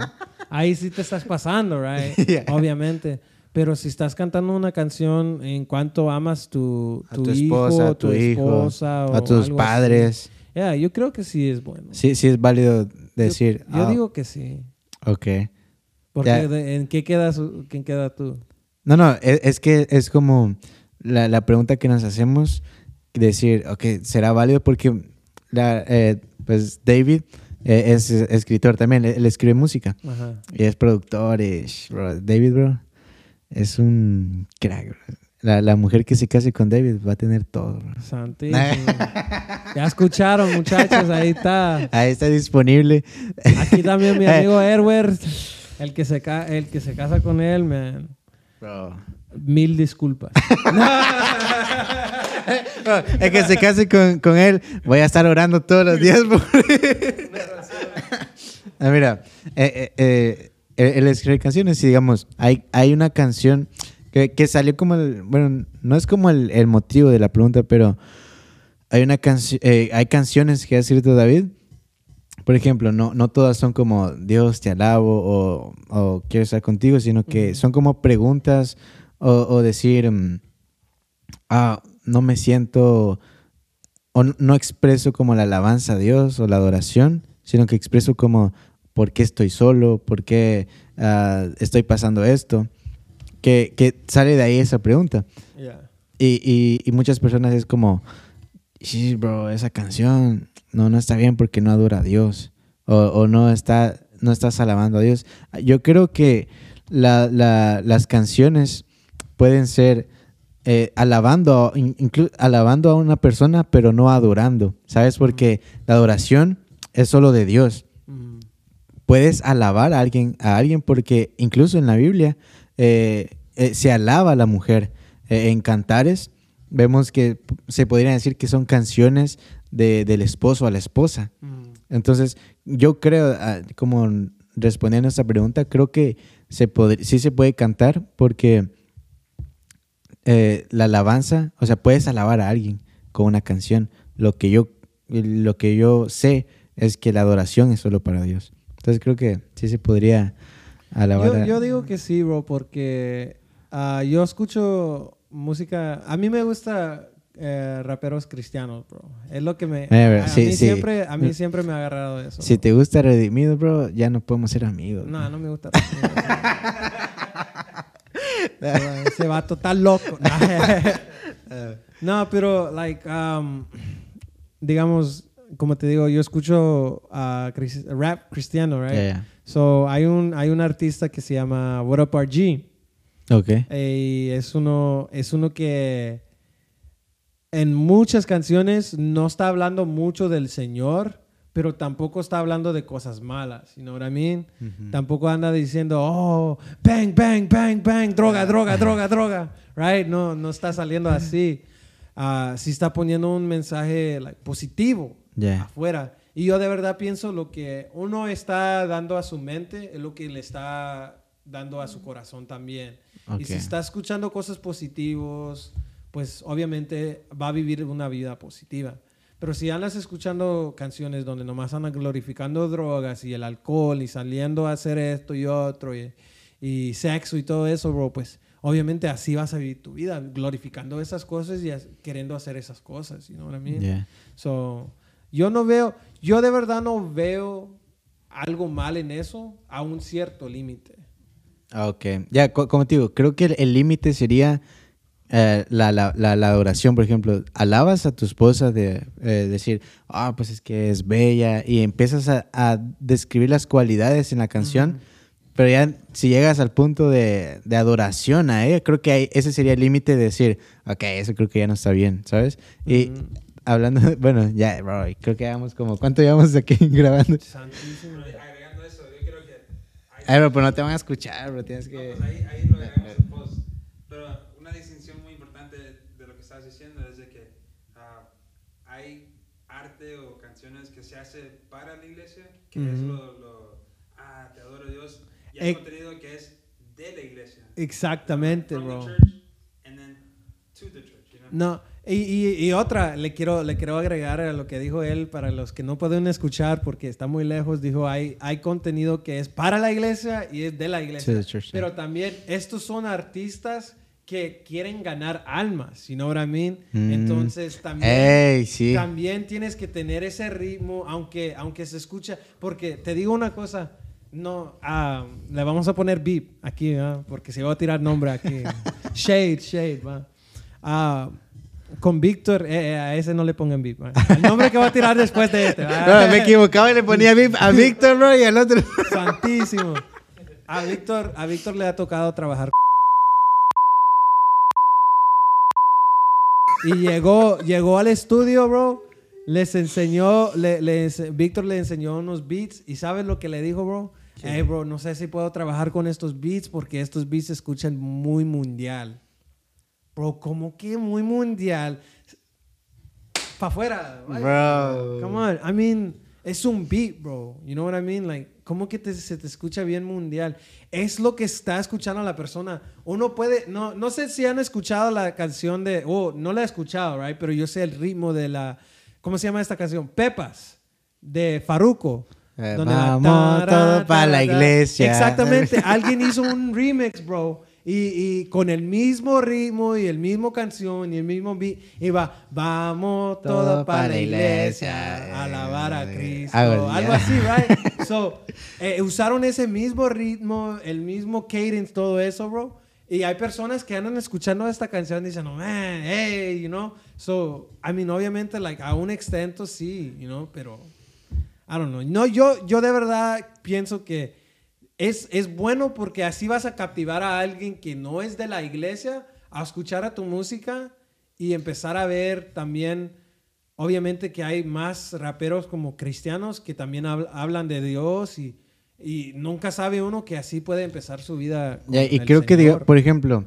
Ahí sí te estás pasando, right? [LAUGHS] Yeah. Obviamente. Pero si estás cantando una canción en cuanto amas tu, A tu, tu hijo, esposa, a tu, tu hijo, esposa o a tus así, padres. Yeah, yo creo que sí es bueno. Sí, sí es válido decir. Yo, yo ah, digo que sí. Ok. Porque de- ¿en qué quedas, quién queda tú? No, no, es, es que es como la, la pregunta que nos hacemos, decir, ok, ¿será válido? Porque la, eh, pues David eh, es escritor también, él, él escribe música Ajá. y es productor. y, bro, David, bro, es un crack. bro. La, la mujer que se case con David va a tener todo. Santísimo. [LAUGHS] ya escucharon, muchachos, ahí está. Ahí está disponible. Aquí también mi amigo [LAUGHS] Erwer, el que se ca- el que se casa con él, man. Bro. Mil disculpas. [LAUGHS] El que se case con, con él, voy a estar orando todos los días por Ah, mira, eh, eh, eh, él, él escribe canciones y digamos, hay, hay una canción que, que salió como el, bueno, no es como el, el motivo de la pregunta, pero hay una canción, hay canciones que ha escrito David. Por ejemplo, no, no todas son como Dios te alabo o, o quiero estar contigo, sino que son como preguntas o, o decir, mm, ah, no me siento o no expreso como la alabanza a Dios o la adoración, sino que expreso como por qué estoy solo, por qué ah, estoy pasando esto, que, que sale de ahí esa pregunta. Yeah. Y, y- y muchas personas es como, sí, bro, esa canción no, no está bien porque no adora a Dios o, o no, está, no estás alabando a Dios. Yo creo que la- la- las canciones pueden ser eh, alabando, alabando a una persona, pero no adorando, ¿sabes? Porque la adoración es solo de Dios Mm. puedes alabar a alguien, a alguien porque incluso en la Biblia eh, eh, se alaba a la mujer. Eh, en cantares vemos que se podría decir que son canciones de- del esposo a la esposa. Mm. Entonces, yo creo, ah, como respondiendo a esta pregunta, creo que se sí se puede cantar porque la alabanza, o sea, puedes alabar a alguien con una canción. Lo que yo, lo que yo sé es que la adoración es solo para Dios. Entonces creo que sí se podría Yo, digo que sí, bro, porque ah, yo escucho música. A mí me gusta eh, raperos cristianos, bro. Es lo que me. Eh, a, a sí, mí sí. siempre, a mí siempre me ha agarrado eso. si bro. te gusta Redimido, bro, ya no podemos ser amigos. No, no me gusta. ese, ese vato está loco. [LAUGHS] no, pero, like, um, digamos, como te digo, yo escucho cris- rap cristiano, right? So, hay un, hay un artista que se llama What Up RG. Ok. Y es uno, es uno que en muchas canciones no está hablando mucho del Señor, pero tampoco está hablando de cosas malas. You know what I mean? Tampoco anda diciendo, oh, bang, bang, bang, bang, droga, droga, droga, [LAUGHS] droga. Right? No, no está saliendo así. Ah, sí está poniendo un mensaje like, positivo Ya. afuera. Y yo de verdad pienso lo que uno está dando a su mente es lo que le está dando a su corazón también. Y si está escuchando cosas positivas, pues obviamente va a vivir una vida positiva. Pero si andas escuchando canciones donde nomás andan glorificando drogas y el alcohol y saliendo a hacer esto y otro y, y sexo y todo eso, bro, pues obviamente así vas a vivir tu vida, glorificando esas cosas y queriendo hacer esas cosas, you know what I mean? Ya. So, yo no veo, yo de verdad no veo algo mal en eso a un cierto límite. Ah, Ok. Ya, co- como te digo, creo que el- límite sería eh, la, la, la, la adoración, por ejemplo. Alabas a tu esposa de eh, decir, ah, pues es que es bella, y empiezas a, a describir las cualidades en la canción. Pero ya si llegas al punto de, de adoración a ella, creo que ahí- ese sería el límite de decir, ok, eso creo que ya no está bien, ¿sabes? Y Ujú. Hablando, de- bueno, ya, bro, creo que llevamos como, ¿cuánto llevamos aquí [LAUGHS] grabando? Santísimo. Agregando eso, yo creo que Ay, bro, pero no te van a escuchar, bro, tienes que... pues ahí, ahí lo agregamos en post. Pero una distinción muy importante de lo que estás diciendo es de que ah, hay arte o canciones que se hace para la iglesia, que es Ujú. lo, lo, ah, te adoro Dios, y hay Eh, contenido que es de la iglesia. Exactamente, From bro. the church and then to the church, you know? No, y, y- y otra, le quiero, le quiero agregar a lo que dijo él, para los que no pueden escuchar porque está muy lejos, dijo, hay, hay contenido que es para la iglesia y es de la iglesia. The church, Pero también estos son artistas que quieren ganar almas, you know what I mean? Mm. Entonces también Ey, sí. también tienes que tener ese ritmo, aunque, aunque se escucha, porque te digo una cosa, no, ah, le vamos a poner beep aquí, ¿ah? porque se va a tirar nombre aquí. [LAUGHS] shade, shade, va. Ah, con Víctor, eh, eh, a ese no le pongan. ¿va? El nombre que va a tirar después de este. [LAUGHS] me equivocaba y le ponía a, Vic- a Víctor, bro, y al otro. Santísimo. A Víctor, a Víctor le ha tocado trabajar. Y llegó, llegó al estudio, bro. Les enseñó, le, Víctor le enseñó unos beats. ¿Y sabes lo que le dijo, bro? Hey, bro, no sé si puedo trabajar con estos beats porque estos beats se escuchan muy mundial. Bro, ¿cómo que muy mundial? Para afuera. Bro. Come on. I mean, es un beat, bro. You know what I mean? Like, ¿cómo que te- se te escucha bien mundial? Es lo que está escuchando la persona. Uno puede, no, no sé si han escuchado la canción de, oh, no la he escuchado, right? Pero yo sé el ritmo de la, ¿cómo se llama esta canción? Pepas, de Faruco. Eh, la vamos todo pa' la iglesia. Exactamente. Alguien hizo un remix, bro. Y, y con el mismo ritmo y el mismo canción y el mismo beat, iba, vamos todo, Todo para pa' la iglesia, iglesia. alabar a Eh, Cristo, algo así, algo así, right? [LAUGHS] So, eh, usaron ese mismo ritmo, el mismo cadence, todo eso, bro. Y hay personas que andan escuchando esta canción y dicen, oh, man, hey, you know. So, I mean, obviamente, like, a un extento sí, you know, pero I don't know. No, yo, yo de verdad pienso que es, es bueno porque así vas a captivar a alguien que no es de la iglesia a escuchar a tu música y empezar a ver también, obviamente que hay más raperos como cristianos que también habl- hablan de Dios y, y nunca sabe uno que así puede empezar su vida. con Ya, y el creo que, diga- por ejemplo,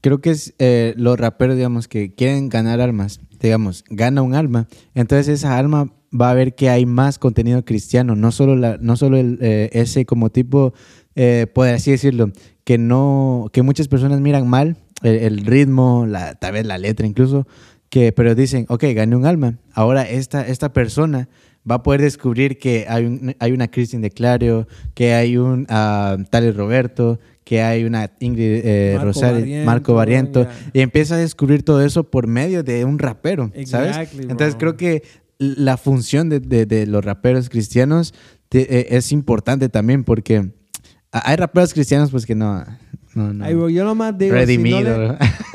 creo que es eh, los raperos, digamos, que quieren ganar almas, digamos, gana un alma, entonces esa alma va a ver que hay más contenido cristiano, no solo, la, no solo el, eh, ese como tipo, eh, por así decirlo, que no, que muchas personas miran mal el, el ritmo, la, tal vez la letra incluso, que, pero dicen, ok, gané un alma, ahora esta, esta persona va a poder descubrir que hay, un- hay una Christine de Clario, que hay un Tales Roberto, que hay una Ingrid eh, Marco Rosario, Barriento, Marco Barriento, y empieza a descubrir todo eso por medio de un rapero, ¿sabes? Entonces bro. creo que la función de, de- de los raperos cristianos te- eh, es importante también porque hay raperos cristianos pues que no... no, no. Ay, bro, yo nomás digo. Redimido, Si no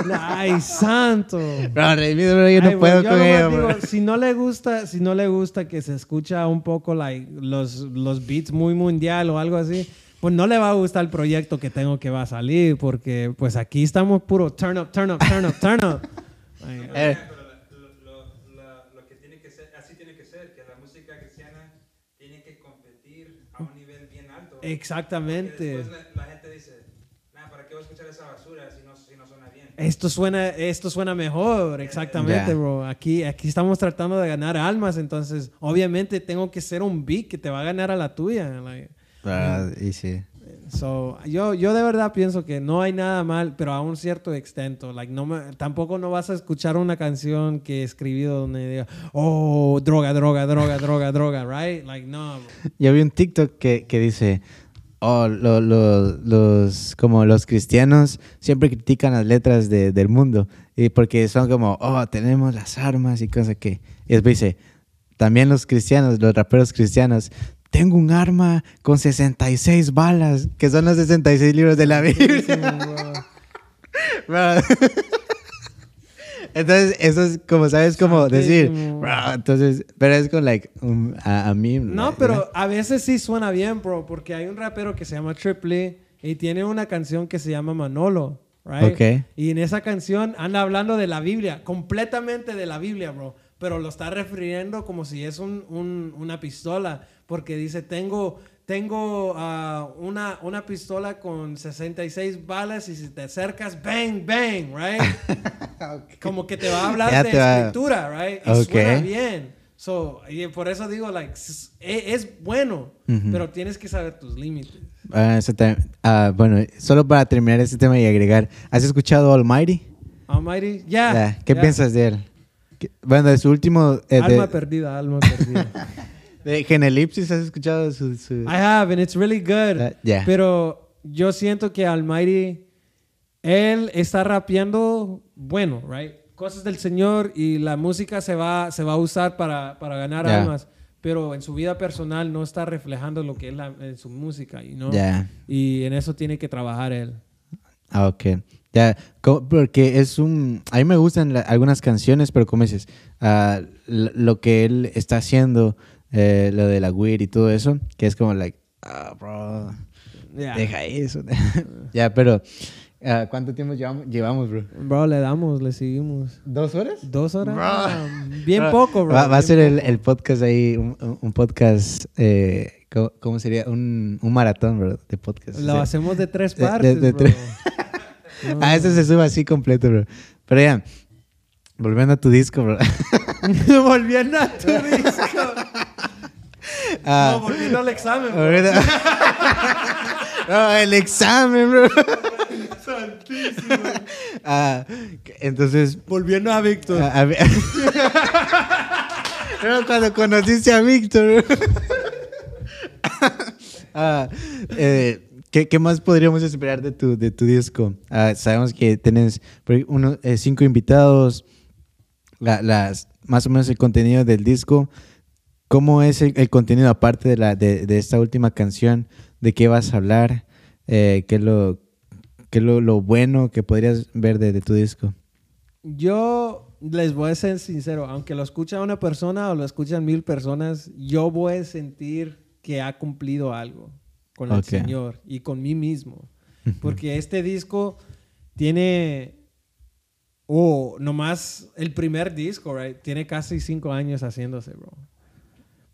le-. Ay, santo. Bro, redimido, bro, yo no Ay, bro, puedo yo con ello, digo, bro. si no le gusta, si no le gusta que se escucha un poco like, los, los beats muy mundial o algo así, pues no le va a gustar el proyecto que tengo que va a salir, porque pues aquí estamos puro turn up, turn up, turn up, turn up. Ay, Eh, Pero lo, lo- lo- lo que tiene que ser, así tiene que ser, que la música cristiana tiene que competir a un nivel bien alto. Porque Exactamente. después la, la gente dice, "Nah, ¿para qué voy a escuchar esa basura si no, si no suena bien? Esto suena, esto suena mejor, exactamente, Ya. bro. Aquí, aquí estamos tratando de ganar almas, entonces obviamente tengo que ser un beat que te va a ganar a la tuya. like. ah, y sí. So, yo, yo de verdad pienso que no hay nada mal, pero a un cierto extento. Like, no me- tampoco no vas a escuchar una canción que he escribido donde diga, oh, droga, droga, droga, droga, droga, right? Like, no. [LAUGHS] Yo vi un TikTok que, que dice, oh, lo- lo- los, como los cristianos siempre critican las letras de- del mundo, y porque son como, oh, tenemos las armas y cosas que... Y después dice, también los cristianos, los raperos cristianos, tengo un arma con 66 balas, que son los 66 libros de la Biblia. [LAUGHS] Entonces, eso es como, ¿sabes? Como decir, bro, entonces, pero es con, like, um, a, a mí. No, pero a veces sí suena bien, bro, porque hay un rapero que se llama Triple y tiene una canción que se llama Manolo, right? Ok. Y en esa canción anda hablando de la Biblia, completamente de la Biblia, bro, pero lo está refiriendo como si es un- un- una pistola, porque dice, tengo, tengo ah, una, una pistola con 66 balas y si te acercas, bang, bang, right? [LAUGHS] Como que te va a hablar Ya de te va- escritura, right? Y Ok. suena bien. So, y por eso digo, like, s- e- es, bueno, Ujú. pero tienes que saber tus límites. Ah, eso también- ah, bueno, solo para terminar este tema y agregar, ¿has escuchado Almighty? Almighty, ya. Ya, ¿Qué ya. piensas de él? ¿Qué- Bueno, de su último... eh, Alma de, perdida, alma perdida. [LAUGHS] de Genelipsis, ¿has escuchado su...? su- I have, and it's really good. Uh, yeah. Pero yo siento que Almighty él está rapeando bueno, right? Cosas del Señor y la música se va, se va a usar para, para ganar Ya. almas, pero en su vida personal no está reflejando lo que es la- en su música, y ¿no? Ya. Y en eso tiene que trabajar él. Ah, ok. Ya, porque es un... A mí me gustan la- algunas canciones, pero como dices, l- lo que él está haciendo, eh, lo de la weed y todo eso, que es como, like, ah, bro, Ya. deja eso. [LAUGHS] ya, pero, ah, ¿cuánto tiempo llevamos, llevamos, bro? Bro, le damos, le seguimos. ¿Dos horas? Dos horas. Bro. [LAUGHS] Bien Bro, poco, bro. Va, va a ser el, el podcast ahí, un, un- podcast, eh, ¿cómo, cómo sería? Un, un maratón, bro, de podcast. Lo O sea, hacemos de tres de- de- partes, de bro. tres- No. [LAUGHS] Ah, ese se sube así completo, bro. Pero ya, volviendo a tu disco, bro. volviendo a tu disco. Ah, No, volviendo al examen, bro. volviendo- [LAUGHS] No, el examen, bro. Ah, entonces, Volviendo a Víctor. a- [LAUGHS] Era cuando conociste a Víctor. [LAUGHS] Ah, eh, ¿qué, qué más podríamos esperar de tu, de tu disco? Ah, sabemos que tienes por- uno, eh, cinco invitados, la- las, más o menos el contenido del disco. ¿Cómo es el, el contenido aparte de, la, de, de esta última canción? ¿De qué vas a hablar? Eh, ¿Qué es lo, qué lo, lo bueno que podrías ver de, de tu disco? Yo les voy a ser sincero, aunque lo escucha una persona o lo escuchan mil personas, yo voy a sentir que ha cumplido algo con el Ok. Señor y con mí mismo. Porque este disco tiene, o nomás el primer disco, right? Tiene casi cinco años haciéndose, bro.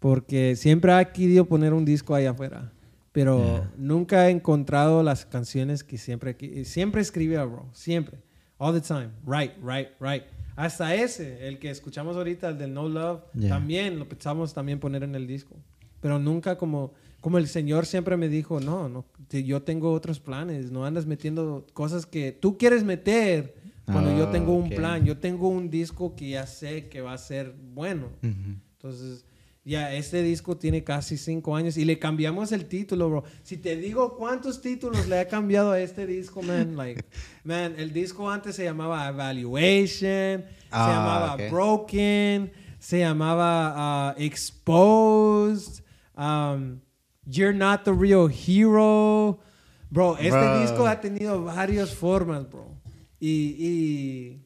Porque siempre ha querido poner un disco allá afuera. Pero Yeah. nunca he encontrado las canciones que siempre, qui- siempre escribía, bro. Siempre. All the time. Right, right, right. Hasta ese, el que escuchamos ahorita, el del No Love, Yeah. también lo pensamos también poner en el disco. Pero nunca como, como el Señor siempre me dijo, no, no, yo tengo otros planes, no andas metiendo cosas que tú quieres meter cuando yo Ah, tengo un ok. plan. Yo tengo un disco que ya sé que va a ser bueno. Entonces, ya este disco tiene casi cinco años y le cambiamos el título, bro. Si te digo cuántos títulos le ha cambiado a este disco, man, [LAUGHS] like, man, el disco antes se llamaba Evaluation, se Ah, llamaba ok. Broken, se llamaba ah, Exposed, um, You're Not the Real Hero. Bro, este Bro. disco ha tenido varias formas, bro. Y, y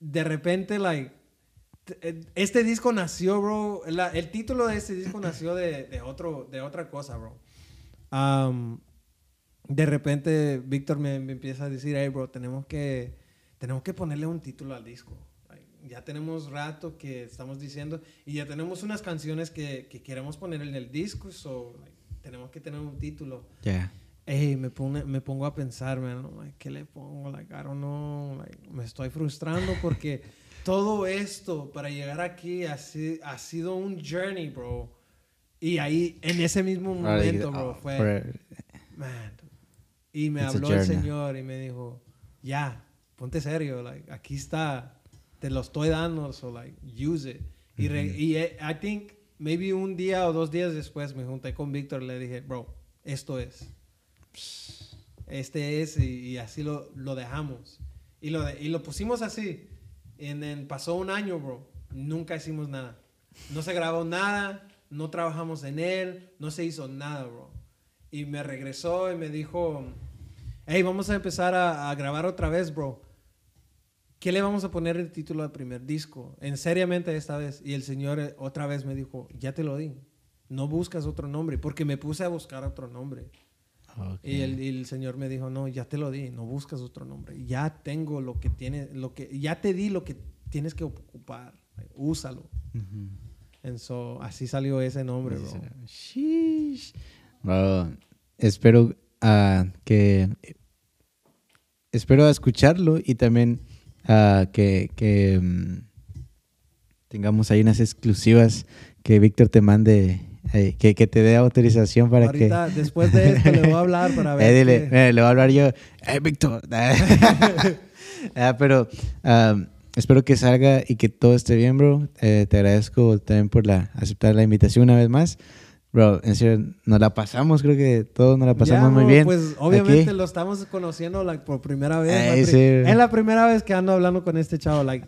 de repente, like, este disco nació, bro. la- el título de este disco nació de, de otro, de otra cosa, bro. Um, de repente, Víctor me, me empieza a decir, hey, bro, tenemos que, tenemos que ponerle un título al disco. Ya tenemos rato que estamos diciendo y ya tenemos unas canciones que, que queremos poner en el disco, so, like, tenemos que tener un título. Ey, me, pone, me pongo a pensar, man, like, ¿qué le pongo? Like, I don't know, like, me estoy frustrando porque todo esto para llegar aquí ha, si- ha sido un journey, bro. Y ahí, en ese mismo momento, bro, oh, fue, man. Y me It's habló el. Señor y me dijo, ya, ponte serio, like, aquí está, te lo estoy dando, so, like, use it. Y, re- y eh, I think, maybe un día o dos días después me junté con Víctor y le dije, bro, esto es este es y, y así lo, lo dejamos. Y lo, de- y lo pusimos así. Pasó un año, bro. Nunca hicimos nada. No se grabó nada, no trabajamos en él, no se hizo nada, bro. Y me regresó y me dijo, hey, vamos a empezar a, a grabar otra vez, bro. ¿Qué le vamos a poner el título al primer disco? En seriamente esta vez. Y el señor eh, otra vez me dijo, ya te lo di. No buscas otro nombre. Porque me puse a buscar otro nombre. Y el, y el señor me dijo, no, ya te lo di, no buscas otro nombre. Ya tengo lo que tiene, lo que, ya te di lo que tienes que ocupar. Úsalo. And so, así salió ese nombre, bro. Sheesh. Bro, espero ah, que espero escucharlo y también ah, que, que, mm, tengamos ahí unas exclusivas que Víctor te mande, eh, que, que te dé autorización para Ahorita, que... después de esto, le voy a hablar para [LAUGHS] ver. Eh, dile, qué- eh, le voy a hablar yo. ¡Eh, Víctor! [LAUGHS] [LAUGHS] Ah, pero espero que salga y que todo esté bien, bro. Eh, te agradezco también por la, aceptar la invitación una vez más. Bro, en serio, nos la pasamos, creo que todos nos la pasamos Ya, muy bien. Pues obviamente aquí. lo estamos conociendo like, por primera vez. Ey, la pri- sí. Es la primera vez que ando hablando con este chavo. Like,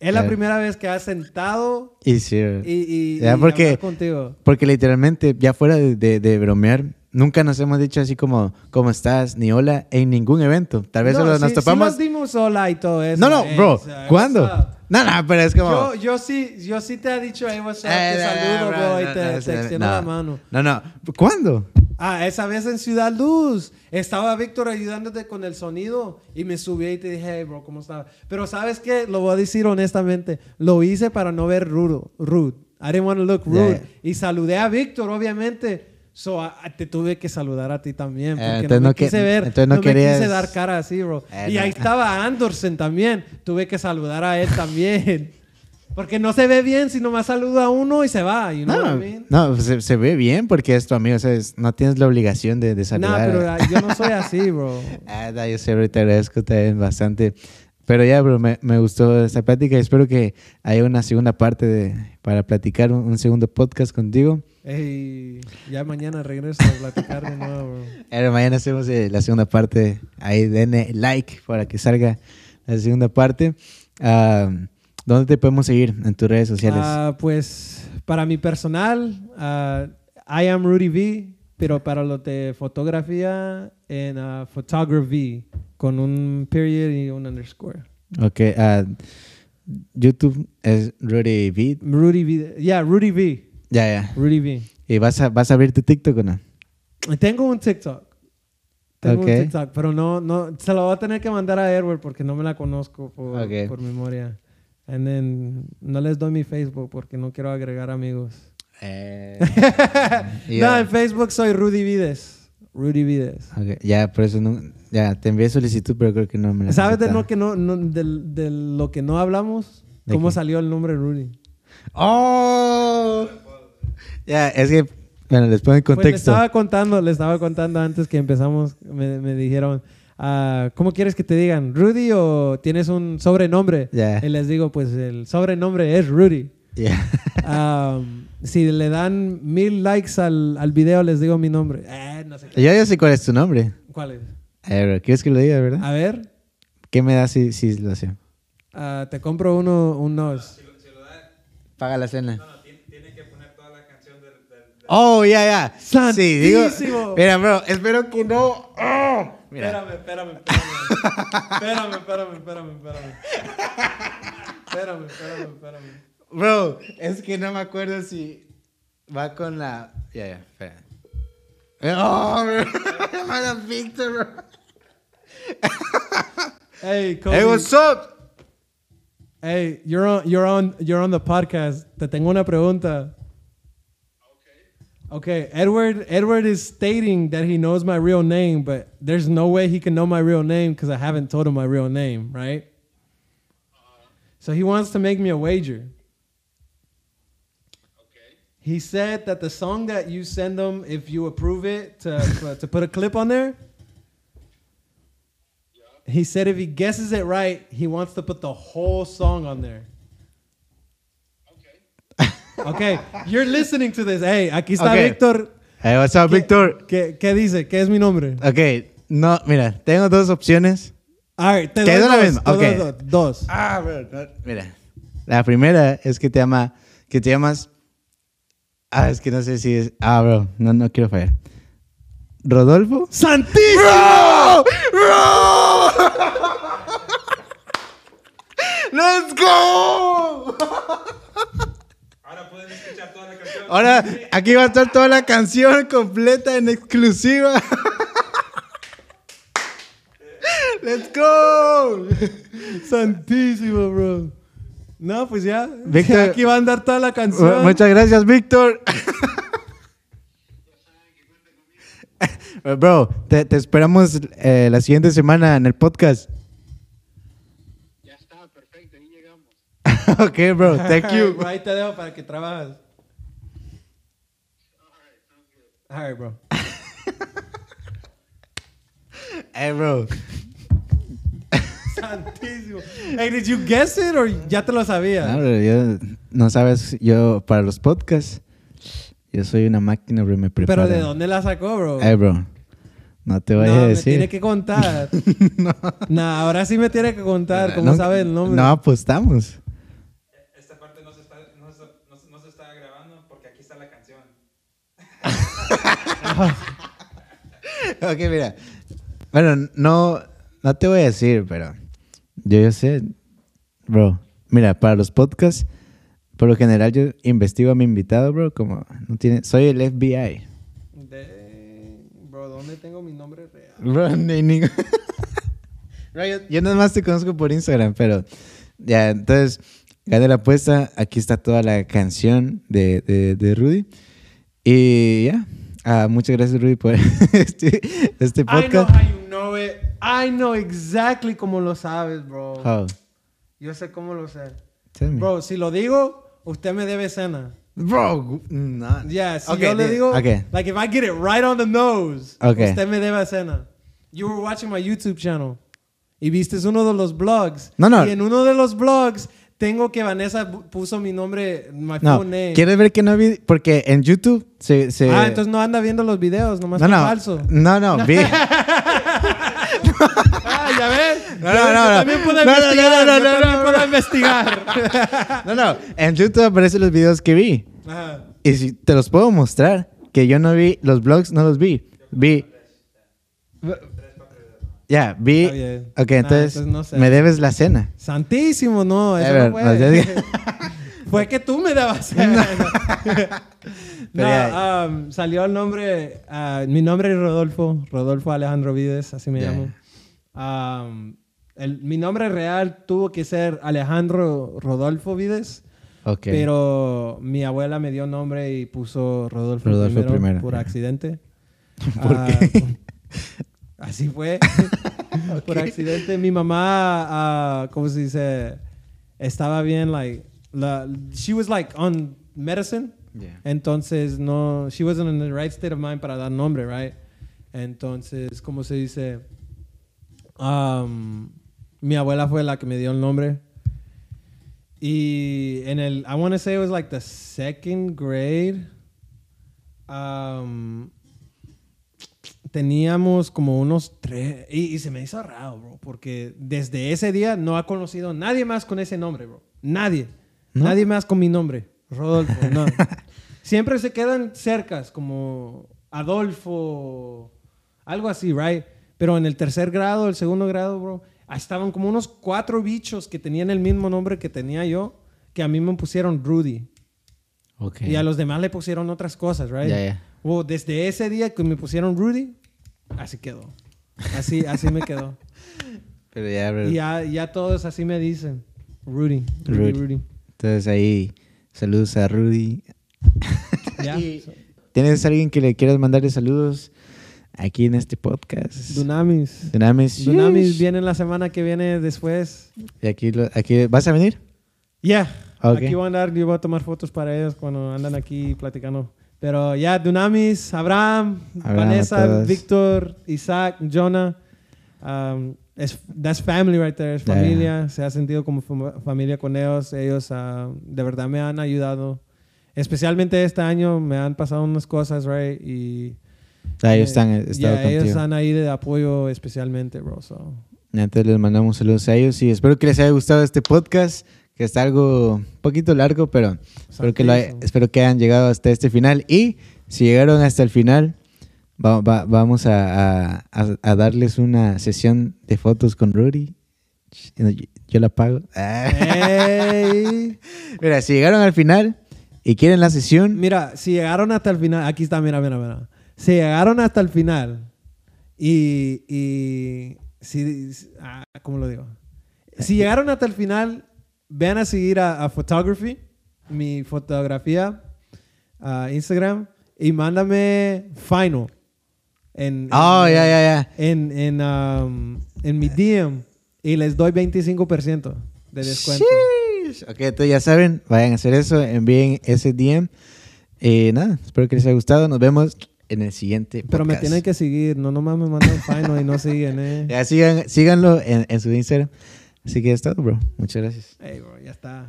es la primera vez que has sentado Y sí, y, y, Ya, y porque- contigo. porque literalmente, ya fuera de, de- de bromear, nunca nos hemos dicho así como, ¿cómo estás? Ni hola en ningún evento. Tal vez No, solo sí- nos sí topamos. nos dimos hola y todo eso. no, no, Ey, bro, sea, ¿cuándo? No, no, pero es como... Yo, yo sí, yo sí te he dicho, hey, what's up, Eh, te no, saludo, no, bro, no, y no, te, no, te extiendo la mano. No, no, ¿cuándo? Ah, esa vez en Ciudad Luz. Estaba Víctor ayudándote con el sonido y me subí y te dije, hey, bro, ¿cómo estás? Pero ¿sabes qué? Lo voy a decir honestamente. Lo hice para no ver rude. rude. I didn't want to look rude. Yeah. Y saludé a Víctor, obviamente. So, a- a- te tuve que saludar a ti también. Porque entonces no me no que- quise ver. no me querías- quise dar cara así, bro. Eh, y no. ahí estaba Anderson también. Tuve que saludar a él también. [LAUGHS] Porque no se ve bien si nomás saluda a uno y se va. You know No, no se, se ve bien porque es tu amigo, ¿sabes? No tienes la obligación de, de Nah, saludar. pero ah, yo no soy [LAUGHS] así, bro. Ah, no, yo bro, te agradezco también bastante. Pero ya, bro, me, me gustó esta plática y espero que haya una segunda parte de, para platicar, un, un segundo podcast contigo. Ey, ya mañana regreso a platicar de nuevo, bro. [LAUGHS] Eh, mañana hacemos eh, la segunda parte. Ahí denle like para que salga la segunda parte. Ah, ¿Dónde te podemos seguir en tus redes sociales? Ah, pues para mi personal, ah, I am Rudy V, pero para lo de fotografía, en ah, photography, con un period y un underscore. ok. YouTube es Rudy Beat. Rudy V, yeah, Rudy V, Ya, ya. Rudy V. ¿Y vas a, vas a abrir tu TikTok o no? Tengo un TikTok. Tengo un TikTok, pero no, no, se lo voy a tener que mandar a Edward porque no me la conozco por, Ok. por memoria. And then, no les doy mi Facebook porque no quiero agregar amigos. Eh, [LAUGHS] No, en Facebook soy Rudy Vides. Rudy Vides. Ya, por eso no, ya te envié solicitud, pero creo que no me la ¿Sabes de, lo que no, no- de lo que no hablamos? ¿De ¿Cómo qué? salió el nombre Rudy? ¡Oh! Ya, es que, bueno, les pongo en Pues le contexto. estaba contando, le estaba contando antes que empezamos, me, me dijeron, ah, ¿cómo quieres que te digan? ¿Rudy o tienes un sobrenombre? Ya. Y les digo, pues el sobrenombre es Rudy. Ya. Um, si le dan mil likes al, al video, les digo mi nombre. Eh, no sé qué. Yo ya sé cuál es tu nombre. ¿Cuál es? ¿quieres que lo diga, verdad? A ver, ¿Qué me da si, si lo sé? ah, te compro uno, unos. Paga la cena. Oh, ya, ya. Sí, digo. Mira, bro, espero que no. Oh, mira. Espérame, espérame, espérame. espérame, espérame, espérame, espérame. Espérame, espérame, espérame. Bro, es que no me acuerdo si va con la. Ya, ya, espera. Oh, bro. [LAUGHS] Víctor, bro. Hey, Kobe. Hey, what's up? Hey, you're on, you're on, you're on the podcast. Te tengo una pregunta. Okay, Edward, Edward is stating that he knows my real name, but there's no way he can know my real name because I haven't told him my real name, right? So he wants to make me a wager. Okay. He said that the song that you send him, if you approve it to, to put a clip on there, he said if he guesses it right, he wants to put the whole song on there. Okay, you're listening to this. Hey, aquí está. Víctor. Hey, what's up, ¿Qué- Víctor? ¿qué, ¿Qué dice? ¿Qué es mi nombre? Ok, no, mira, tengo dos opciones. A ver, te ¿Qué doy es la dos, misma? te doy Ok. dos, dos. Ah, mira. La primera es que te llama, que te llamas. Ah, es que no sé si es. Ah, bro, no, no quiero fallar. ¿Rodolfo? ¡Santísimo! [LAUGHS] ¡Let's go! Ahora pueden escuchar toda la canción. Ahora, aquí va a estar toda la canción completa en exclusiva. [LAUGHS] ¡Let's go! Santísimo, bro. No, pues ya. Víctor- Aquí va a andar toda la canción. Muchas gracias, Víctor. [LAUGHS] Bro, te, te esperamos eh, la siguiente semana en el podcast. Ya está, perfecto, ahí llegamos. [LAUGHS] ok, bro, thank you. [LAUGHS] Ahí te dejo para que trabajes. All right, bro. [LAUGHS] Hey, bro. Santísimo. Hey, did you guess it or ya te lo sabías? No, bro, yo- no sabes, yo para los podcasts, Yo soy una máquina, bro, me preparo. Pero ¿de dónde la sacó, bro? Eh, bro. No te voy no, a me decir. tiene que contar. no. ahora sí me tiene que contar cómo No- sabe el nombre. No apostamos. Esta parte no se está, no se, no se- no se está grabando porque aquí está la canción. [LAUGHS] ok, mira. Bueno, no, no te voy a decir, pero yo, yo sé, bro. Mira, para los podcasts, por lo general yo investigo a mi invitado, bro, como no tiene, soy el FBI. De- Bro, ¿dónde tengo mi nombre real? Bro, ni ningún- [LAUGHS] Bro, yo, yo nada más te conozco por Instagram, pero ya, entonces, gané la apuesta. Aquí está toda la canción de, de, de Rudy. Y ya, Ah, muchas gracias, Rudy, por [LAUGHS] este, este I know podcast. how you know it. I know exactly cómo lo sabes, bro. How? Yo sé cómo lo sé. Tell me. Bro, si lo digo, usted me debe cena. Bro, no. Yeah, si Ok, yo le di- digo, ok. like if I get it right on the nose, Ok. usted me debe cena. You were watching my YouTube channel y viste uno de los blogs. No, no. Y en uno de los blogs tengo que Vanessa puso mi nombre, my No, phone name. ¿quieres ver que no vi? Porque en YouTube se... se- Ah, entonces no anda viendo los videos, nomás no, no, falso. no, no, vi. [LAUGHS] Ah, ya ves. No, no, no, también puedo No, no, no, investigar. no, no, no, puedo no. investigar. [LAUGHS] No, no, en YouTube aparecen los videos que vi. Ajá. Y si te los puedo mostrar, que yo no vi, los vlogs no los vi. Vi. Ya, vi. Está bien. Ok, entonces, entonces no sé. me debes la cena. Santísimo, no, eso ver, no fue. no, fue que tú me dabas [LAUGHS] cena. No, [LAUGHS] um, salió el nombre, ah, mi nombre es Rodolfo, Rodolfo Alejandro Vides, así me llamo. Um, el- mi nombre real tuvo que ser Alejandro Rodolfo Vides, Ok. pero mi abuela me dio nombre y puso Rodolfo, Rodolfo primero, primero, por accidente. [LAUGHS] ¿Por Ah, qué? Así fue. [LAUGHS] Por accidente. Mi mamá, ah, ¿cómo se dice? Estaba bien, like, la, she was like on medicine. Yeah. Entonces, no, she wasn't in the right state of mind para dar nombre, right? Entonces, ¿cómo se dice? Um, mi abuela fue la que me dio el nombre. Y en el, I want to say it was like the second grade. Um, teníamos como unos tres. Y, y se me hizo raro, bro. Porque desde ese día no ha conocido nadie más con ese nombre, bro. Nadie. ¿No? Nadie más con mi nombre. Rodolfo, no. [LAUGHS] Siempre se quedan cercas, como Adolfo, algo así, right? Pero en el tercer grado, el segundo grado, bro, estaban como unos cuatro bichos que tenían el mismo nombre que tenía yo, que a mí me pusieron Rudy. Ok. Y a los demás le pusieron otras cosas, right? Ya, ya. Well, desde ese día que me pusieron Rudy, así quedó. Así, así me quedó. [LAUGHS] Pero ya, bro. Y ya, ya todos así me dicen. Rudy, Rudy, Rudy. Rudy. Entonces ahí, saludos a Rudy. [LAUGHS] Ya. Y- ¿Tienes alguien que le quieras mandarle saludos aquí en este podcast? Dunamis. Dunamis. Dunamis viene la semana que viene después. Y aquí, lo- aquí, ¿vas a venir? Ya. Ok. Aquí voy a andar, yo voy a tomar fotos para ellos cuando andan aquí platicando. Pero ya, Dunamis, Abraham, Abraham, Vanessa. Víctor, Isaac, Jonah. Um, es, that's family right there, es familia. Se ha sentido como fam- familia con ellos. Ellos ah, de verdad me han ayudado. Especialmente este año me han pasado unas cosas, right? Y Ah, ellos eh, están estado ya, ellos están ahí de apoyo especialmente, bro. so. Entonces les mandamos saludos a ellos y espero que les haya gustado este podcast, que está algo un poquito largo, pero espero que, lo hay- espero que hayan llegado hasta este final. Y si llegaron hasta el final, va- va- vamos a, a- a- darles una sesión de fotos con Rudy. Yo, yo la pago. Ah. Ey. [LAUGHS] Mira, si llegaron al final y quieren la sesión, Mira, si llegaron hasta el final, aquí está, mira, mira, mira. Si llegaron hasta el final y, y si- ah, ¿cómo lo digo? Si llegaron hasta el final, vean a seguir a, a Photography, mi fotografía, a Instagram, y mándame final. En, Oh, ya, ya, ya. En, en, um, en mi DM y les doy 25% de descuento. Sheesh. Ok, entonces ya saben, vayan a hacer eso, envíen ese DM. Y nada, espero que les haya gustado. Nos vemos en el siguiente Pero me podcast. tienen que seguir, no nomás me mandan final y no siguen, eh. Ya sigan, síganlo en, en su Instagram. Así que es todo, bro. Muchas gracias. Hey, bro, ya está.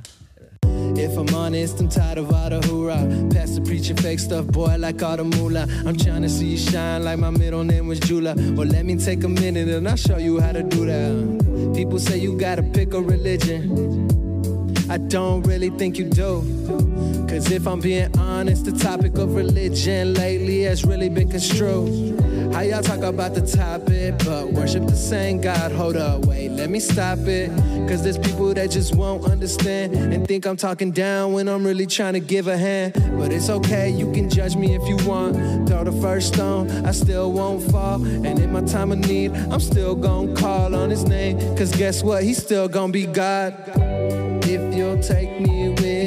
If I'm honest, I'm tired of all the hoorah. Pastor preaching fake stuff, boy, like all the moolah. I'm trying to see you shine like my middle name was Jula. Well, let me take a minute and I'll show you how to do that. People say you gotta pick a religion. I don't really think you do. Cause if I'm being honest, the topic of religion lately has really been construed. How y'all talk about the topic, but worship the same God? Hold up, wait, let me stop it. Cause there's people that just won't understand and think I'm talking down when I'm really trying to give a hand. But it's okay, you can judge me if you want. Throw the first stone, I still won't fall. And in my time of need, I'm still gonna call on his name. Cause guess what? He's still gonna be God. If you'll take me with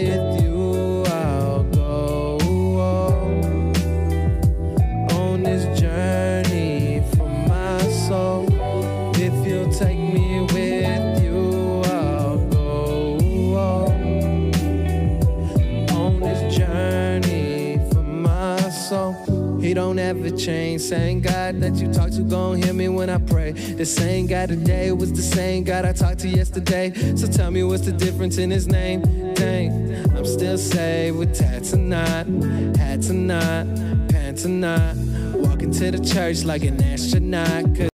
Don't ever change. Same God that you talk to, gon' hear me when I pray. The same God today was the same God I talked to yesterday. So tell me what's the difference in his name? Dang, I'm still saved with tats or not, hats or not, pants or not. Walking to the church like an astronaut.